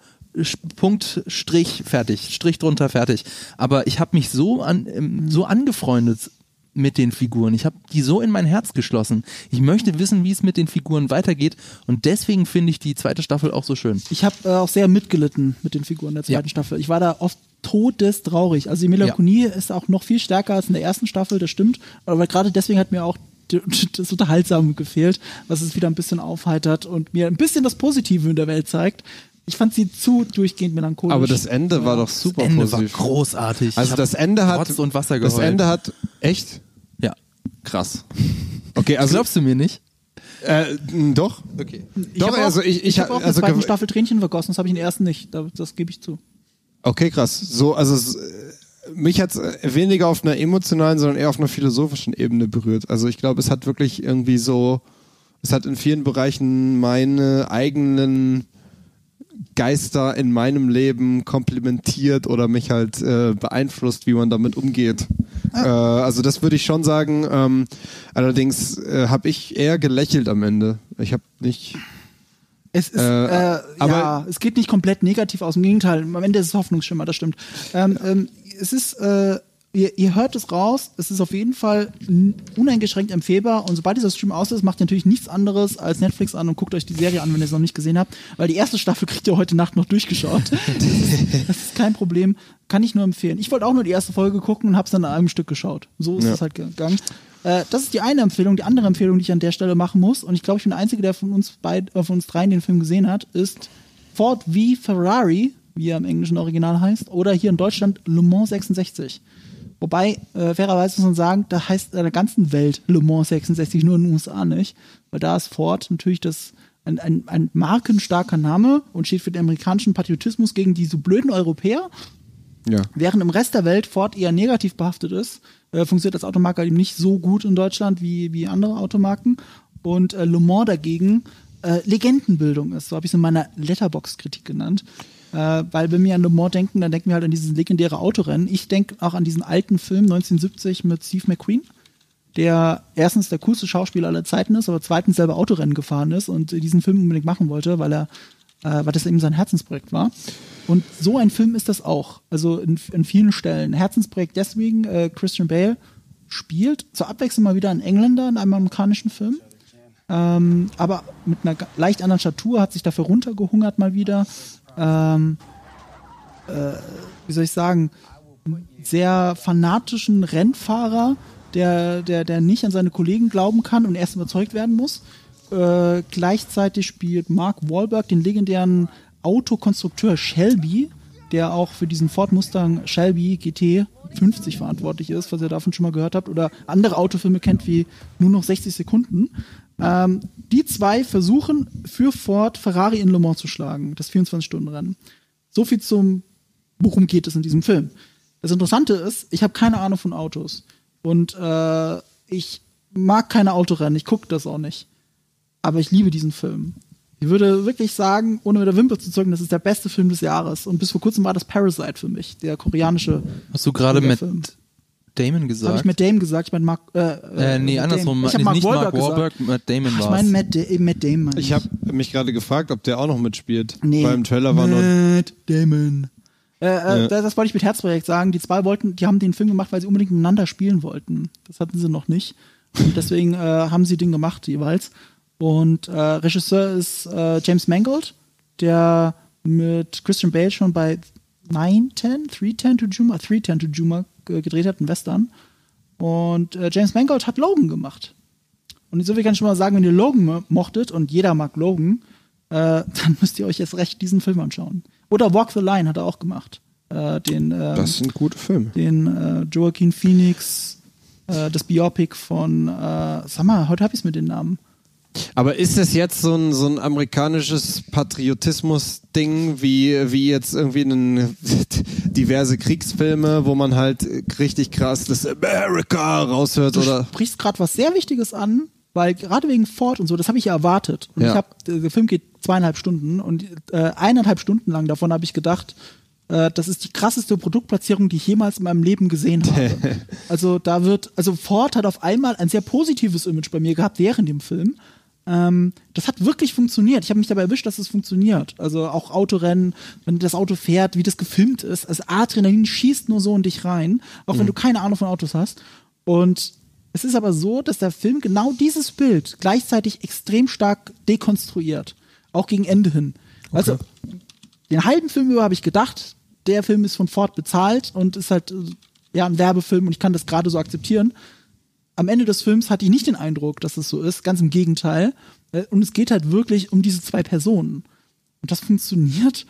Punkt, Strich, fertig, Strich drunter, fertig. Aber ich habe mich so an, ähm, so angefreundet mit den Figuren. Ich habe die so in mein Herz geschlossen. Ich möchte wissen, wie es mit den Figuren weitergeht und deswegen finde ich die zweite Staffel auch so schön. Ich habe äh, auch sehr mitgelitten mit den Figuren der zweiten ja. Staffel. Ich war da oft todestraurig. Also die Melancholie ja. ist auch noch viel stärker als in der ersten Staffel, das stimmt. Aber gerade deswegen hat mir auch das Unterhaltsame gefehlt, was es wieder ein bisschen aufheitert und mir ein bisschen das Positive in der Welt zeigt. Ich fand sie zu durchgehend melancholisch. Aber das Ende war doch super das Ende positiv. war großartig. Also das Ende hat Rotz und Wasser geheult. Das Ende hat echt ja krass. Okay, also glaubst du mir nicht? Äh, doch. Okay. Ich doch, also ich, ich, ich habe auch also in der zweiten Staffel Tränchen vergossen, das habe ich in der ersten nicht. Das, das gebe ich zu. Okay, krass. So, also mich hat es weniger auf einer emotionalen, sondern eher auf einer philosophischen Ebene berührt. Also ich glaube, es hat wirklich irgendwie so, es hat in vielen Bereichen meine eigenen Geister in meinem Leben komplimentiert oder mich halt äh, beeinflusst, wie man damit umgeht. Ah. Äh, also das würde ich schon sagen. Ähm, allerdings äh, habe ich eher gelächelt am Ende. Ich habe nicht. Es ist, äh, äh, aber ja, es geht nicht komplett negativ aus. Im Gegenteil, am Ende ist es Hoffnungsschimmer, das stimmt. Ähm, ähm, es ist äh, ihr, ihr hört es raus, es ist auf jeden Fall uneingeschränkt empfehlbar und sobald dieser Stream aus ist, macht ihr natürlich nichts anderes als Netflix an und guckt euch die Serie an, wenn ihr es noch nicht gesehen habt, weil die erste Staffel kriegt ihr heute Nacht noch durchgeschaut. das, ist, kein Problem, kann ich nur empfehlen. Ich wollte auch nur die erste Folge gucken und hab's dann in einem Stück geschaut. So ist es halt gegangen. Äh, das ist die eine Empfehlung. Die andere Empfehlung, die ich an der Stelle machen muss, und ich glaube, ich bin der Einzige, der von uns beid, äh, von uns dreien den Film gesehen hat, ist Ford v Ferrari, wie er im englischen Original heißt, oder hier in Deutschland Le Mans 66. Wobei, äh, fairerweise muss man sagen, da heißt in der ganzen Welt Le Mans 66, nur in den USA nicht. Weil da ist Ford natürlich das ein, ein, ein markenstarker Name und steht für den amerikanischen Patriotismus gegen diese blöden Europäer. Ja. Während im Rest der Welt Ford eher negativ behaftet ist, äh, funktioniert das Automarke eben nicht so gut in Deutschland wie, wie andere Automarken. Und äh, Le Mans dagegen äh, Legendenbildung ist. So habe ich es in meiner Letterbox-Kritik genannt. Äh, weil wenn wir an Le Mans denken, dann denken wir halt an dieses legendäre Autorennen. Ich denke auch an diesen alten Film 1970 mit Steve McQueen, der erstens der coolste Schauspieler aller Zeiten ist, aber zweitens selber Autorennen gefahren ist und diesen Film unbedingt machen wollte, weil er, äh, weil das eben sein Herzensprojekt war. Und so ein Film ist das auch. Also in, in vielen Stellen. Herzensprojekt deswegen, äh, Christian Bale spielt zur Abwechslung mal wieder einen Engländer in einem amerikanischen Film. Ähm, aber mit einer leicht anderen Statur, hat sich dafür runtergehungert mal wieder ähm, äh, wie soll ich sagen, sehr fanatischen Rennfahrer, der, der, der nicht an seine Kollegen glauben kann und erst überzeugt werden muss. Äh, gleichzeitig spielt Mark Wahlberg den legendären Autokonstrukteur Shelby, der auch für diesen Ford Mustang Shelby GT 50 verantwortlich ist, was ihr davon schon mal gehört habt, oder andere Autofilme kennt wie nur noch 60 Sekunden. Ähm, die zwei versuchen für Ford Ferrari in Le Mans zu schlagen, das 24-Stunden-Rennen. So viel zum, worum geht es in diesem Film. Das Interessante ist, ich habe keine Ahnung von Autos. Und äh, ich mag keine Autorennen, ich gucke das auch nicht. Aber ich liebe diesen Film. Ich würde wirklich sagen, ohne mit der Wimper zu zeugen, das ist der beste Film des Jahres. Und bis vor kurzem war das Parasite für mich, der koreanische. Hast du gerade mit. Damon gesagt? Habe ich Matt Damon gesagt? Ich meine Mark. Äh, äh, nee, Matt andersrum. Ich habe Mark nicht Wahlberg, Mark Wahlberg Matt Damon war. Ich meine Matt, da Matt Damon. Ich habe mich gerade gefragt, ob der auch noch mitspielt. Nee. Beim Trailer war Matt nur. Matt Damon. Äh, äh, ja. das, das wollte ich mit Herzprojekt sagen. Die zwei wollten, die haben den Film gemacht, weil sie unbedingt miteinander spielen wollten. Das hatten sie noch nicht. Und deswegen äh, haben sie den gemacht jeweils. Und äh, Regisseur ist äh, James Mangold, der mit Christian Bale schon bei 910, 310 to Juma, 310 to Juma gedreht hat, ein Western. Und äh, James Mangold hat Logan gemacht. Und so viel kann ich schon mal sagen, wenn ihr Logan mochtet und jeder mag Logan, äh, dann müsst ihr euch jetzt recht diesen Film anschauen. Oder Walk the Line hat er auch gemacht. Äh, den, ähm, das sind gute Filme. Den äh, Joaquin Phoenix, äh, das Biopic von, äh, sag mal, heute habe ich es mit den Namen. Aber ist es jetzt so ein, so ein amerikanisches Patriotismus-Ding, wie, wie jetzt irgendwie einen, diverse Kriegsfilme, wo man halt richtig krass das America raushört Du oder? sprichst gerade was sehr Wichtiges an, weil gerade wegen Ford und so, das habe ich ja erwartet. Und Ja. ich habe, der Film geht zweieinhalb Stunden und äh, eineinhalb Stunden lang davon habe ich gedacht, äh, das ist die krasseste Produktplatzierung, die ich jemals in meinem Leben gesehen habe. also da wird, also Ford hat auf einmal ein sehr positives Image bei mir gehabt während dem Film. Ähm, das hat wirklich funktioniert. Ich habe mich dabei erwischt, dass es funktioniert. Also auch Autorennen, wenn das Auto fährt, wie das gefilmt ist. Also Adrenalin schießt nur so in dich rein, auch wenn du keine Ahnung von Autos hast. Und es ist aber so, dass der Film genau dieses Bild gleichzeitig extrem stark dekonstruiert. Auch gegen Ende hin. Also, den halben Film über habe ich gedacht, der Film ist von Ford bezahlt und ist halt äh, ja ein Werbefilm und ich kann das gerade so akzeptieren. Am Ende des Films hatte ich nicht den Eindruck, dass es so ist, ganz im Gegenteil. Äh, Und es geht halt wirklich um diese zwei Personen. Und das funktioniert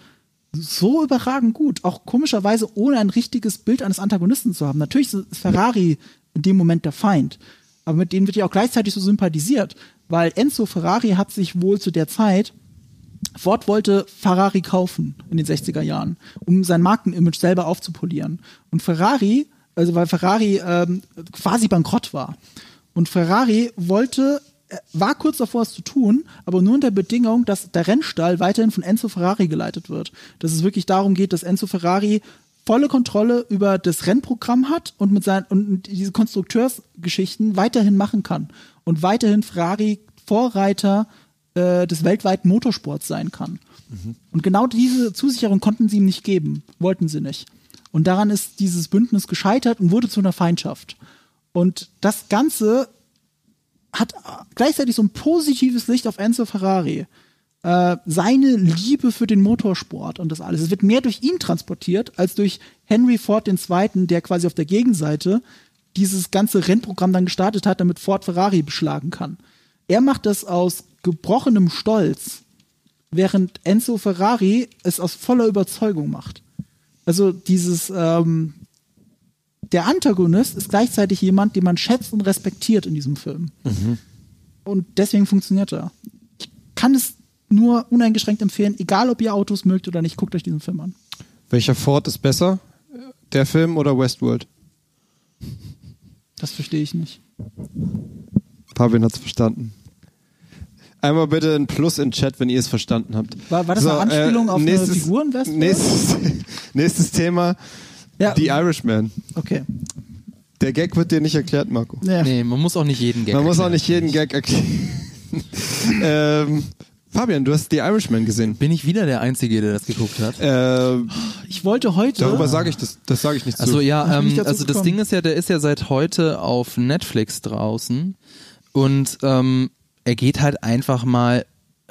so überragend gut. Auch komischerweise ohne ein richtiges Bild eines Antagonisten zu haben. Natürlich ist Ferrari in dem Moment der Feind. Aber mit denen wird ja auch gleichzeitig so sympathisiert. Weil Enzo Ferrari hat sich wohl zu der Zeit Ford wollte Ferrari kaufen in den 60er Jahren, um sein Markenimage selber aufzupolieren. Und Ferrari, also weil Ferrari ähm, quasi bankrott war. Und Ferrari wollte, äh, war kurz davor, es zu tun, aber nur unter Bedingung, dass der Rennstall weiterhin von Enzo Ferrari geleitet wird. Dass es wirklich darum geht, dass Enzo Ferrari volle Kontrolle über das Rennprogramm hat und mit seinen und diese Konstrukteursgeschichten weiterhin machen kann und weiterhin Ferrari Vorreiter äh, des weltweiten Motorsports sein kann. Und genau diese Zusicherung konnten sie ihm nicht geben, wollten sie nicht. Und daran ist dieses Bündnis gescheitert und wurde zu einer Feindschaft. Und das Ganze hat gleichzeitig so ein positives Licht auf Enzo Ferrari. Äh, seine Liebe für den Motorsport und das alles. Es wird mehr durch ihn transportiert als durch Henry Ford II., der quasi auf der Gegenseite dieses ganze Rennprogramm dann gestartet hat, damit Ford Ferrari beschlagen kann. Er macht das aus gebrochenem Stolz, während Enzo Ferrari es aus voller Überzeugung macht. Also dieses, ähm, der Antagonist ist gleichzeitig jemand, den man schätzt und respektiert in diesem Film. Und deswegen funktioniert er. Ich kann es nur uneingeschränkt empfehlen, egal ob ihr Autos mögt oder nicht, guckt euch diesen Film an. Welcher Ford ist besser? Der Film oder Westworld? Das verstehe ich nicht. Fabian hat's verstanden. Einmal bitte ein Plus in Chat, wenn ihr es verstanden habt. War- war das eine Anspielung auf eine Figur in Westworld? Nächstes, nächstes Thema, Ja. The Irishman. Okay. Der Gag wird dir nicht erklärt, Marco. Ja. Nee, man muss auch nicht jeden Gag Man muss auch erklären. nicht jeden Gag erklären. ähm, Fabian, du hast The Irishman gesehen. Bin ich wieder der Einzige, der das geguckt hat? Äh, Ich wollte heute. darüber sage ich das, das sage ich nicht zu. Also ja, ähm, also das gekommen. Ding ist ja, der ist ja seit heute auf Netflix draußen und ähm, er geht halt einfach mal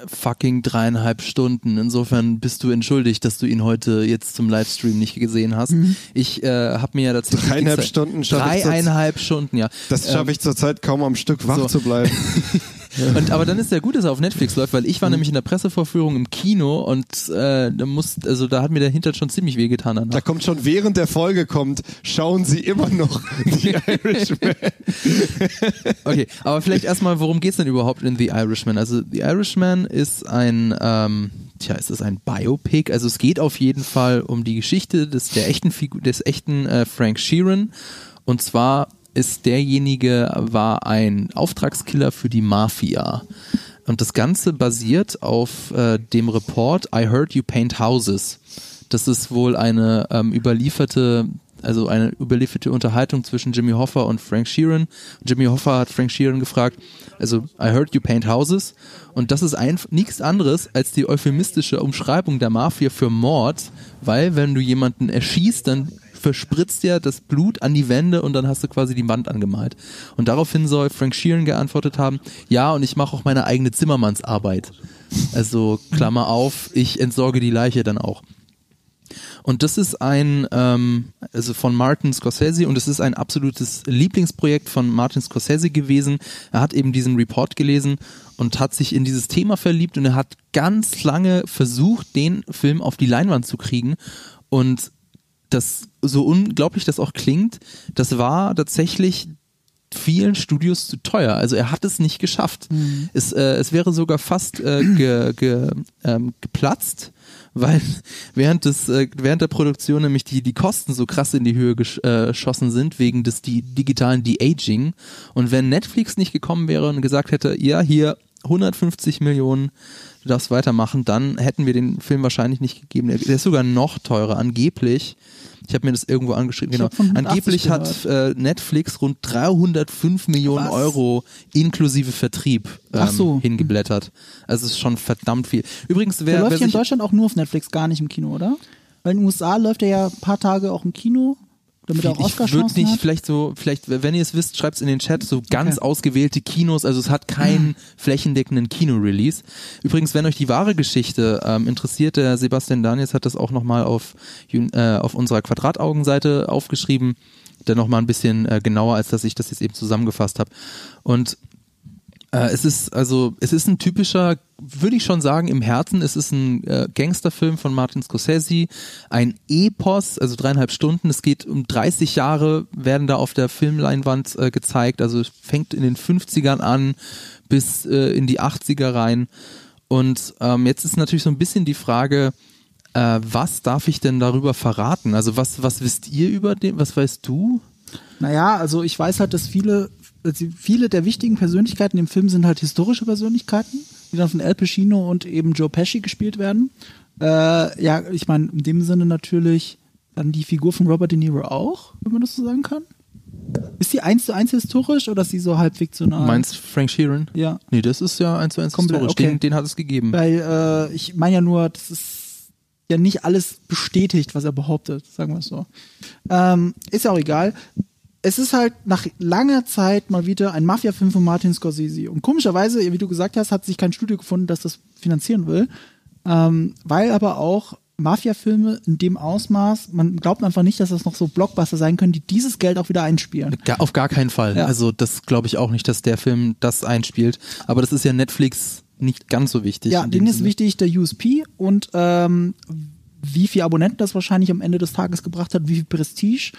fucking dreieinhalb Stunden. Insofern bist du entschuldigt, dass du ihn heute jetzt zum Livestream nicht gesehen hast. Ich äh, habe mir ja dazu Dreieinhalb Stunden schaff ich Dreieinhalb Stunden, ja. das schaffe ich zurzeit kaum am Stück wach so. zu bleiben. Und aber dann ist ja gut, dass er auf Netflix läuft, weil ich war nämlich in der Pressevorführung im Kino und äh, da muss, also da hat mir der Hintern schon ziemlich wehgetan danach. Da kommt schon während der Folge kommt, schauen Sie immer noch The Irishman. Okay, aber vielleicht erstmal, worum geht's denn überhaupt in The Irishman? Also The Irishman ist ein, ähm, tja, ist es ein Biopic? Also es geht auf jeden Fall um die Geschichte des der echten Figur, des echten äh, Frank Sheeran. Und zwar ist derjenige war ein Auftragskiller für die Mafia. Und das Ganze basiert auf äh, dem Report I Heard You Paint Houses. Das ist wohl eine ähm, überlieferte, also eine überlieferte Unterhaltung zwischen Jimmy Hoffa und Frank Sheeran. Jimmy Hoffa hat Frank Sheeran gefragt, also I heard you paint houses. Und das ist nichts anderes als die euphemistische Umschreibung der Mafia für Mord, weil wenn du jemanden erschießt, dann verspritzt ja das Blut an die Wände und dann hast du quasi die Wand angemalt. Und daraufhin soll Frank Sheeran geantwortet haben, ja, und ich mache auch meine eigene Zimmermannsarbeit. Also Klammer auf, ich entsorge die Leiche dann auch. Und das ist ein, ähm, also von Martin Scorsese und es ist ein absolutes Lieblingsprojekt von Martin Scorsese gewesen. Er hat eben diesen Report gelesen und hat sich in dieses Thema verliebt und er hat ganz lange versucht, den Film auf die Leinwand zu kriegen und das, so unglaublich das auch klingt, das war tatsächlich vielen Studios zu teuer. Also er hat es nicht geschafft. Es, äh, es wäre sogar fast äh, ge, ge, ähm, geplatzt, weil während des äh, während der Produktion nämlich die die Kosten so krass in die Höhe gesch äh, geschossen sind wegen des die digitalen De-Aging und wenn Netflix nicht gekommen wäre und gesagt hätte, ja, hier 150 Millionen du darfst weitermachen, dann hätten wir den Film wahrscheinlich nicht gegeben. Der, der ist sogar noch teurer, angeblich. Ich habe mir das irgendwo angeschrieben. Genau. hab von 180 Angeblich hat äh, Netflix rund 305 Millionen Was? Euro inklusive Vertrieb ähm, Ach so. hingeblättert. Also es ist schon verdammt viel. Übrigens, Der wer, läuft wer hier in Deutschland auch nur auf Netflix, gar nicht im Kino, oder? Weil in den USA läuft er ja ein paar Tage auch im Kino, damit auch ich würde nicht, hat. vielleicht so, vielleicht, wenn ihr es wisst, schreibt es in den Chat, so ganz Okay. ausgewählte Kinos, also es hat keinen flächendeckenden Kino-Release. Übrigens, wenn euch die wahre Geschichte ähm, interessiert, der Sebastian Daniels hat das auch nochmal auf, äh, auf unserer Quadrataugenseite aufgeschrieben, der nochmal ein bisschen äh, genauer, als dass ich das jetzt eben zusammengefasst habe. Und äh, es ist also, es ist ein typischer, würde ich schon sagen, im Herzen, es ist ein äh, Gangsterfilm von Martin Scorsese, ein Epos, also dreieinhalb Stunden. Es geht um 30 Jahre, werden da auf der Filmleinwand äh, gezeigt. Also fängt in den 50ern an bis äh, in die 80er rein. Und ähm, jetzt ist natürlich so ein bisschen die Frage, äh, was darf ich denn darüber verraten? Also was, was wisst ihr über den, was weißt du? Naja, also ich weiß halt, dass viele, viele der wichtigen Persönlichkeiten im Film sind halt historische Persönlichkeiten, die dann von Al Pacino und eben Joe Pesci gespielt werden. Äh, ja, ich meine, in dem Sinne natürlich dann die Figur von Robert De Niro auch, wenn man das so sagen kann. Ist die eins zu eins historisch oder ist sie so halb fiktional? Meinst Frank Sheeran? Ja. Nee, das ist ja eins zu eins Komplett, historisch. okay. Den, den hat es gegeben. Weil äh, ich meine ja nur, das ist ja nicht alles bestätigt, was er behauptet, sagen wir es so. Ähm, ist ja auch egal. Es ist halt nach langer Zeit mal wieder ein Mafia-Film von Martin Scorsese. Und komischerweise, wie du gesagt hast, hat sich kein Studio gefunden, das das finanzieren will. Ähm, weil aber auch Mafia-Filme in dem Ausmaß, man glaubt einfach nicht, dass das noch so Blockbuster sein können, die dieses Geld auch wieder einspielen. Auf gar keinen Fall. Ja. Also das glaube ich auch nicht, dass der Film das einspielt. Aber das ist ja Netflix nicht ganz so wichtig. Ja, denen ist wichtig der USP und ähm, wie viele Abonnenten das wahrscheinlich am Ende des Tages gebracht hat, wie viel Prestige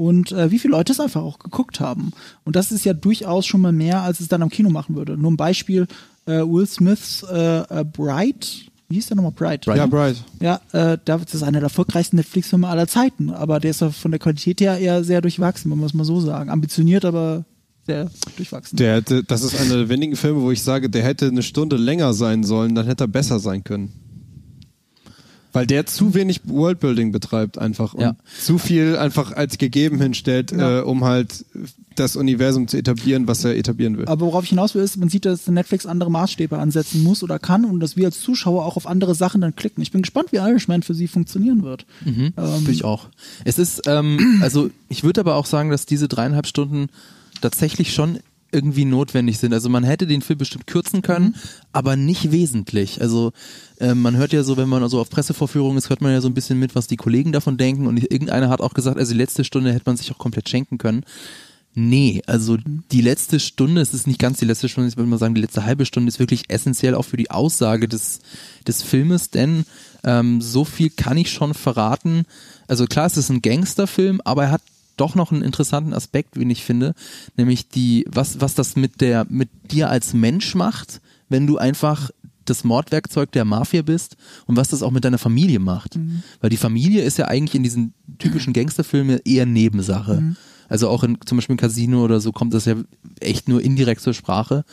und äh, wie viele Leute es einfach auch geguckt haben. Und das ist ja durchaus schon mal mehr, als es dann am Kino machen würde. Nur ein Beispiel, äh, Will Smiths äh, äh, Bright, wie hieß der nochmal? Bright. Ja, Bright. Ja, äh, das ist einer der erfolgreichsten Netflix-Filme aller Zeiten, aber der ist ja von der Qualität her eher sehr durchwachsen, wenn man es mal so sagen. Ambitioniert, aber sehr durchwachsen. Der hätte, das ist einer der wenigen Filme, wo ich sage, der hätte eine Stunde länger sein sollen, dann hätte er besser sein können. Weil der zu wenig Worldbuilding betreibt einfach und Ja. zu viel einfach als gegeben hinstellt, Ja. äh, um halt das Universum zu etablieren, was er etablieren will. Aber worauf ich hinaus will, ist, man sieht, dass Netflix andere Maßstäbe ansetzen muss oder kann und dass wir als Zuschauer auch auf andere Sachen dann klicken. Ich bin gespannt, wie Irishman für sie funktionieren wird. Mhm, Ähm, ich auch. Es ist, ähm, also ich würde aber auch sagen, dass diese dreieinhalb Stunden tatsächlich schon irgendwie notwendig sind. Also man hätte den Film bestimmt kürzen können, Mhm. aber nicht wesentlich. Also äh, man hört ja so, wenn man also auf Pressevorführungen ist, hört man ja so ein bisschen mit, was die Kollegen davon denken. Und irgendeiner hat auch gesagt, also die letzte Stunde hätte man sich auch komplett schenken können. Nee, also die letzte Stunde, es ist nicht ganz die letzte Stunde, ich würde mal sagen, die letzte halbe Stunde ist wirklich essentiell auch für die Aussage des, des Filmes, denn ähm, so viel kann ich schon verraten. Also klar, es ist ein Gangsterfilm, aber er hat doch noch einen interessanten Aspekt, wie ich finde, nämlich die, was, was das mit der, mit dir als Mensch macht, wenn du einfach das Mordwerkzeug der Mafia bist und was das auch mit deiner Familie macht. Weil die Familie ist ja eigentlich in diesen typischen Gangsterfilmen eher Nebensache. Also auch in zum Beispiel im Casino oder so kommt das ja echt nur indirekt zur Sprache.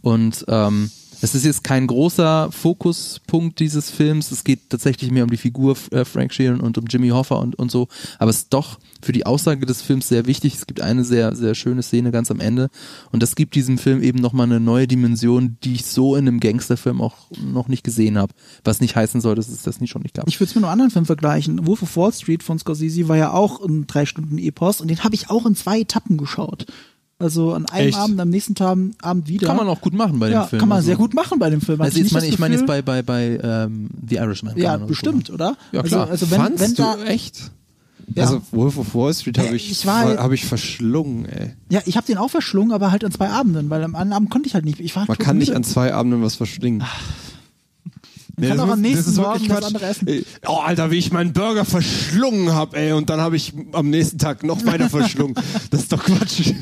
Und ähm, es ist jetzt kein großer Fokuspunkt dieses Films. Es geht tatsächlich mehr um die Figur äh, Frank Sheeran und um Jimmy Hoffa und, und so. Aber es ist doch für die Aussage des Films sehr wichtig. Es gibt eine sehr, sehr schöne Szene ganz am Ende. Und das gibt diesem Film eben nochmal eine neue Dimension, die ich so in einem Gangsterfilm auch noch nicht gesehen habe. Was nicht heißen soll, dass es das nicht schon nicht gab. Ich würde es mit einem anderen Film vergleichen. Wolf of Wall Street von Scorsese war ja auch ein drei Stunden Epos und den habe ich auch in zwei Etappen geschaut. Also an einem Echt? Abend, am nächsten Tag, Abend wieder. Kann man auch gut machen bei ja, dem Film. kann man Also- sehr gut machen bei dem Film. Also du jetzt nicht meine, ich meine jetzt bei, bei, bei ähm, The Irishman. Ja, bestimmt, oder? Ja, klar. Also, also wenn, Fandst wenn du da, echt? Ja. Also Wolf of Wall Street habe Äh, ich, ich war- habe ich verschlungen, ey. ja, ich habe den auch verschlungen, aber halt an zwei Abenden, weil am anderen Abend konnte ich halt nicht. Ich war Man kann nicht an zwei Abenden was verschlingen. Nee, kann das auch am nächsten Morgen wirklich das Quatsch. andere essen. Oh, Alter, wie ich meinen Burger verschlungen hab, ey, und dann habe ich am nächsten Tag noch weiter verschlungen. Das ist doch Quatsch.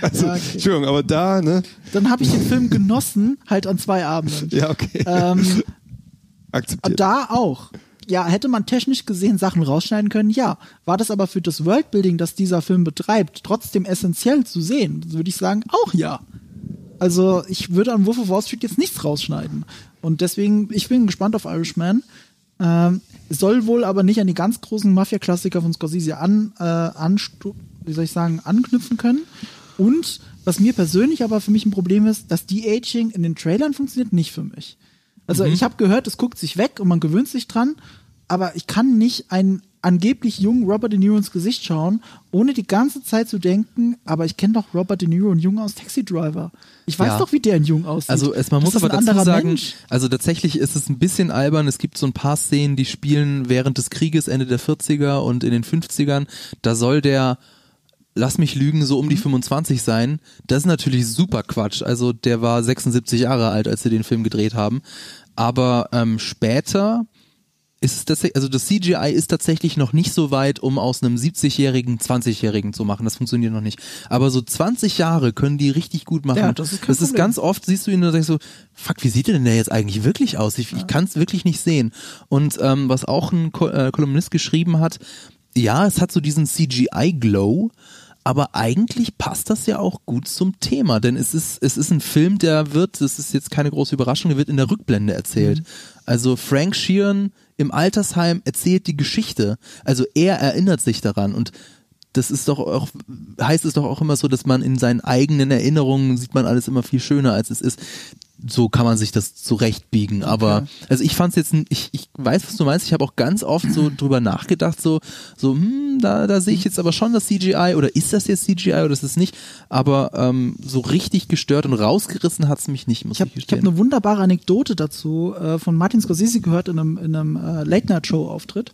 Also, Ja, okay. Entschuldigung, aber da, ne? Dann habe ich den Film genossen, halt an zwei Abenden. Ja, okay. Ähm, Akzeptiert. da auch. Ja, hätte man technisch gesehen Sachen rausschneiden können? Ja. War das aber für das Worldbuilding, das dieser Film betreibt, trotzdem essentiell zu sehen? Würde ich sagen, auch ja. Also ich würde an Wolf of Wall Street jetzt nichts rausschneiden. Und deswegen, ich bin gespannt auf Irishman. Ähm, soll wohl aber nicht an die ganz großen Mafia-Klassiker von Scorsese an, äh, anstu wie soll ich sagen, anknüpfen können. Und was mir persönlich aber für mich ein Problem ist, das De-Aging in den Trailern funktioniert nicht für mich. Also ich habe gehört, es guckt sich weg und man gewöhnt sich dran, aber ich kann nicht einen angeblich jungen Robert De Niro ins Gesicht schauen, ohne die ganze Zeit zu denken, aber ich kenne doch Robert De Niro und Jung aus Taxi Driver. Ich weiß Ja. doch, wie der in Jung aussieht. Also es, man muss aber dazu sagen, Mensch. also tatsächlich ist es ein bisschen albern. Es gibt so ein paar Szenen, die spielen während des Krieges Ende der 40er und in den 50ern. Da soll der, lass mich lügen, so um Mhm. die 25 sein. Das ist natürlich super Quatsch. Also der war 76 Jahre alt, als sie den Film gedreht haben. Aber ähm, später ist tatsächlich, also das CGI ist tatsächlich noch nicht so weit, um aus einem 70-jährigen 20-jährigen zu machen. Das funktioniert noch nicht. Aber so 20 Jahre können die richtig gut machen. Ja, das ist das ist ganz oft, siehst du ihn und denkst so, fuck, wie sieht denn der jetzt eigentlich wirklich aus? Ich, ich kann es wirklich nicht sehen. Und ähm, was auch ein Ko äh, Kolumnist geschrieben hat, ja, es hat so diesen CGI-Glow, aber eigentlich passt das ja auch gut zum Thema, denn es ist, es ist ein Film, der wird, das ist jetzt keine große Überraschung, der wird in der Rückblende erzählt. Mhm. Also Frank Sheeran im Altersheim erzählt die Geschichte. Also er erinnert sich daran und das ist doch auch, heißt es doch auch immer so, dass man in seinen eigenen Erinnerungen sieht man alles immer viel schöner, als es ist. So kann man sich das zurechtbiegen. Aber also ich fand's jetzt, n- ich, ich weiß, was du meinst. Ich habe auch ganz oft so drüber nachgedacht, so, so, hm, da, da sehe ich jetzt aber schon das CGI oder ist das jetzt CGI oder ist es nicht? Aber ähm, so richtig gestört und rausgerissen hat's mich nicht, muss Ich habe ich, ich hab gestehen. eine wunderbare Anekdote dazu äh, von Martin Scorsese gehört in einem, in einem äh, Late-Night-Show-Auftritt.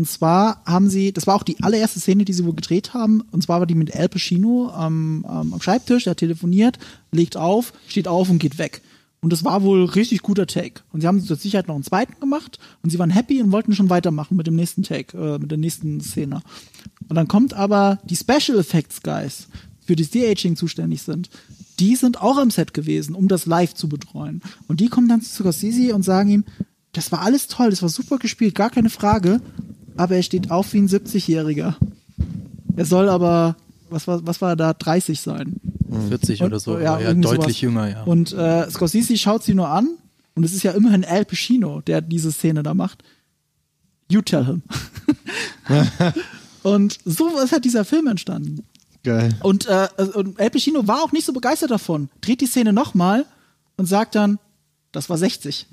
Und zwar haben sie, das war auch die allererste Szene, die sie wohl gedreht haben, und zwar war die mit Al Pacino am, am, Schreibtisch, der telefoniert, legt auf, steht auf und geht weg. Und das war wohl richtig guter Take. Und sie haben zur Sicherheit noch einen zweiten gemacht und sie waren happy und wollten schon weitermachen mit dem nächsten Take, äh, mit der nächsten Szene. Und dann kommt aber die Special Effects Guys, für das De-Aging zuständig sind, die sind auch am Set gewesen, um das live zu betreuen. Und die kommen dann zu Scorsese und sagen ihm, das war alles toll, das war super gespielt, gar keine Frage, aber er steht auf wie ein 70-Jähriger. Er soll aber, was war, was war er da, 30 sein. 40 oder so, Und- ja, aber ja, irgendwie deutlich sowas. jünger, ja. Und äh, Scorsese schaut sie nur an und es ist ja immerhin Al Pacino, der diese Szene da macht. You tell him. und so ist halt dieser Film entstanden. Geil. Und, äh, und Al Pacino war auch nicht so begeistert davon. Dreht die Szene nochmal und sagt dann, das war 60.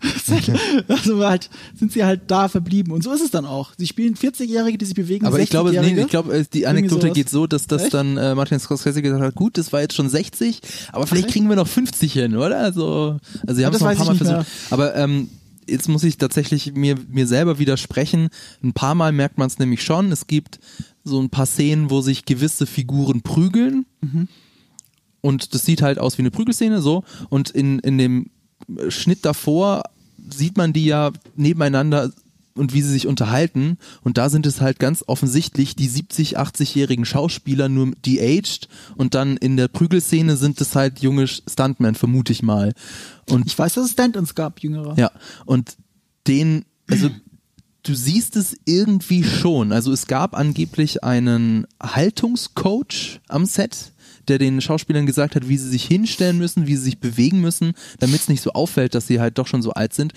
also halt, sind sie halt da verblieben. Und so ist es dann auch. Sie spielen 40-Jährige, die sich bewegen. Aber ich glaube, nee, 60-Jährige. ich glaube, äh, die Anekdote geht so, dass das Echt? dann äh, Martin Scorsese gesagt hat, gut, das war jetzt schon 60, aber vielleicht echt? kriegen wir noch 50 hin, oder? Also, also sie haben es noch ein paar Mal versucht. Aber ähm, jetzt muss ich tatsächlich mir, mir selber widersprechen. Ein paar Mal merkt man es nämlich schon. Es gibt so ein paar Szenen, wo sich gewisse Figuren prügeln. Und das sieht halt aus wie eine Prügelszene, so. Und in, in dem Schnitt davor sieht man die ja nebeneinander und wie sie sich unterhalten. Und da sind es halt ganz offensichtlich die 70, 80-jährigen Schauspieler, nur de-aged. Und dann in der Prügelszene sind es halt junge Stuntmen, vermute ich mal. Und Ich weiß, dass es Stand-ins gab, jüngere. ja, und den, also du siehst es irgendwie schon. Also es gab angeblich einen Haltungscoach am Set, der den Schauspielern gesagt hat, wie sie sich hinstellen müssen, wie sie sich bewegen müssen, damit es nicht so auffällt, dass sie halt doch schon so alt sind.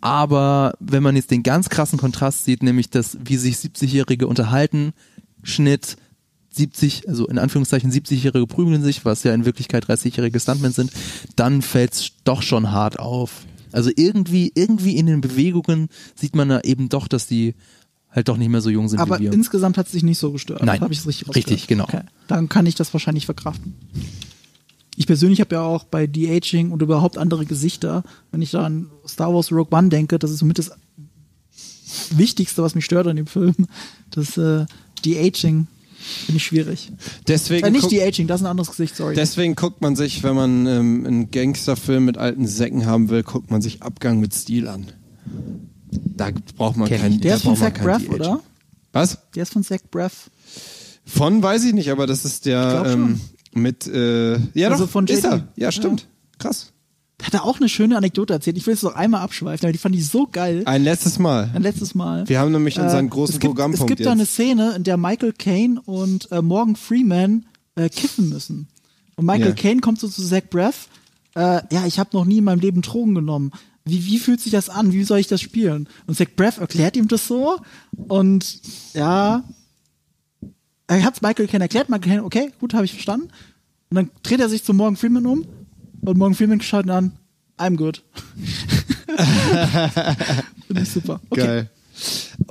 Aber wenn man jetzt den ganz krassen Kontrast sieht, nämlich das, wie sich 70-Jährige unterhalten, Schnitt, 70, also in Anführungszeichen 70-Jährige prügeln sich, was ja in Wirklichkeit 30-jährige Stuntmen sind, dann fällt's doch schon hart auf. Also irgendwie, irgendwie in den Bewegungen sieht man da eben doch, dass die halt doch nicht mehr so jung sind Aber wie wir. insgesamt hat es dich nicht so gestört. Nein. Habe ich es richtig Richtig, genau. Okay. Dann kann ich das wahrscheinlich verkraften. Ich persönlich habe ja auch bei De-Aging und überhaupt andere Gesichter, wenn ich da an Star Wars Rogue One denke, das ist somit das Wichtigste, was mich stört an dem Film, das äh, De-Aging Finde ich schwierig. Deswegen, Äh, nicht guck, die Aging, das ist ein anderes Gesicht, sorry. deswegen guckt man sich, wenn man ähm, einen Gangsterfilm mit alten Säcken haben will, guckt man sich Abgang mit Stil an. Da braucht man Kenn keinen. der ist von Zach Braff, De-Aging. oder? Was? Der ist von Zach Braff. Von weiß ich nicht, aber das ist der ähm, mit äh, ja Also doch, von ist er. Ja, stimmt. Krass. Der hat da auch eine schöne Anekdote erzählt. Ich will es noch einmal abschweifen, aber die fand ich so geil. Ein letztes Mal. Ein letztes Mal. Wir haben nämlich unseren Äh, großen es gibt, Programmpunkt Es gibt jetzt. da eine Szene, in der Michael Caine und äh, Morgan Freeman äh, kiffen müssen. Und Michael Ja. Caine kommt so zu Zach Braff. Äh, ja, ich habe noch nie in meinem Leben Drogen genommen. Wie, wie fühlt sich das an? Wie soll ich das spielen? Und Zach Braff erklärt ihm das so. Und ja, er hat Michael Caine erklärt. Michael Caine, okay, gut, habe ich verstanden. Und dann dreht er sich zu Morgan Freeman um. Und Morgan Freeman schaut ihn an. I'm good. Finde ich super. Okay. Geil.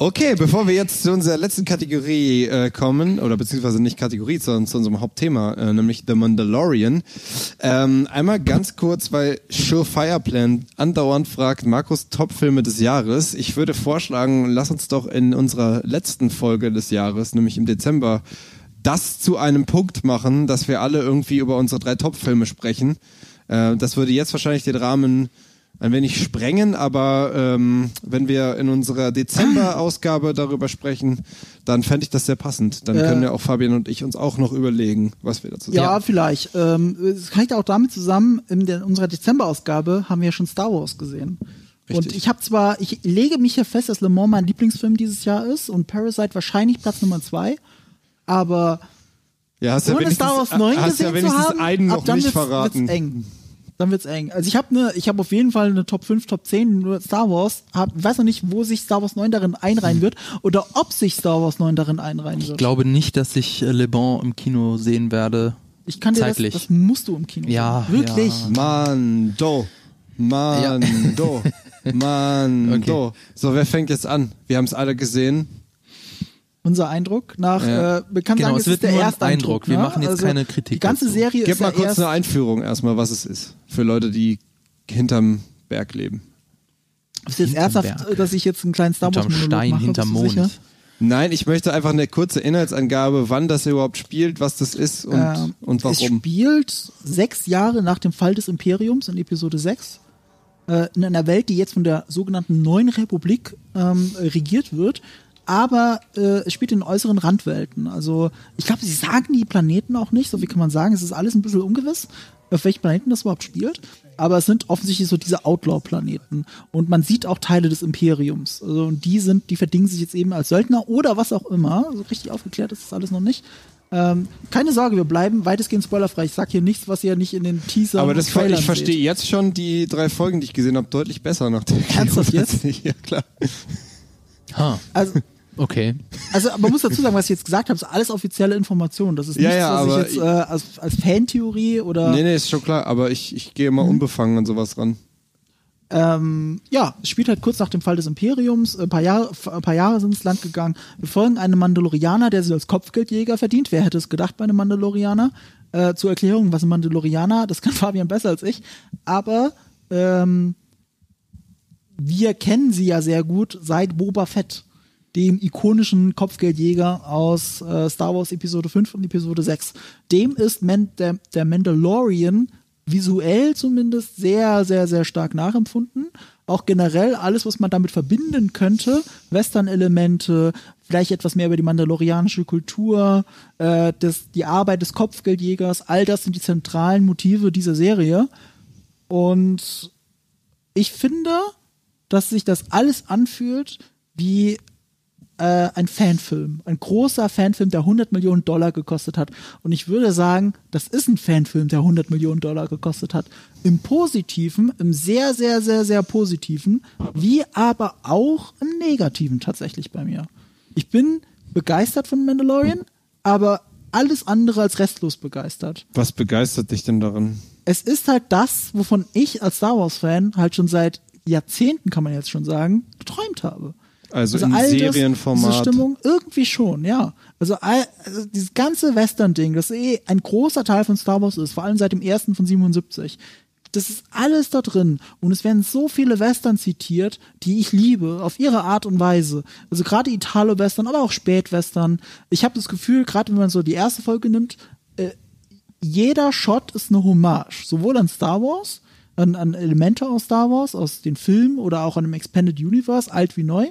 Okay, bevor wir jetzt zu unserer letzten Kategorie äh, kommen, oder beziehungsweise nicht Kategorie, sondern zu unserem Hauptthema, äh, nämlich The Mandalorian. Ähm, einmal ganz kurz, weil Surefire Plan andauernd fragt, Markus Top-Filme des Jahres. Ich würde vorschlagen, lass uns doch in unserer letzten Folge des Jahres, nämlich im Dezember, das zu einem Punkt machen, dass wir alle irgendwie über unsere drei Top-Filme sprechen. Äh, das würde jetzt wahrscheinlich den Rahmen ein wenig sprengen, aber ähm, wenn wir in unserer Dezember-Ausgabe darüber sprechen, dann fände ich das sehr passend. Dann Äh. können ja auch Fabian und ich uns auch noch überlegen, was wir dazu sagen. Ja, vielleicht. Ähm, es hängt auch damit zusammen, in der, unserer Dezember-Ausgabe haben wir ja schon Star Wars gesehen. Und Richtig. ich habe zwar, ich lege mich hier fest, dass Le Mans mein Lieblingsfilm dieses Jahr ist und Parasite wahrscheinlich Platz Nummer zwei, aber ja hast ja ohne wenigstens, Star Wars 9 hast gesehen ja wenigstens zu haben, einen ab noch dann nicht wird's, verraten. Wird's eng. Dann wird's eng. Also ich habe ne, ich habe auf jeden Fall eine Top 5, Top 10 nur Star Wars. Hab, weiß noch nicht, wo sich Star Wars 9 darin einreihen wird oder ob sich Star Wars 9 darin einreihen wird. Ich glaube nicht, dass ich äh, Le Bon im Kino sehen werde. Ich kann dir das, zeitlich. das musst du im Kino Ja, sehen. Wirklich. ja. Mando. Mando. Mando. Okay. So, wer fängt jetzt an? Wir haben es alle gesehen. Unser Eindruck nach, Ja. äh, kann Genau, sagen, es es wird ist der erste Eindruck. Eindruck. Wir ne? machen jetzt keine Kritik Die ganze dazu. Serie Gib ist mal ja kurz erst, eine Einführung erstmal, was es ist. Für Leute, die hinterm Berg leben. ist jetzt Hinterm ernsthaft, Berg. dass ich jetzt einen kleinen Star Wars Hinterm Monolog Stein, mache, hinterm Mond. sicher? Nein, ich möchte einfach eine kurze Inhaltsangabe, wann das überhaupt spielt, was das ist und, Ähm, und Es warum. spielt sechs Jahre nach dem Fall des Imperiums in Episode 6. Äh, in einer Welt, die jetzt von der sogenannten Neuen Republik ähm, regiert wird. Aber äh, es spielt in äußeren Randwelten. Also ich glaube, sie sagen die Planeten auch nicht, so wie kann man sagen. Es ist alles ein bisschen ungewiss, auf welchen Planeten das überhaupt spielt. Aber es sind offensichtlich so diese Outlaw-Planeten. Und man sieht auch Teile des Imperiums. Also, und die sind, die verdingen sich jetzt eben als Söldner oder was auch immer. So richtig aufgeklärt ist das alles noch nicht. Ähm, keine Sorge, wir bleiben weitestgehend spoilerfrei. Ich sag hier nichts, was ihr nicht in den Teaser Aber und das, Trailern ich verstehe seht. jetzt schon die drei Folgen, die ich gesehen habe, deutlich besser nach der Ernsthaft jetzt? Ja, klar. Ha, Also, okay. also, man muss dazu sagen, was ich jetzt gesagt habe, ist alles offizielle Information. Das ist Ja, nichts, ja, was ich jetzt äh, als, als Fantheorie oder Nee, nee, ist schon klar, aber ich, ich gehe immer unbefangen an sowas ran. Ähm, ja, es spielt halt kurz nach dem Fall des Imperiums. Ein paar Jahre, ein paar Jahre sind ins Land gegangen. Wir folgen einem Mandalorianer, der sich als Kopfgeldjäger verdient. Wer hätte es gedacht bei einem Mandalorianer? Äh, zur Erklärung, was ein Mandalorianer, das kann Fabian besser als ich. Aber ähm, wir kennen sie ja sehr gut seit Boba Fett, dem ikonischen Kopfgeldjäger aus äh, Star Wars Episode 5 und Episode 6. Dem ist Man der, der Mandalorian visuell zumindest sehr, sehr, sehr stark nachempfunden. Auch generell alles, was man damit verbinden könnte, Western-Elemente, vielleicht etwas mehr über die mandalorianische Kultur, äh, das, die Arbeit des Kopfgeldjägers, all das sind die zentralen Motive dieser Serie. Und ich finde, dass sich das alles anfühlt wie äh, ein Fanfilm. Ein großer Fanfilm, der 100 Millionen Dollar gekostet hat. Und ich würde sagen, das ist ein Fanfilm, der 100 Millionen Dollar gekostet hat. Im Positiven, im sehr, sehr, sehr, sehr Positiven, wie aber auch im Negativen tatsächlich bei mir. Ich bin begeistert von Mandalorian, aber alles andere als restlos begeistert Was begeistert dich denn daran? es ist halt das, wovon ich als Star Wars-Fan halt schon seit Jahrzehnten, kann man jetzt schon sagen, geträumt habe. Also, in all das, Serienformat. Diese Stimmung, irgendwie schon, ja. Also, all, also dieses ganze Western-Ding, das eh ein großer Teil von Star Wars ist, vor allem seit dem ersten von 77, das ist alles da drin. Und es werden so viele Western zitiert, die ich liebe, auf ihre Art und Weise. Also gerade Italo-Western, aber auch Spätwestern. Ich habe das Gefühl, gerade wenn man so die erste Folge nimmt, äh, jeder Shot ist eine Hommage. Sowohl an Star Wars, an, an Elemente aus Star Wars, aus den Filmen oder auch an dem Expanded Universe, alt wie neu.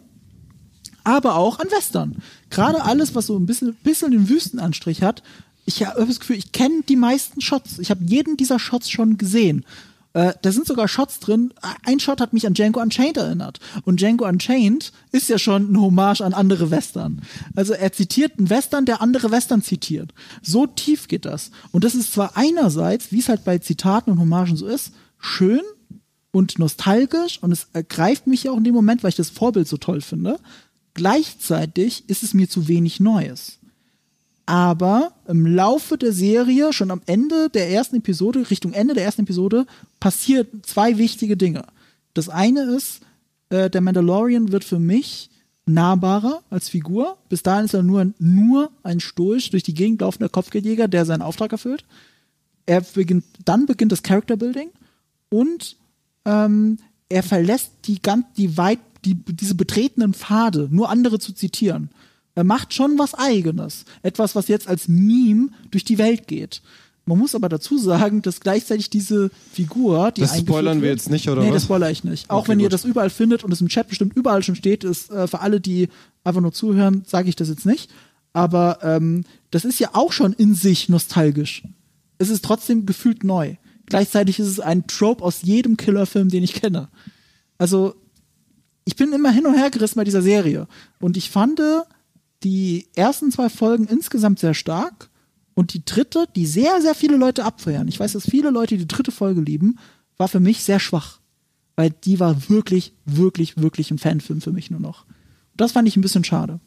Aber auch an Western. Gerade alles, was so ein bisschen, bisschen den Wüstenanstrich hat, ich habe das Gefühl, ich kenne die meisten Shots. Ich habe jeden dieser Shots schon gesehen. Äh, da sind sogar Shots drin. Ein Shot hat mich an Django Unchained erinnert. Und Django Unchained ist ja schon ein Hommage an andere Western. Also er zitiert einen Western, der andere Western zitiert. So tief geht das. Und das ist zwar einerseits, wie es halt bei Zitaten und Hommagen so ist, schön und nostalgisch und es ergreift mich ja auch in dem Moment, weil ich das Vorbild so toll finde. Gleichzeitig ist es mir zu wenig Neues aber im Laufe der Serie, schon am Ende der ersten Episode, Richtung Ende der ersten Episode, passiert zwei wichtige Dinge. Das eine ist, äh, der Mandalorian wird für mich nahbarer als Figur. Bis dahin ist er nur, nur ein Stoisch durch die Gegend laufender Kopfgeldjäger, der seinen Auftrag erfüllt. Er beginnt, dann beginnt das Character Building und ähm, er verlässt die ganz, die weit, die, diese betretenen Pfade, nur andere zu zitieren. Er macht schon was Eigenes. Etwas, was jetzt als Meme durch die Welt geht. Man muss aber dazu sagen, dass gleichzeitig diese Figur, die Das spoilern wir jetzt nicht, oder Nee, was? das spoilere ich nicht. Auch Okay, wenn ihr gut. das überall findet und es im Chat bestimmt überall schon steht, ist äh, für alle, die einfach nur zuhören, sage ich das jetzt nicht. Aber ähm, das ist ja auch schon in sich nostalgisch. Es ist trotzdem gefühlt neu. Gleichzeitig ist es ein Trope aus jedem Killerfilm, den ich kenne. Also ich bin immer hin und her gerissen bei dieser Serie. Und ich fand die ersten zwei Folgen insgesamt sehr stark. Und die dritte, die sehr, sehr viele Leute abfeiern. Ich weiß, dass viele Leute die dritte Folge lieben, war für mich sehr schwach. Weil die war wirklich, wirklich, wirklich ein Fanfilm für mich nur noch. Und das fand ich ein bisschen schade.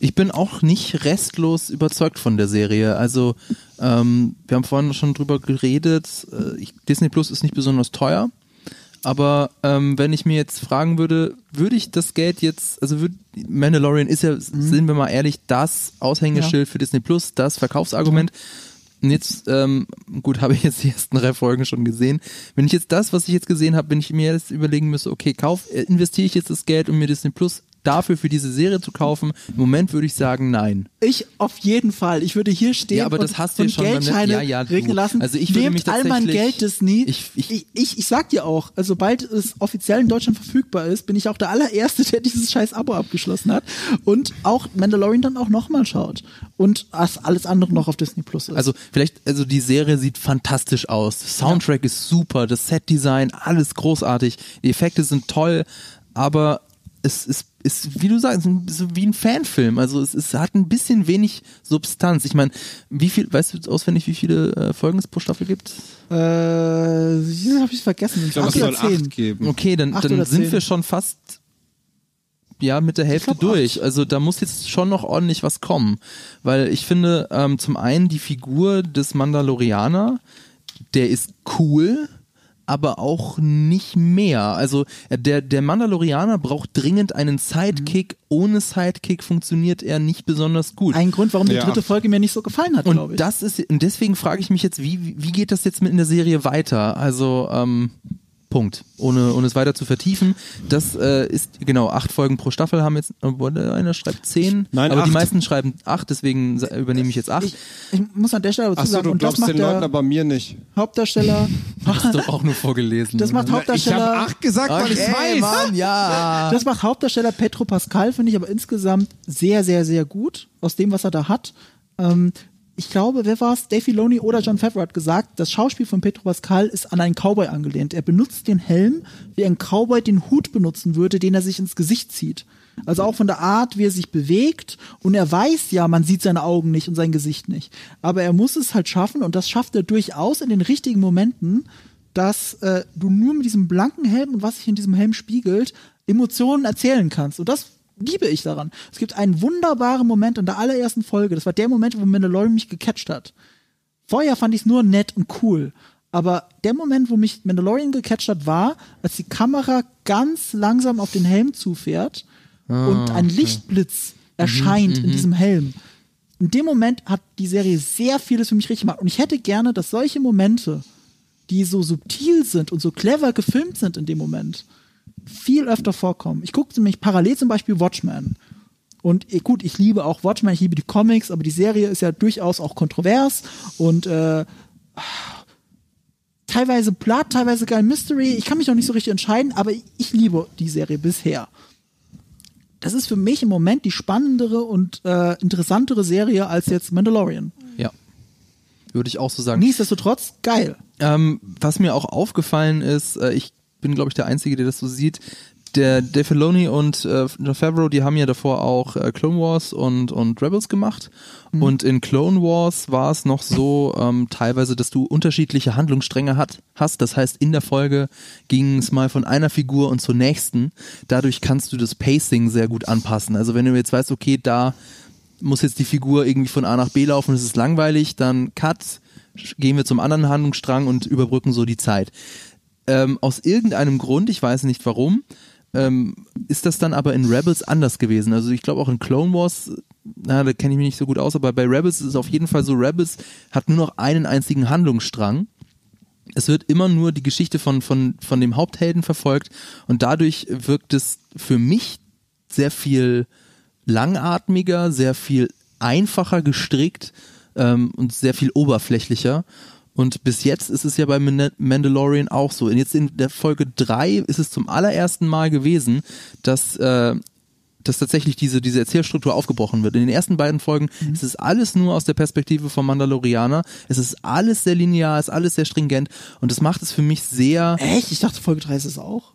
Ich bin auch nicht restlos überzeugt von der Serie. Also, ähm, wir haben vorhin schon drüber geredet. Äh, ich, Disney Plus ist nicht besonders teuer. Aber ähm, wenn ich mir jetzt fragen würde, würde ich das Geld jetzt, also würd, Mandalorian ist ja, sind wir mal ehrlich, das Aushängeschild für Disney Plus, das Verkaufsargument. Und jetzt, ähm, gut, habe ich jetzt die ersten drei Folgen schon gesehen. Wenn ich jetzt das, was ich jetzt gesehen habe, wenn ich mir jetzt überlegen müsste, okay, kauf, äh, investiere ich jetzt das Geld, um mir Disney Plus dafür für diese Serie zu kaufen? Im Moment würde ich sagen, nein. Ich auf jeden Fall. Ich würde hier stehen Ja, aber und, das hast du ja und schon beim Geldscheine ja, ja, regnen lassen. Also ich würde mich all mein Geld Disney. Ich- ich- ich, ich, ich sag dir auch, also sobald es offiziell in Deutschland verfügbar ist, bin ich auch der allererste, der dieses scheiß Abo abgeschlossen hat und auch Mandalorian dann auch nochmal schaut und alles andere noch auf Disney Plus ist. Also vielleicht, also die Serie sieht fantastisch aus. Soundtrack ist super, das Setdesign, alles großartig. Die Effekte sind toll, aber es ist, ist wie du sagst, so wie ein Fanfilm. Also es, es hat ein bisschen wenig Substanz. Ich meine, wie viel, weißt du auswendig, wie viele äh, Folgen es pro Staffel gibt? äh, habe ich vergessen. Ich glaube, es Acht soll oder zehn. acht geben. Okay, dann, Acht dann sind wir schon fast ja mit der Hälfte glaub, durch. Also da muss jetzt schon noch ordentlich was kommen, weil ich finde ähm, zum einen die Figur des Mandalorianer, der ist cool, aber auch nicht mehr. Also äh, der der Mandalorianer braucht dringend einen Sidekick. Ohne Sidekick funktioniert er nicht besonders gut. Ein Grund, warum die Ja. dritte Folge mir nicht so gefallen hat, glaube Und ich. das ist, und deswegen frage ich mich jetzt, wie, wie geht das jetzt mit in der Serie weiter? Also, ähm, Punkt. Ohne, ohne es weiter zu vertiefen. Das äh, ist, genau, acht Folgen pro Staffel haben jetzt, obwohl einer schreibt zehn, Nein, aber die acht. meisten schreiben acht, deswegen überneme ich jetzt acht. ich, ich muss an der Stelle dazu Achso, sagen, du und das glaubst macht den Leuten, aber mir nicht. Hauptdarsteller, Hast du auch nur vorgelesen. das macht Ich Hauptdarsteller. habe acht gesagt, weil ich okay, weiß. Mann, ja. Das macht Hauptdarsteller Petro Pascal, finde ich aber insgesamt sehr, sehr, sehr gut aus dem, was er da hat. Ähm, ich glaube, wer war es? Dave Filoni oder John Favreau hat gesagt, das Schauspiel von Petro Pascal ist an einen Cowboy angelehnt. Er benutzt den Helm, wie ein Cowboy den Hut benutzen würde, den er sich ins Gesicht zieht. Also auch von der Art, wie er sich bewegt. Und er weiß ja, man sieht seine Augen nicht und sein Gesicht nicht. Aber er muss es halt schaffen und das schafft er durchaus in den richtigen Momenten, dass äh, du nur mit diesem blanken Helm und was sich in diesem Helm spiegelt, Emotionen erzählen kannst. Und das liebe ich daran. Es gibt einen wunderbaren Moment in der allerersten Folge. Das war der Moment, wo Mandalorian mich gecatcht hat. Vorher fand ich es nur nett und cool. Aber der Moment, wo mich Mandalorian gecatcht hat, war, als die Kamera ganz langsam auf den Helm zufährt und ein Lichtblitz erscheint in diesem Helm. In dem Moment hat die Serie sehr vieles für mich richtig gemacht. Und ich hätte gerne, dass solche Momente die so subtil sind und so clever gefilmt sind in dem Moment, viel öfter vorkommen. Ich gucke nämlich parallel zum Beispiel Watchmen. Und eh, gut, ich liebe auch Watchmen, ich liebe die Comics, aber die Serie ist ja durchaus auch kontrovers und äh, teilweise platt, teilweise geil Mystery. Ich kann mich noch nicht so richtig entscheiden, aber ich liebe die Serie bisher. Das ist für mich im Moment die spannendere und äh, interessantere Serie als jetzt Mandalorian. Ja. Würde ich auch so sagen. Nichtsdestotrotz geil. Ähm, was mir auch aufgefallen ist, äh, ich bin, glaube ich, der Einzige, der das so sieht. Der Dave Filoni und äh, Favreau, die haben ja davor auch äh, Clone Wars und, und Rebels gemacht. Und in Clone Wars war es noch so ähm, teilweise, dass du unterschiedliche Handlungsstränge hat, hast. Das heißt, in der Folge ging es mal von einer Figur und zur nächsten. Dadurch kannst du das Pacing sehr gut anpassen. Also wenn du jetzt weißt, okay, da muss jetzt die Figur irgendwie von A nach B laufen, es ist langweilig, dann cut, gehen wir zum anderen Handlungsstrang und überbrücken so die Zeit. Ähm, aus irgendeinem Grund, ich weiß nicht warum, ähm, ist das dann aber in Rebels anders gewesen. Also ich glaube auch in Clone Wars, na, da kenne ich mich nicht so gut aus, aber bei Rebels ist es auf jeden Fall so, Rebels hat nur noch einen einzigen Handlungsstrang. Es wird immer nur die Geschichte von, von, von dem Haupthelden verfolgt und dadurch wirkt es für mich sehr viel langatmiger, sehr viel einfacher gestrickt ähm, und sehr viel oberflächlicher. Und bis jetzt ist es ja bei Manda- Mandalorian auch so. Und jetzt in der Folge drei ist es zum allerersten Mal gewesen, dass, äh, dass tatsächlich diese, diese Erzählstruktur aufgebrochen wird. In den ersten beiden Folgen ist es alles nur aus der Perspektive vom Mandalorianer. Es ist alles sehr linear, es ist alles sehr stringent. Und das macht es für mich sehr, Echt? Ich dachte, Folge 3 ist es auch.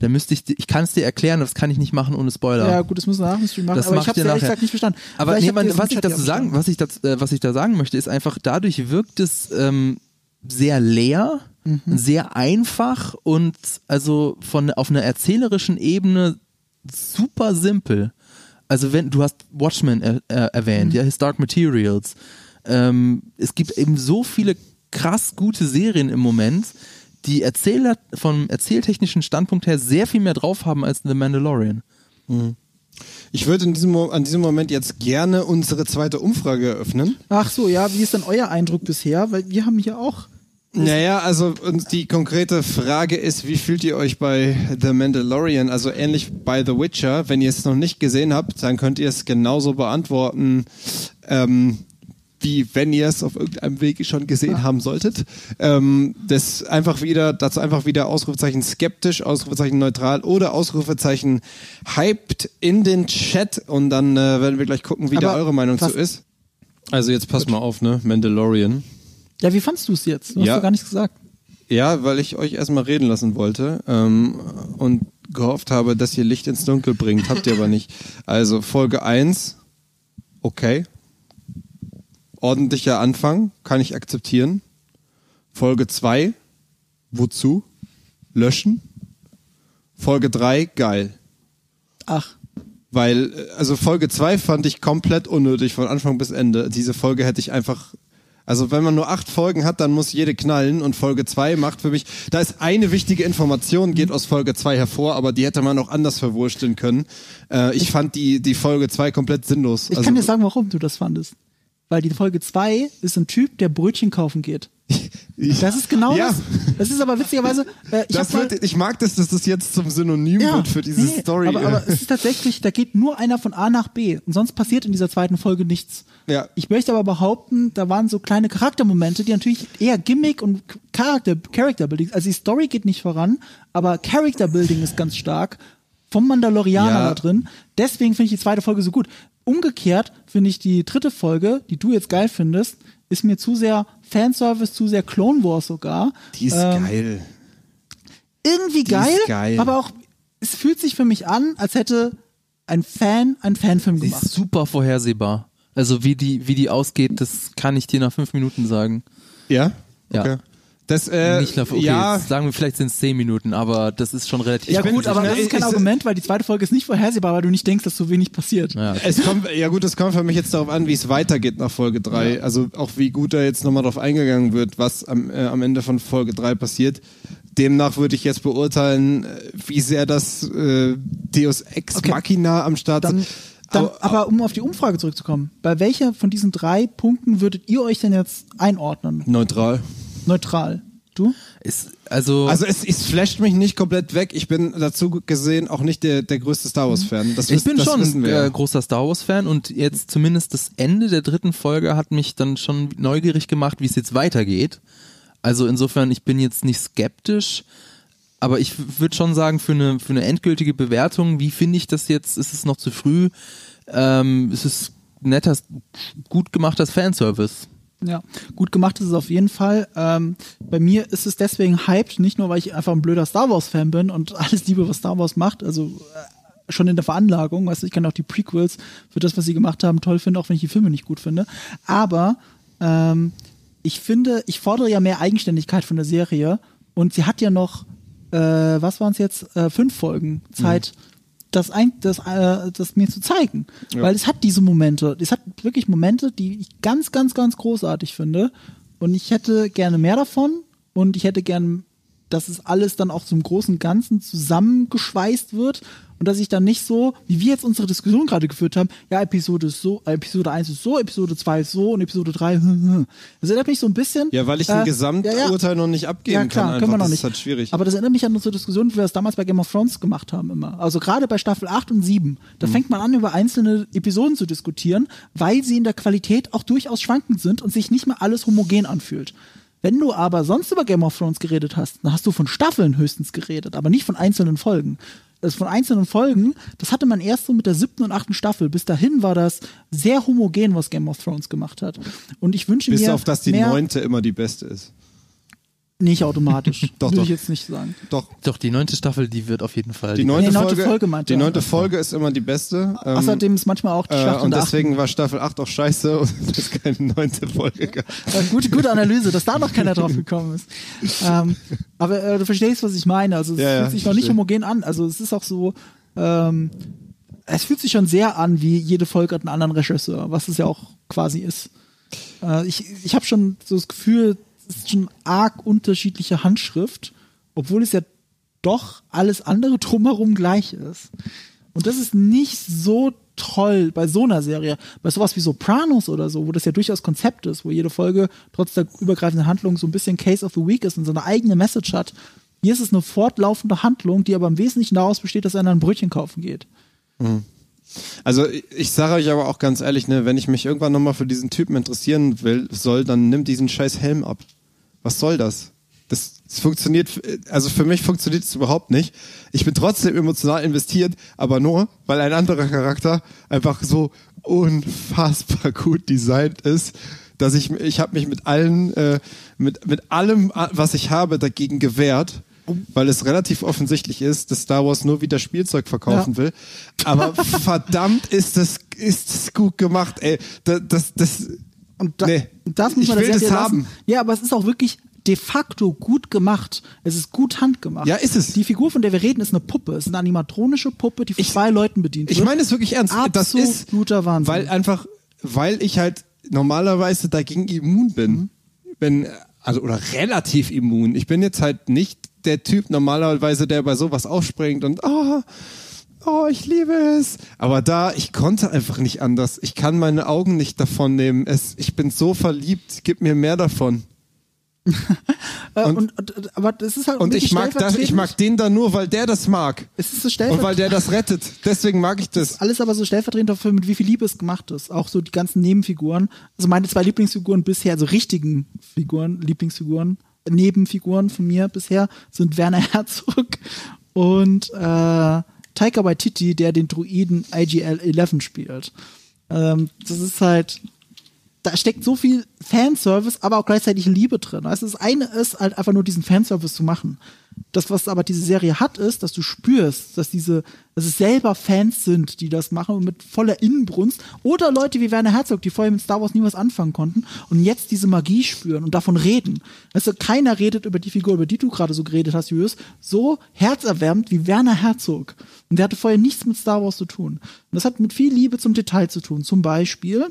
Da müsste ich, ich kann es dir erklären, das kann ich nicht machen ohne Spoiler. Ja, gut, das müssen wir nach dem Stream machen, Das aber mach ich habe es ehrlich gesagt nicht verstanden. Aber Vielleicht nee, man, was ich dazu sagen, was ich, das, äh, was ich da sagen möchte, ist einfach, dadurch wirkt es ähm, sehr leer, Mhm. sehr einfach und also von auf einer erzählerischen Ebene super simpel. Also wenn du hast Watchmen er, äh, erwähnt, Mhm. ja, His Dark Materials. Ähm, es gibt eben so viele krass gute Serien im Moment, die Erzähler vom erzähltechnischen Standpunkt her sehr viel mehr drauf haben als The Mandalorian. Ich würde in diesem, an diesem Moment jetzt gerne unsere zweite Umfrage eröffnen. Ach so, ja, wie ist denn euer Eindruck bisher? Weil wir haben hier auch. Naja, also und die konkrete Frage ist, wie fühlt ihr euch bei The Mandalorian? Also ähnlich bei The Witcher. Wenn ihr es noch nicht gesehen habt, dann könnt ihr es genauso beantworten, ähm, wie wenn ihr es auf irgendeinem Weg schon gesehen haben solltet. Ähm, das einfach wieder, dazu einfach wieder Ausrufezeichen skeptisch, Ausrufezeichen neutral oder Ausrufezeichen hyped in den Chat und dann äh, werden wir gleich gucken, wie da Aber eure Meinung zu ist. Also jetzt pass mal auf, ne? Mandalorian. Ja, wie fandst du es jetzt? Du hast Ja. doch gar nichts gesagt. Ja, weil ich euch erstmal reden lassen wollte ähm, und gehofft habe, dass ihr Licht ins Dunkel bringt. Habt ihr aber nicht. Also Folge 1, okay. Ordentlicher Anfang, kann ich akzeptieren. Folge 2, wozu? Löschen. Folge 3, geil. Ach, Weil, also Folge 2 fand ich komplett unnötig von Anfang bis Ende. Diese Folge hätte ich einfach. Also wenn man nur acht Folgen hat, dann muss jede knallen und Folge 2 macht für mich, da ist eine wichtige Information, geht aus Folge 2 hervor, aber die hätte man auch anders verwursteln können. Äh, ich fand die, die Folge 2 komplett sinnlos. ich also, kann dir sagen, warum du das fandest. Weil die Folge 2 ist ein Typ, der Brötchen kaufen geht. Das ist genau Ja. das. Das ist aber witzigerweise. Äh, ich, mal, wird, ich mag das, dass das jetzt zum Synonym ja, wird für diese nee, Story. Aber, aber es ist tatsächlich, da geht nur einer von A nach B und sonst passiert in dieser zweiten Folge nichts. Ja. Ich möchte aber behaupten, da waren so kleine Charaktermomente, die natürlich eher Gimmick und Charakter, Character Building, also die Story geht nicht voran, aber Character Building ist ganz stark vom Mandalorianer Ja. da drin. Deswegen finde ich die zweite Folge so gut. Umgekehrt finde ich die dritte Folge, die du jetzt geil findest, ist mir zu sehr Fanservice, zu sehr Clone Wars sogar. die ist Ähm, geil. irgendwie Die geil, ist geil. aber auch es fühlt sich für mich an, als hätte ein Fan einen Fanfilm Die gemacht. ist super vorhersehbar. Also wie die, wie die ausgeht, das kann ich dir nach fünf Minuten sagen. Ja? Ja. Okay. Das, äh, Nicht nach, okay, ja, jetzt sagen wir vielleicht sind es zehn Minuten, aber das ist schon relativ. Ja gut, aber das ist kein ich- Argument, weil die zweite Folge ist nicht vorhersehbar, weil du nicht denkst, dass so wenig passiert. Ja, okay. Es kommt, ja gut, es kommt für mich jetzt darauf an, wie es weitergeht nach Folge 3. Also auch wie gut da jetzt nochmal drauf eingegangen wird, was am, äh, am Ende von Folge 3 passiert. Demnach würde ich jetzt beurteilen, äh, wie sehr das äh, Deus Ex Okay. Machina am Start Dann, ist. dann, aber um auf die Umfrage zurückzukommen, bei welcher von diesen drei Punkten würdet ihr euch denn jetzt einordnen? Neutral. Neutral. Du? Ist, also, Also es, es flasht mich nicht komplett weg. Ich bin dazu gesehen auch nicht der, der größte Star Wars-Fan. Das ich bin das schon wir äh, großer Star Wars-Fan und jetzt zumindest das Ende der dritten Folge hat mich dann schon neugierig gemacht, wie es jetzt weitergeht. Also insofern, ich bin jetzt nicht skeptisch, aber ich würde schon sagen, für eine, für eine endgültige Bewertung, wie finde ich das jetzt? Ist es noch zu früh? Ähm, ist es netter, gut gemachtes Fanservice? Ja, gut gemacht ist es auf jeden Fall. Ähm, bei mir ist es deswegen hyped, nicht nur, weil ich einfach ein blöder Star Wars-Fan bin und alles liebe, was Star Wars macht, also äh, schon in der Veranlagung, weißt du, ich kann auch die Prequels für das, was sie gemacht haben, toll finden, auch wenn ich die Filme nicht gut finde. Aber ähm, ich finde, ich fordere ja mehr Eigenständigkeit von der Serie und sie hat ja noch, äh, was waren es jetzt, äh, fünf Folgen Zeit, das, ein, das, äh, das mir zu zeigen. Weil es hat diese Momente, es hat wirklich Momente, die ich ganz, ganz, ganz großartig finde. Und ich hätte gerne mehr davon und ich hätte gern, dass es alles dann auch zum großen Ganzen zusammengeschweißt wird und dass ich dann nicht so, wie wir jetzt unsere Diskussion gerade geführt haben, ja, Episode ist so, äh, Episode 1 ist so, Episode 2 ist so und Episode 3, hm, hm. Das erinnert mich so ein bisschen. Ja, weil ich ein äh, Gesamturteil noch nicht abgeben ja, klar, kann. Einfach. können wir noch das nicht. ist halt schwierig. Aber das erinnert mich an unsere Diskussion, wie wir das damals bei Game of Thrones gemacht haben immer. Also gerade bei Staffel 8 und 7, da Mhm. fängt man an, über einzelne Episoden zu diskutieren, weil sie in der Qualität auch durchaus schwankend sind und sich nicht mehr alles homogen anfühlt. Wenn du aber sonst über Game of Thrones geredet hast, dann hast du von Staffeln höchstens geredet, aber nicht von einzelnen Folgen. Das von einzelnen Folgen, das hatte man erst so mit der siebten und achten Staffel. Bis dahin war das sehr homogen, was Game of Thrones gemacht hat. Und ich wünsche Bis mir auf, dass die neunte immer die beste ist. Nicht automatisch. Doch, ich doch. jetzt nicht sagen. Doch. Doch, die neunte Staffel, die wird auf jeden Fall. Die neunte, Nee, neunte Folge, Folge meinte die neunte Folge ist immer die beste. Ähm, Außerdem ist manchmal auch die äh, Schlacht in und deswegen war Staffel 8 auch scheiße und es keine neunte Folge gab. Äh, gute, gute Analyse, dass da noch keiner drauf gekommen ist. Ähm, aber äh, du verstehst, was ich meine. Also es Ja, ja, fühlt sich noch nicht homogen an. Also es ist auch so, ähm, es fühlt sich schon sehr an, wie jede Folge hat einen anderen Regisseur, was es ja auch quasi ist. Äh, ich ich habe schon so das Gefühl, ist schon arg unterschiedliche Handschrift, obwohl es ja doch alles andere drumherum gleich ist. Und das ist nicht so toll bei so einer Serie. Bei sowas wie Sopranos oder so, wo das ja durchaus Konzept ist, wo jede Folge trotz der übergreifenden Handlung so ein bisschen Case of the Week ist und so eine eigene Message hat. Hier ist es eine fortlaufende Handlung, die aber im Wesentlichen daraus besteht, dass einer ein Brötchen kaufen geht. Also ich- sage euch aber auch ganz ehrlich, ne, wenn ich mich irgendwann nochmal für diesen Typen interessieren will, soll, dann nimm diesen scheiß Helm ab. Was soll das? Das, das funktioniert, also für mich funktioniert es überhaupt nicht. Ich bin trotzdem emotional investiert, aber nur, weil ein anderer Charakter einfach so unfassbar gut designt ist, dass ich, ich habe mich mit allen, äh, mit, mit allem, was ich habe, dagegen gewehrt, weil es relativ offensichtlich ist, dass Star Wars nur wieder Spielzeug verkaufen Ja. will. Aber verdammt ist das, ist das gut gemacht, ey. Das, das, das Und da, nee. das muss ich man will der das haben. lassen. Ja, aber es ist auch wirklich de facto gut gemacht. Es ist gut handgemacht. Ja, ist es. Die Figur, von der wir reden, ist eine Puppe. Es ist eine animatronische Puppe, die von Ich- zwei Leuten bedient Ich wird. meine es wirklich ernst. Das ist Absoluter Wahnsinn. Weil einfach, weil ich halt normalerweise dagegen immun bin. Mhm. Bin, also, oder relativ immun. Ich bin jetzt halt nicht der Typ normalerweise, der bei sowas aufspringt und, oh, oh, ich liebe es. Aber da, ich konnte einfach nicht anders. Ich kann meine Augen nicht davon nehmen. Es, ich bin so verliebt. Gib mir mehr davon. Äh, und- und, und, aber das ist halt Und ich mag das, ich stellvertretend- mag den da nur, weil der das mag. Es ist so Und weil stellvertretend. der das rettet. Deswegen mag ich das. Alles aber so stellvertretend dafür, mit wie viel Liebe es gemacht ist. Auch so die ganzen Nebenfiguren. Also meine zwei Lieblingsfiguren bisher, also richtigen Figuren, Lieblingsfiguren, Nebenfiguren von mir bisher sind Werner Herzog und äh, Taika Waititi, der den Druiden IGL-11 spielt. Ähm, das ist halt, da steckt so viel Fanservice, aber auch gleichzeitig Liebe drin. Also das eine ist halt einfach nur diesen Fanservice zu machen. Das, was aber diese Serie hat, ist, dass du spürst, dass diese, dass es selber Fans sind, die das machen und mit voller Inbrunst. Oder Leute wie Werner Herzog, die vorher mit Star Wars nie was anfangen konnten und jetzt diese Magie spüren und davon reden. Also keiner redet über die Figur, über die du gerade so geredet hast, Julius, so herzerwärmend wie Werner Herzog. Und der hatte vorher nichts mit Star Wars zu tun. Und das hat mit viel Liebe zum Detail zu tun. Zum Beispiel,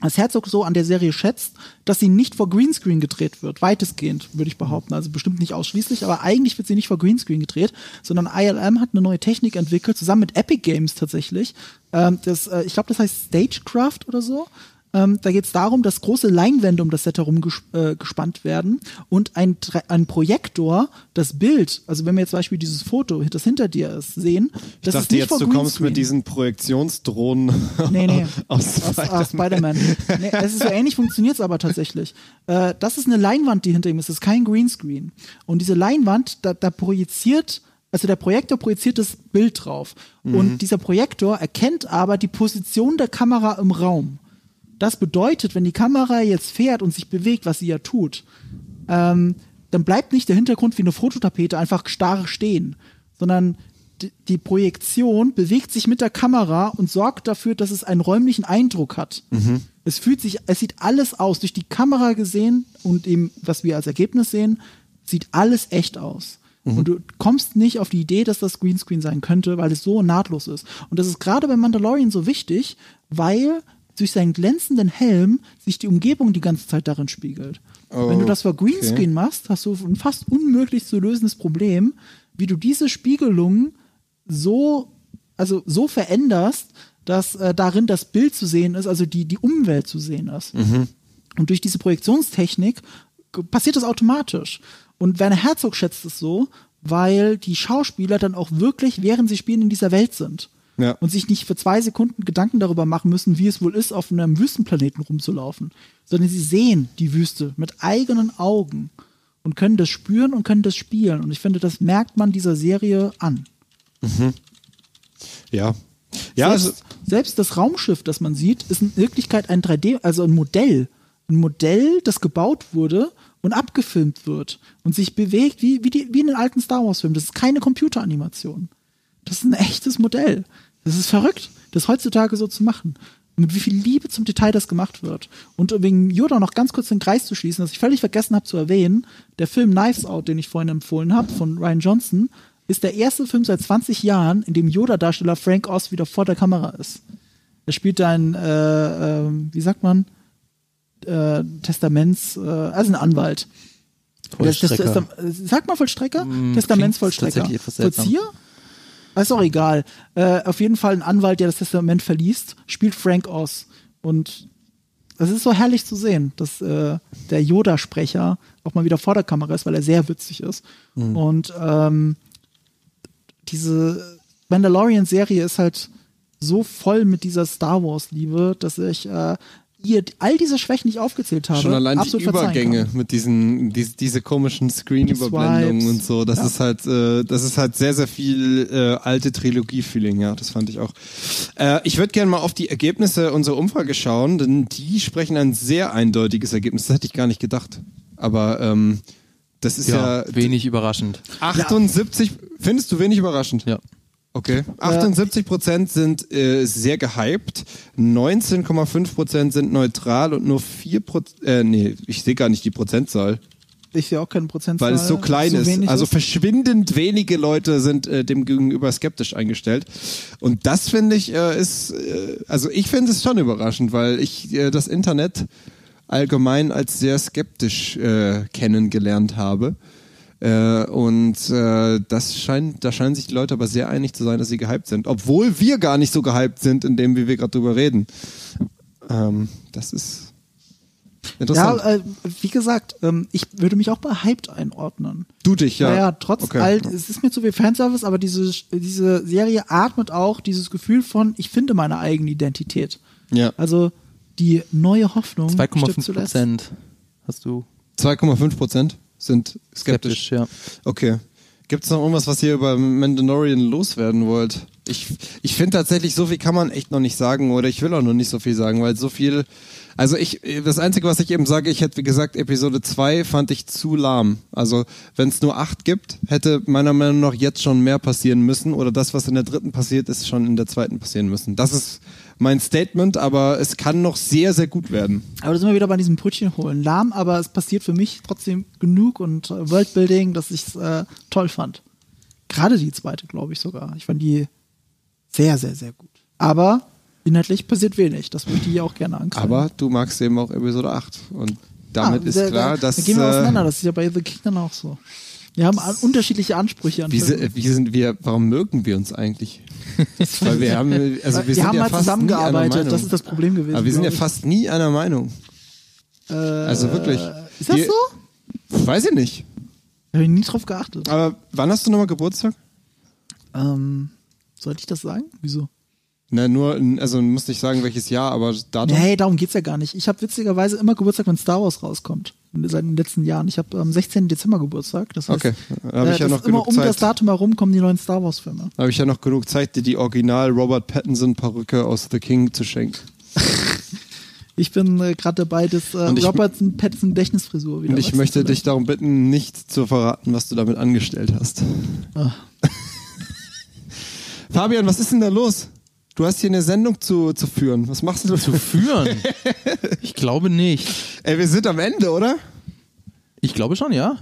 als Herzog so an der Serie schätzt, dass sie nicht vor Greenscreen gedreht wird. Weitestgehend, würde ich behaupten. Also bestimmt nicht ausschließlich, aber eigentlich wird sie nicht vor Greenscreen gedreht, sondern ILM hat eine neue Technik entwickelt, zusammen mit Epic Games tatsächlich. Ähm, das, äh, ich glaube, das heißt Stagecraft oder so. Ähm, da geht es darum, dass große Leinwände um das Set herum ges äh, gespannt werden und ein, ein Projektor das Bild, also wenn wir jetzt zum Beispiel dieses Foto, das hinter dir ist, sehen, Ich das ist dachte nicht jetzt, vor du kommst mit diesen Projektionsdrohnen Nee, nee. aus, aus, Spider-Man. aus Spider-Man. nee, es ist so ähnlich, funktioniert es aber tatsächlich. Äh, das ist eine Leinwand, die hinter ihm ist. Das ist kein Greenscreen. Und diese Leinwand, da, da projiziert, also der Projektor projiziert das Bild drauf. Und dieser Projektor erkennt aber die Position der Kamera im Raum. Das bedeutet, wenn die Kamera jetzt fährt und sich bewegt, was sie ja tut, ähm, dann bleibt nicht der Hintergrund wie eine Fototapete einfach starr stehen, sondern die, Projektion bewegt sich mit der Kamera und sorgt dafür, dass es einen räumlichen Eindruck hat. Es fühlt sich, es sieht alles aus, durch die Kamera gesehen und eben, was wir als Ergebnis sehen, sieht alles echt aus. Und du kommst nicht auf die Idee, dass das Greenscreen sein könnte, weil es so nahtlos ist. Und das ist gerade bei Mandalorian so wichtig, weil durch seinen glänzenden Helm sich die Umgebung die ganze Zeit darin spiegelt. Wenn du das vor Greenscreen machst, hast du ein fast unmöglich zu lösendes Problem, wie du diese Spiegelung so, also so veränderst, dass äh, darin das Bild zu sehen ist, also die, die Umwelt zu sehen ist. Und durch diese Projektionstechnik passiert das automatisch. Und Werner Herzog schätzt es so, weil die Schauspieler dann auch wirklich, während sie spielen, in dieser Welt sind. Ja. Und sich nicht für zwei Sekunden Gedanken darüber machen müssen, wie es wohl ist, auf einem Wüstenplaneten rumzulaufen. Sondern sie sehen die Wüste mit eigenen Augen und können das spüren und können das spielen. Und ich finde, das merkt man dieser Serie an. Ja. Ja, also, selbst, selbst das Raumschiff, das man sieht, ist in Wirklichkeit ein 3D, also ein Modell. Ein Modell, das gebaut wurde und abgefilmt wird und sich bewegt wie, wie, die, wie in den alten Star Wars-Filmen. Das ist keine Computeranimation. Das ist ein echtes Modell. Das ist verrückt, das heutzutage so zu machen. Mit wie viel Liebe zum Detail das gemacht wird. Und wegen Yoda noch ganz kurz den Kreis zu schließen, was ich völlig vergessen habe zu erwähnen, der Film Knives Out, den ich vorhin empfohlen habe, von Ryan Johnson, ist der erste Film seit 20 Jahren, in dem Yoda-Darsteller Frank Oz wieder vor der Kamera ist. Er spielt einen, äh, äh, wie sagt man, äh, Testaments, äh, also ein Anwalt. Das, das, Vollstrecker. das, sag mal Vollstrecker? Mm, Testamentsvollstrecker. Vollzieher? Ist auch egal. Äh, auf jeden Fall ein Anwalt, der das Testament verliest, spielt Frank Oz. Und es ist so herrlich zu sehen, dass äh, der Yoda-Sprecher auch mal wieder vor der Kamera ist, weil er sehr witzig ist. Und ähm, diese Mandalorian-Serie ist halt so voll mit dieser Star Wars-Liebe, dass ich äh, ihr all diese Schwächen, die ich aufgezählt habe, schon allein die Übergänge mit diesen, diese, diese komischen Screen-Überblendungen und so. Das Ja. ist halt, äh, das ist halt sehr, sehr viel äh, alte Trilogie-Feeling, ja. Das fand ich auch. Äh, ich würde gerne mal auf die Ergebnisse unserer Umfrage schauen, denn die sprechen ein sehr eindeutiges Ergebnis. Das hätte ich gar nicht gedacht. Aber ähm, das ist ja, Ja, wenig überraschend. 78, findest du wenig überraschend? Ja. Okay. 78 Prozent sind äh, sehr gehypt, 19,5 Prozent sind neutral und nur 4 Prozent, äh, nee, ich sehe gar nicht die Prozentzahl, Ich sehe auch keine Prozentzahl. weil es so klein ist. wenig Also verschwindend wenige Leute sind äh, dem gegenüber skeptisch eingestellt. Und das finde ich äh, ist, äh, also ich finde es schon überraschend, weil ich äh, das Internet allgemein als sehr skeptisch äh, kennengelernt habe. Äh, und äh, das scheint, da scheinen sich die Leute aber sehr einig zu sein, dass sie gehypt sind, obwohl wir gar nicht so gehypt sind, in dem, wie wir gerade drüber reden. Ähm, das ist interessant. Ja, äh, wie gesagt, ähm, ich würde mich auch bei Hyped einordnen. du dich, ja. Naja, trotz Okay. all, es ist mir zu viel Fanservice, aber diese, diese Serie atmet auch dieses Gefühl von, ich finde meine eigene Identität. Ja. Also die neue Hoffnung. stirbt 2,5 zuletzt. Prozent hast du 2,5 Prozent sind skeptisch. skeptisch, ja. Okay. Gibt es noch irgendwas, was ihr über Mandalorian loswerden wollt? Ich, ich finde tatsächlich, so viel kann man echt noch nicht sagen oder ich will auch noch nicht so viel sagen, weil so viel. Also ich, das Einzige, was ich eben sage, ich hätte wie gesagt, Episode 2 fand ich zu lahm. Also wenn es nur acht gibt, hätte meiner Meinung nach jetzt schon mehr passieren müssen oder das, was in der dritten passiert ist, schon in der zweiten passieren müssen. Das ist mein Statement, aber es kann noch sehr, sehr gut werden. Aber da sind wir wieder bei diesem Brötchen holen. Lahm, aber es passiert für mich trotzdem genug und äh, Worldbuilding, dass ich es äh, toll fand. Gerade die zweite, glaube ich sogar. Ich fand die sehr, sehr, sehr gut. Aber inhaltlich passiert wenig. Das möchte ich auch gerne ankreiden. Aber du magst eben auch Episode 8 und damit Ah, ist da- klar, da, dass Da gehen wir äh, auseinander. Das ist ja bei The King dann auch so. Wir haben unterschiedliche Ansprüche an Wie, wie sind wir, warum mögen wir uns eigentlich? Weil wir haben, also wir, wir sind haben ja mal zusammengearbeitet, das ist das Problem gewesen. Aber wir sind ja fast nie einer Meinung. Äh, Also wirklich. Ist das Wir- so? Weiß ich nicht. Habe ich nie drauf geachtet. Aber wann hast du nochmal Geburtstag? Ähm, sollte ich das sagen? Wieso? Na, nur, also du musst nicht sagen, welches Jahr, aber Datum. Nee, darum geht's ja gar nicht. Ich habe witzigerweise immer Geburtstag, wenn Star Wars rauskommt. Seit den letzten Jahren. Ich habe am 16. Dezember Geburtstag. Das heißt, Okay, da habe äh, ich ja noch ist immer genug um das. Datum herum kommen die neuen Star Wars Filme. Da habe ich ja noch genug Zeit, dir die Original Robert Pattinson Perücke aus The King zu schenken. Ich bin äh, gerade dabei, das äh, Robertson Pattinson Gedächtnisfrisur wieder Und ich möchte dich darum bitten, nicht zu verraten, was du damit angestellt hast. Ah. Fabian, was ist denn da los? Du hast hier eine Sendung zu, zu führen. Was machst du? Zu führen? ich glaube nicht. Ey, wir sind am Ende, oder? Ich glaube schon, ja.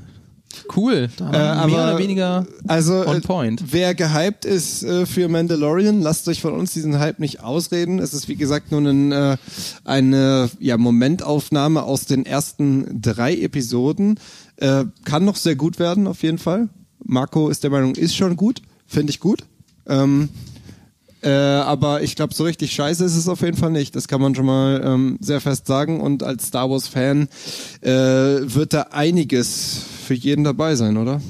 Cool. Äh, Mehr aber- oder weniger Also, on äh, point. wer gehypt ist äh, für Mandalorian, lasst euch von uns diesen Hype nicht ausreden. Es ist wie gesagt nur ein, äh, eine ja, Momentaufnahme aus den ersten drei Episoden. Äh, kann noch sehr gut werden, auf jeden Fall. Marco ist der Meinung, ist schon gut. Finde ich gut. Ähm, äh, aber ich glaube, so richtig scheiße ist es auf jeden Fall nicht. Das kann man schon mal ähm, sehr fest sagen. Und als Star Wars-Fan äh, wird da einiges für jeden dabei sein, oder?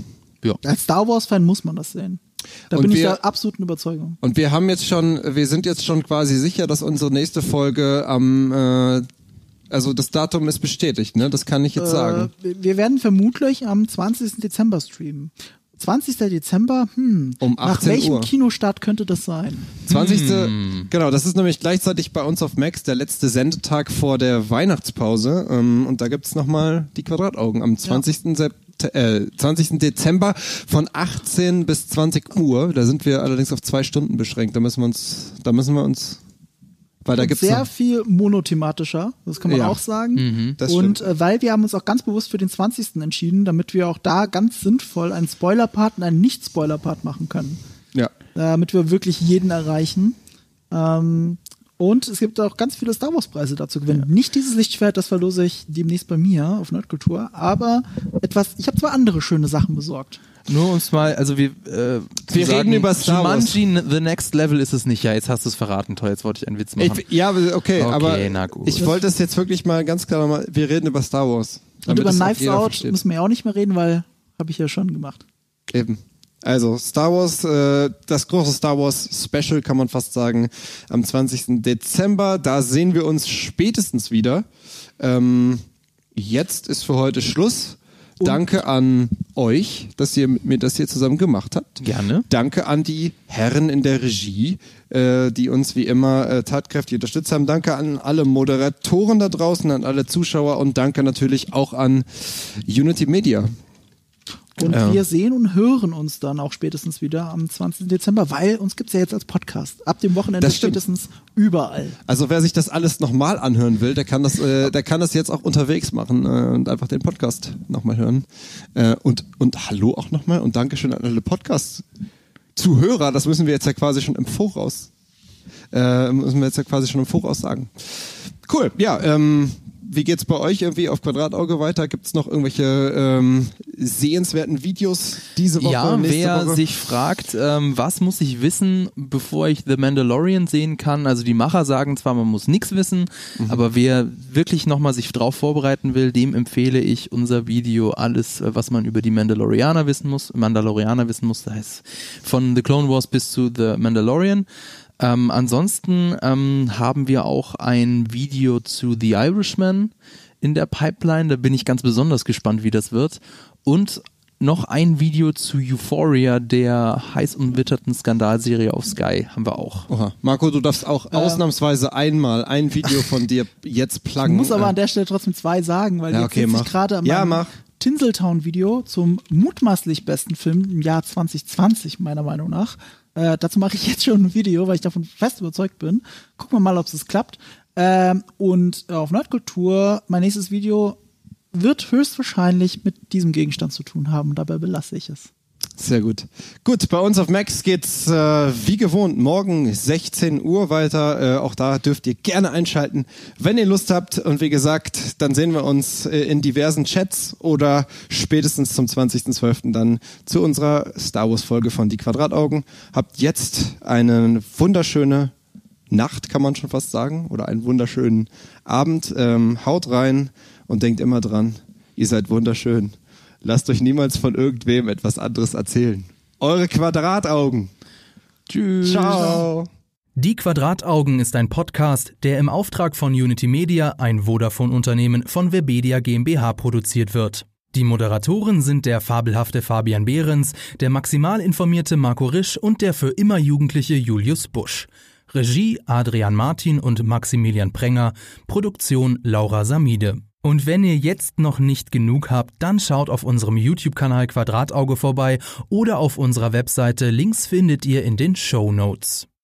Ja. Als Star Wars-Fan muss man das sehen. Da Und bin ich wir- der absoluten Überzeugung. Und wir haben jetzt schon, wir sind jetzt schon quasi sicher, dass unsere nächste Folge am, äh, also das Datum ist bestätigt, ne? Das kann ich jetzt sagen. Äh, wir werden vermutlich am 20. Dezember streamen. 20. Dezember, hm, Um nach 18 welchem Uhr. Kinostart könnte das sein? 20. Hm. Genau, das ist nämlich gleichzeitig bei uns auf Max der letzte Sendetag vor der Weihnachtspause. Ähm, und da gibt's noch nochmal die Quadrataugen am 20. Sept äh, 20. Dezember von 18 bis 20 Uhr. Da sind wir allerdings auf zwei Stunden beschränkt. Da müssen wir uns, da müssen wir uns, weil da gibt's sehr noch, viel monothematischer, das kann man Ja. auch sagen. Mhm. Und äh, weil wir haben uns auch ganz bewusst für den 20. entschieden, damit wir auch da ganz sinnvoll einen Spoiler-Part und einen Nicht-Spoiler-Part machen können. ja. Damit wir wirklich jeden erreichen. Ähm, und es gibt auch ganz viele Star Wars-Preise dazu gewinnen. Nicht dieses Lichtschwert, das verlose ich demnächst bei mir auf Nerdkultur, aber etwas, ich habe zwei andere schöne Sachen besorgt. Nur uns mal, also wir, äh, Wir reden über Star Wars. Jumanji, The Next Level ist es nicht. Ja, jetzt hast du es verraten. Toll, jetzt wollte ich einen Witz machen. Ich, ja, okay, Okay, aber na gut. ich wollte es jetzt wirklich mal ganz klar nochmal, wir reden über Star Wars. Und über Knives Out versteht. müssen wir ja auch nicht mehr reden, weil habe ich ja schon gemacht. Eben. Also Star Wars, äh, das große Star Wars Special kann man fast sagen, am 20. Dezember. Da sehen wir uns spätestens wieder. Ähm, jetzt ist für heute Schluss. Danke an euch, dass ihr mit mir das hier zusammen gemacht habt. Gerne. Danke an die Herren in der Regie, äh, die uns wie immer äh, tatkräftig unterstützt haben. Danke an alle Moderatoren da draußen, an alle Zuschauer und danke natürlich auch an Unity Media. Und Ja. wir sehen und hören uns dann auch spätestens wieder am 20. Dezember, weil uns gibt's ja jetzt als Podcast. Ab dem Wochenende spätestens überall. Also wer sich das alles nochmal anhören will, der kann das, äh, der kann das jetzt auch unterwegs machen äh, und einfach den Podcast nochmal hören. Äh, und, und hallo auch nochmal und Dankeschön an alle Podcast-Zuhörer. Das müssen wir jetzt ja quasi schon im Voraus, äh, müssen wir jetzt ja quasi schon im Voraus sagen. Cool, ja, ähm, wie geht's bei euch irgendwie auf Quadratauge weiter? Gibt's noch irgendwelche ähm, sehenswerten Videos diese Woche? Ja, wer Woche? sich fragt, ähm, was muss ich wissen, bevor ich The Mandalorian sehen kann, also die Macher sagen zwar, man muss nichts wissen, Mhm. aber wer wirklich nochmal sich drauf vorbereiten will, dem empfehle ich unser Video alles, äh, was man über die Mandalorianer wissen muss, Mandalorianer wissen muss, das heißt von The Clone Wars bis zu The Mandalorian. Ähm, ansonsten ähm, haben wir auch ein Video zu The Irishman in der Pipeline. Da bin ich ganz besonders gespannt, wie das wird. Und noch ein Video zu Euphoria, der heiß umwitterten Skandalserie auf Sky, haben wir auch. Oha. Marco, du darfst auch ausnahmsweise einmal ein Video von dir jetzt Ich pluggen. muss aber Äh, an der Stelle trotzdem zwei sagen, weil Ja, jetzt okay, sitze ich gerade am Ja, mach. Tinseltown-Video zum mutmaßlich besten Film im Jahr 2020, meiner Meinung nach. Äh, dazu mache ich jetzt schon ein Video, weil ich davon fest überzeugt bin. Gucken wir mal, ob es klappt. Ähm, und äh, auf Nerdkultur, mein nächstes Video wird höchstwahrscheinlich mit diesem Gegenstand zu tun haben. Dabei belasse ich es. Sehr gut. Gut, bei uns auf Max geht's äh, wie gewohnt morgen 16 Uhr weiter. Äh, auch da dürft ihr gerne einschalten, wenn ihr Lust habt. Und wie gesagt, dann sehen wir uns äh, in diversen Chats oder spätestens zum 20.12. dann zu unserer Star Wars Folge von Die Quadrataugen. Habt jetzt eine wunderschöne Nacht, kann man schon fast sagen, oder einen wunderschönen Abend. Ähm, haut rein und denkt immer dran, ihr seid wunderschön. Lasst euch niemals von irgendwem etwas anderes erzählen. Eure Quadrataugen. Tschüss. Ciao. Die Quadrataugen ist ein Podcast, der im Auftrag von Unity Media, ein Vodafone-Unternehmen von Webedia GmbH produziert wird. Die Moderatoren sind der fabelhafte Fabian Behrens, der maximal informierte Marco Risch und der für immer jugendliche Julius Busch. Regie Adrian Martin und Maximilian Prenger, Produktion Laura Samide. Und wenn ihr jetzt noch nicht genug habt, dann schaut auf unserem YouTube-Kanal Quadratauge vorbei oder auf unserer Webseite. Links findet ihr in den Show Notes.